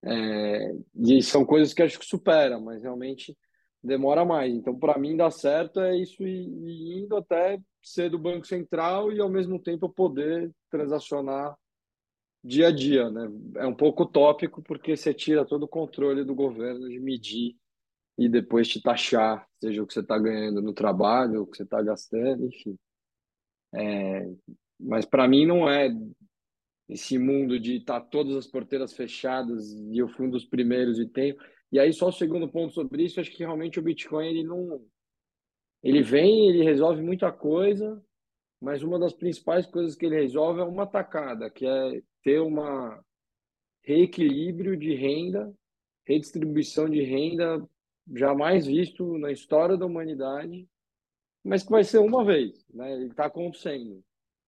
É, e são coisas que acho que supera, mas realmente demora mais. Então, para mim, dar certo é isso ir, indo até ser do Banco Central e, ao mesmo tempo, poder transacionar dia a dia. Né? É um pouco utópico, porque você tira todo o controle do governo de medir e depois te taxar, seja o que você está ganhando no trabalho, o que você está gastando, enfim. É, mas para mim não é esse mundo de estar tá todas as porteiras fechadas e eu fui um dos primeiros e tenho. E aí só o segundo ponto sobre isso, acho que realmente o Bitcoin ele não ele vem, ele resolve muita coisa, mas uma das principais coisas que ele resolve é uma tacada, que é ter uma reequilíbrio de renda, redistribuição de renda jamais visto na história da humanidade, mas que vai ser uma vez, né? Ele está acontecendo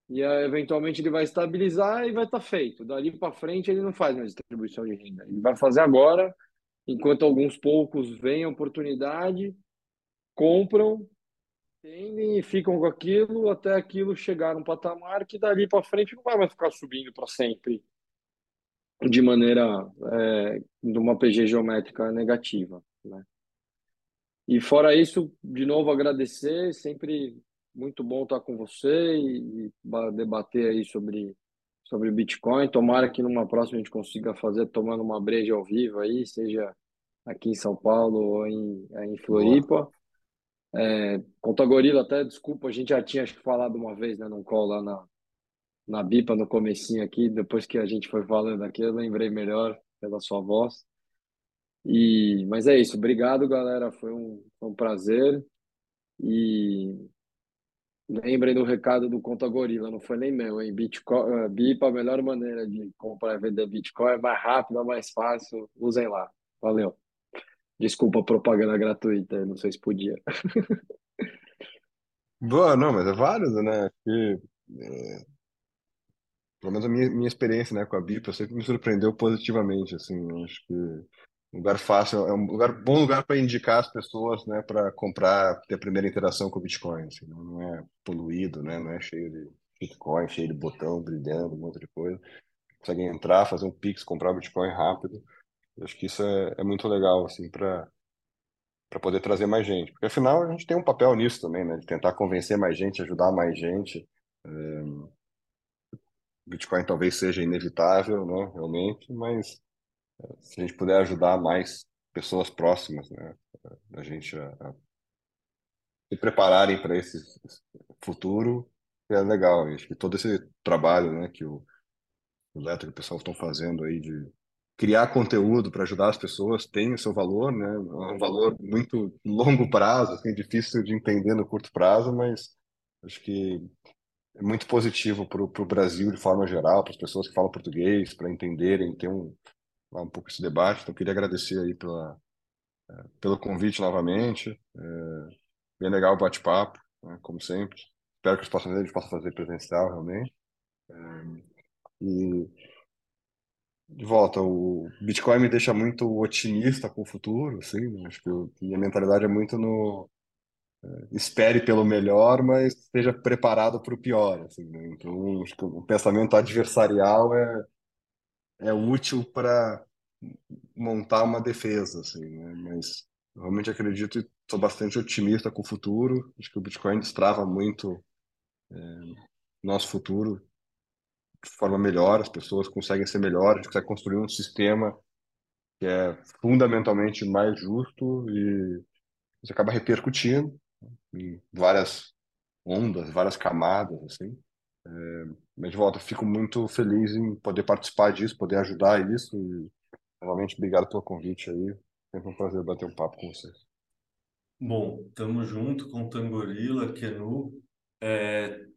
e eventualmente ele vai estabilizar e vai estar tá feito. Dali para frente ele não faz mais distribuição de renda. Ele vai fazer agora, enquanto alguns poucos veem a oportunidade, compram, entendem e ficam com aquilo até aquilo chegar num patamar que dali para frente não vai mais ficar subindo para sempre de maneira é, de uma PG geométrica negativa, né? E fora isso, de novo agradecer, sempre muito bom estar com você e, e debater aí sobre sobre Bitcoin. Tomara que numa próxima a gente consiga fazer tomando uma breja ao vivo aí, seja aqui em São Paulo ou em, em Floripa. É, Conta Gorila, até desculpa, a gente já tinha acho que falado uma vez, né, num call lá na, na Bipa no comecinho aqui, depois que a gente foi falando aqui, eu lembrei melhor pela sua voz. E, mas é isso, obrigado galera, foi um, foi um prazer. E lembrem do recado do Conta Gorila, não foi nem meu, hein? Bitcoin, uh, Bipa, a melhor maneira de comprar e vender Bitcoin é mais rápido, é mais fácil, usem lá. Valeu. Desculpa a propaganda gratuita, não sei se podia. [LAUGHS] Boa, não, mas é válido, né? É, pelo menos a minha, minha experiência, né, com a BIP, sempre me surpreendeu positivamente, assim, eu acho que lugar fácil, é um lugar, bom lugar para indicar as pessoas, né, para comprar, ter a primeira interação com o Bitcoin, assim, não, não é poluído, né, não é cheio de Bitcoin, cheio de botão brilhando, um monte de coisa. Consegue entrar, fazer um Pix, comprar Bitcoin rápido. Eu acho que isso é, é muito legal, assim, para para poder trazer mais gente. Porque afinal a gente tem um papel nisso também, né? De tentar convencer mais gente, ajudar mais gente. É... Bitcoin talvez seja inevitável, né? Realmente, mas se a gente puder ajudar mais pessoas próximas, né? A gente a, a se prepararem para esse futuro, é legal. Acho que todo esse trabalho, né? Que o, o Leto e o pessoal estão fazendo aí de criar conteúdo para ajudar as pessoas tem o seu valor, né? É um valor muito longo prazo, assim, difícil de entender no curto prazo, mas acho que é muito positivo para o Brasil de forma geral, para as pessoas que falam português, para entenderem, ter um, um pouco esse debate. Então, queria agradecer aí pela, é, pelo convite novamente. É, bem legal o bate-papo, né, como sempre. Espero que os próximos a gente possa fazer presencial, realmente. É, e de volta, o Bitcoin me deixa muito otimista com o futuro, assim, né? acho que minha mentalidade é muito no é, espere pelo melhor, mas esteja preparado para o pior, assim, né? Então, acho que o pensamento adversarial é, é útil para montar uma defesa, assim, né? Mas realmente acredito e sou bastante otimista com o futuro, acho que o Bitcoin destrava muito é, nosso futuro de forma melhor, as pessoas conseguem ser melhores, a gente consegue construir um sistema que é fundamentalmente mais justo e isso acaba repercutindo em várias ondas, várias camadas, assim. É, mas de volta, fico muito feliz em poder participar disso, poder ajudar isso e, novamente, obrigado pelo convite aí. Sempre um prazer bater um papo com vocês. Bom, estamos junto com Tangorila, Kenu. É,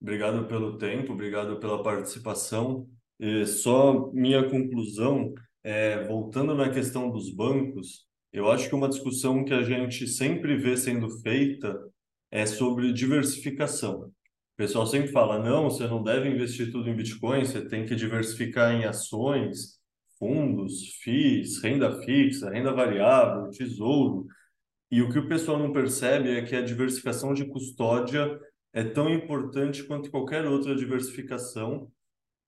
Obrigado pelo tempo, obrigado pela participação. E só minha conclusão, é, voltando na questão dos bancos, eu acho que uma discussão que a gente sempre vê sendo feita é sobre diversificação. O pessoal sempre fala, não, você não deve investir tudo em Bitcoin, você tem que diversificar em ações, fundos, FIIs, renda fixa, renda variável, tesouro. E o que o pessoal não percebe é que a diversificação de custódia é tão importante quanto qualquer outra diversificação.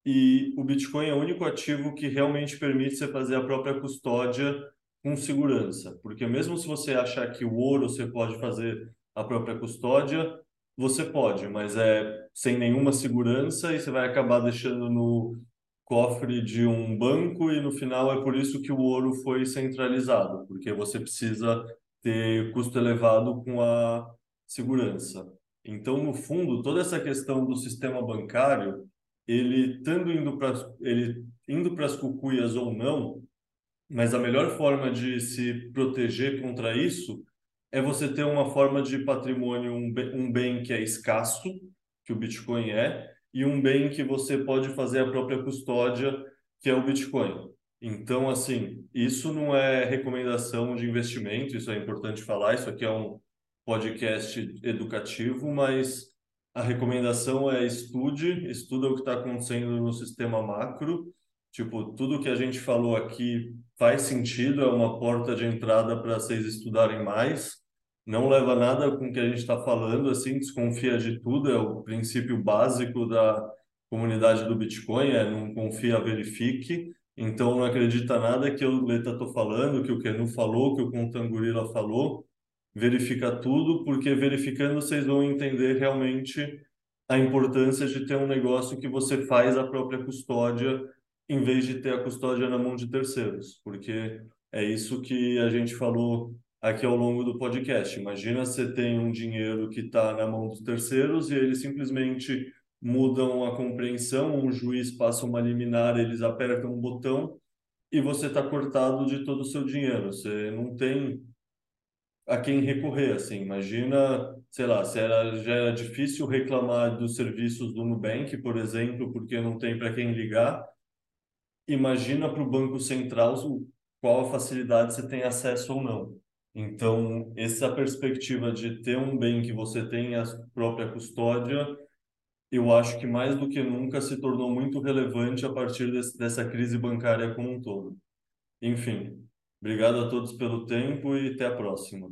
E o Bitcoin é o único ativo que realmente permite você fazer a própria custódia com segurança. Porque mesmo se você achar que o ouro você pode fazer a própria custódia, você pode, mas é sem nenhuma segurança e você vai acabar deixando no cofre de um banco e no final é por isso que o ouro foi centralizado, porque você precisa ter custo elevado com a segurança. Então, no fundo, toda essa questão do sistema bancário, ele estando indo para ele indo para as cucuias ou não, mas a melhor forma de se proteger contra isso é você ter uma forma de patrimônio, um bem, um bem que é escasso, que o Bitcoin é, e um bem que você pode fazer a própria custódia, que é o Bitcoin. Então, assim, isso não é recomendação de investimento, isso é importante falar, isso aqui é um, podcast educativo, mas a recomendação é estude, estuda o que está acontecendo no sistema macro. Tipo, tudo que a gente falou aqui faz sentido, é uma porta de entrada para vocês estudarem mais. Não leva nada com o que a gente está falando, assim, desconfia de tudo, é o princípio básico da comunidade do Bitcoin, é não confia, verifique. Então, não acredita nada que eu, Leta, estou falando, que o Kenu falou, que o Contangorila falou verificar tudo, porque verificando vocês vão entender realmente a importância de ter um negócio que você faz a própria custódia, em vez de ter a custódia na mão de terceiros, porque é isso que a gente falou aqui ao longo do podcast. Imagina você tem um dinheiro que está na mão dos terceiros e eles simplesmente mudam a compreensão, um juiz passa uma liminar, eles apertam um botão e você está cortado de todo o seu dinheiro. Você não tem a quem recorrer, assim. Imagina, sei lá, se era, já era difícil reclamar dos serviços do Nubank, por exemplo, porque não tem para quem ligar. Imagina para o Banco Central qual a facilidade você tem acesso ou não. Então, essa perspectiva de ter um bem que você tem a própria custódia, eu acho que mais do que nunca se tornou muito relevante a partir desse, dessa crise bancária como um todo. Enfim, obrigado a todos pelo tempo e até a próxima.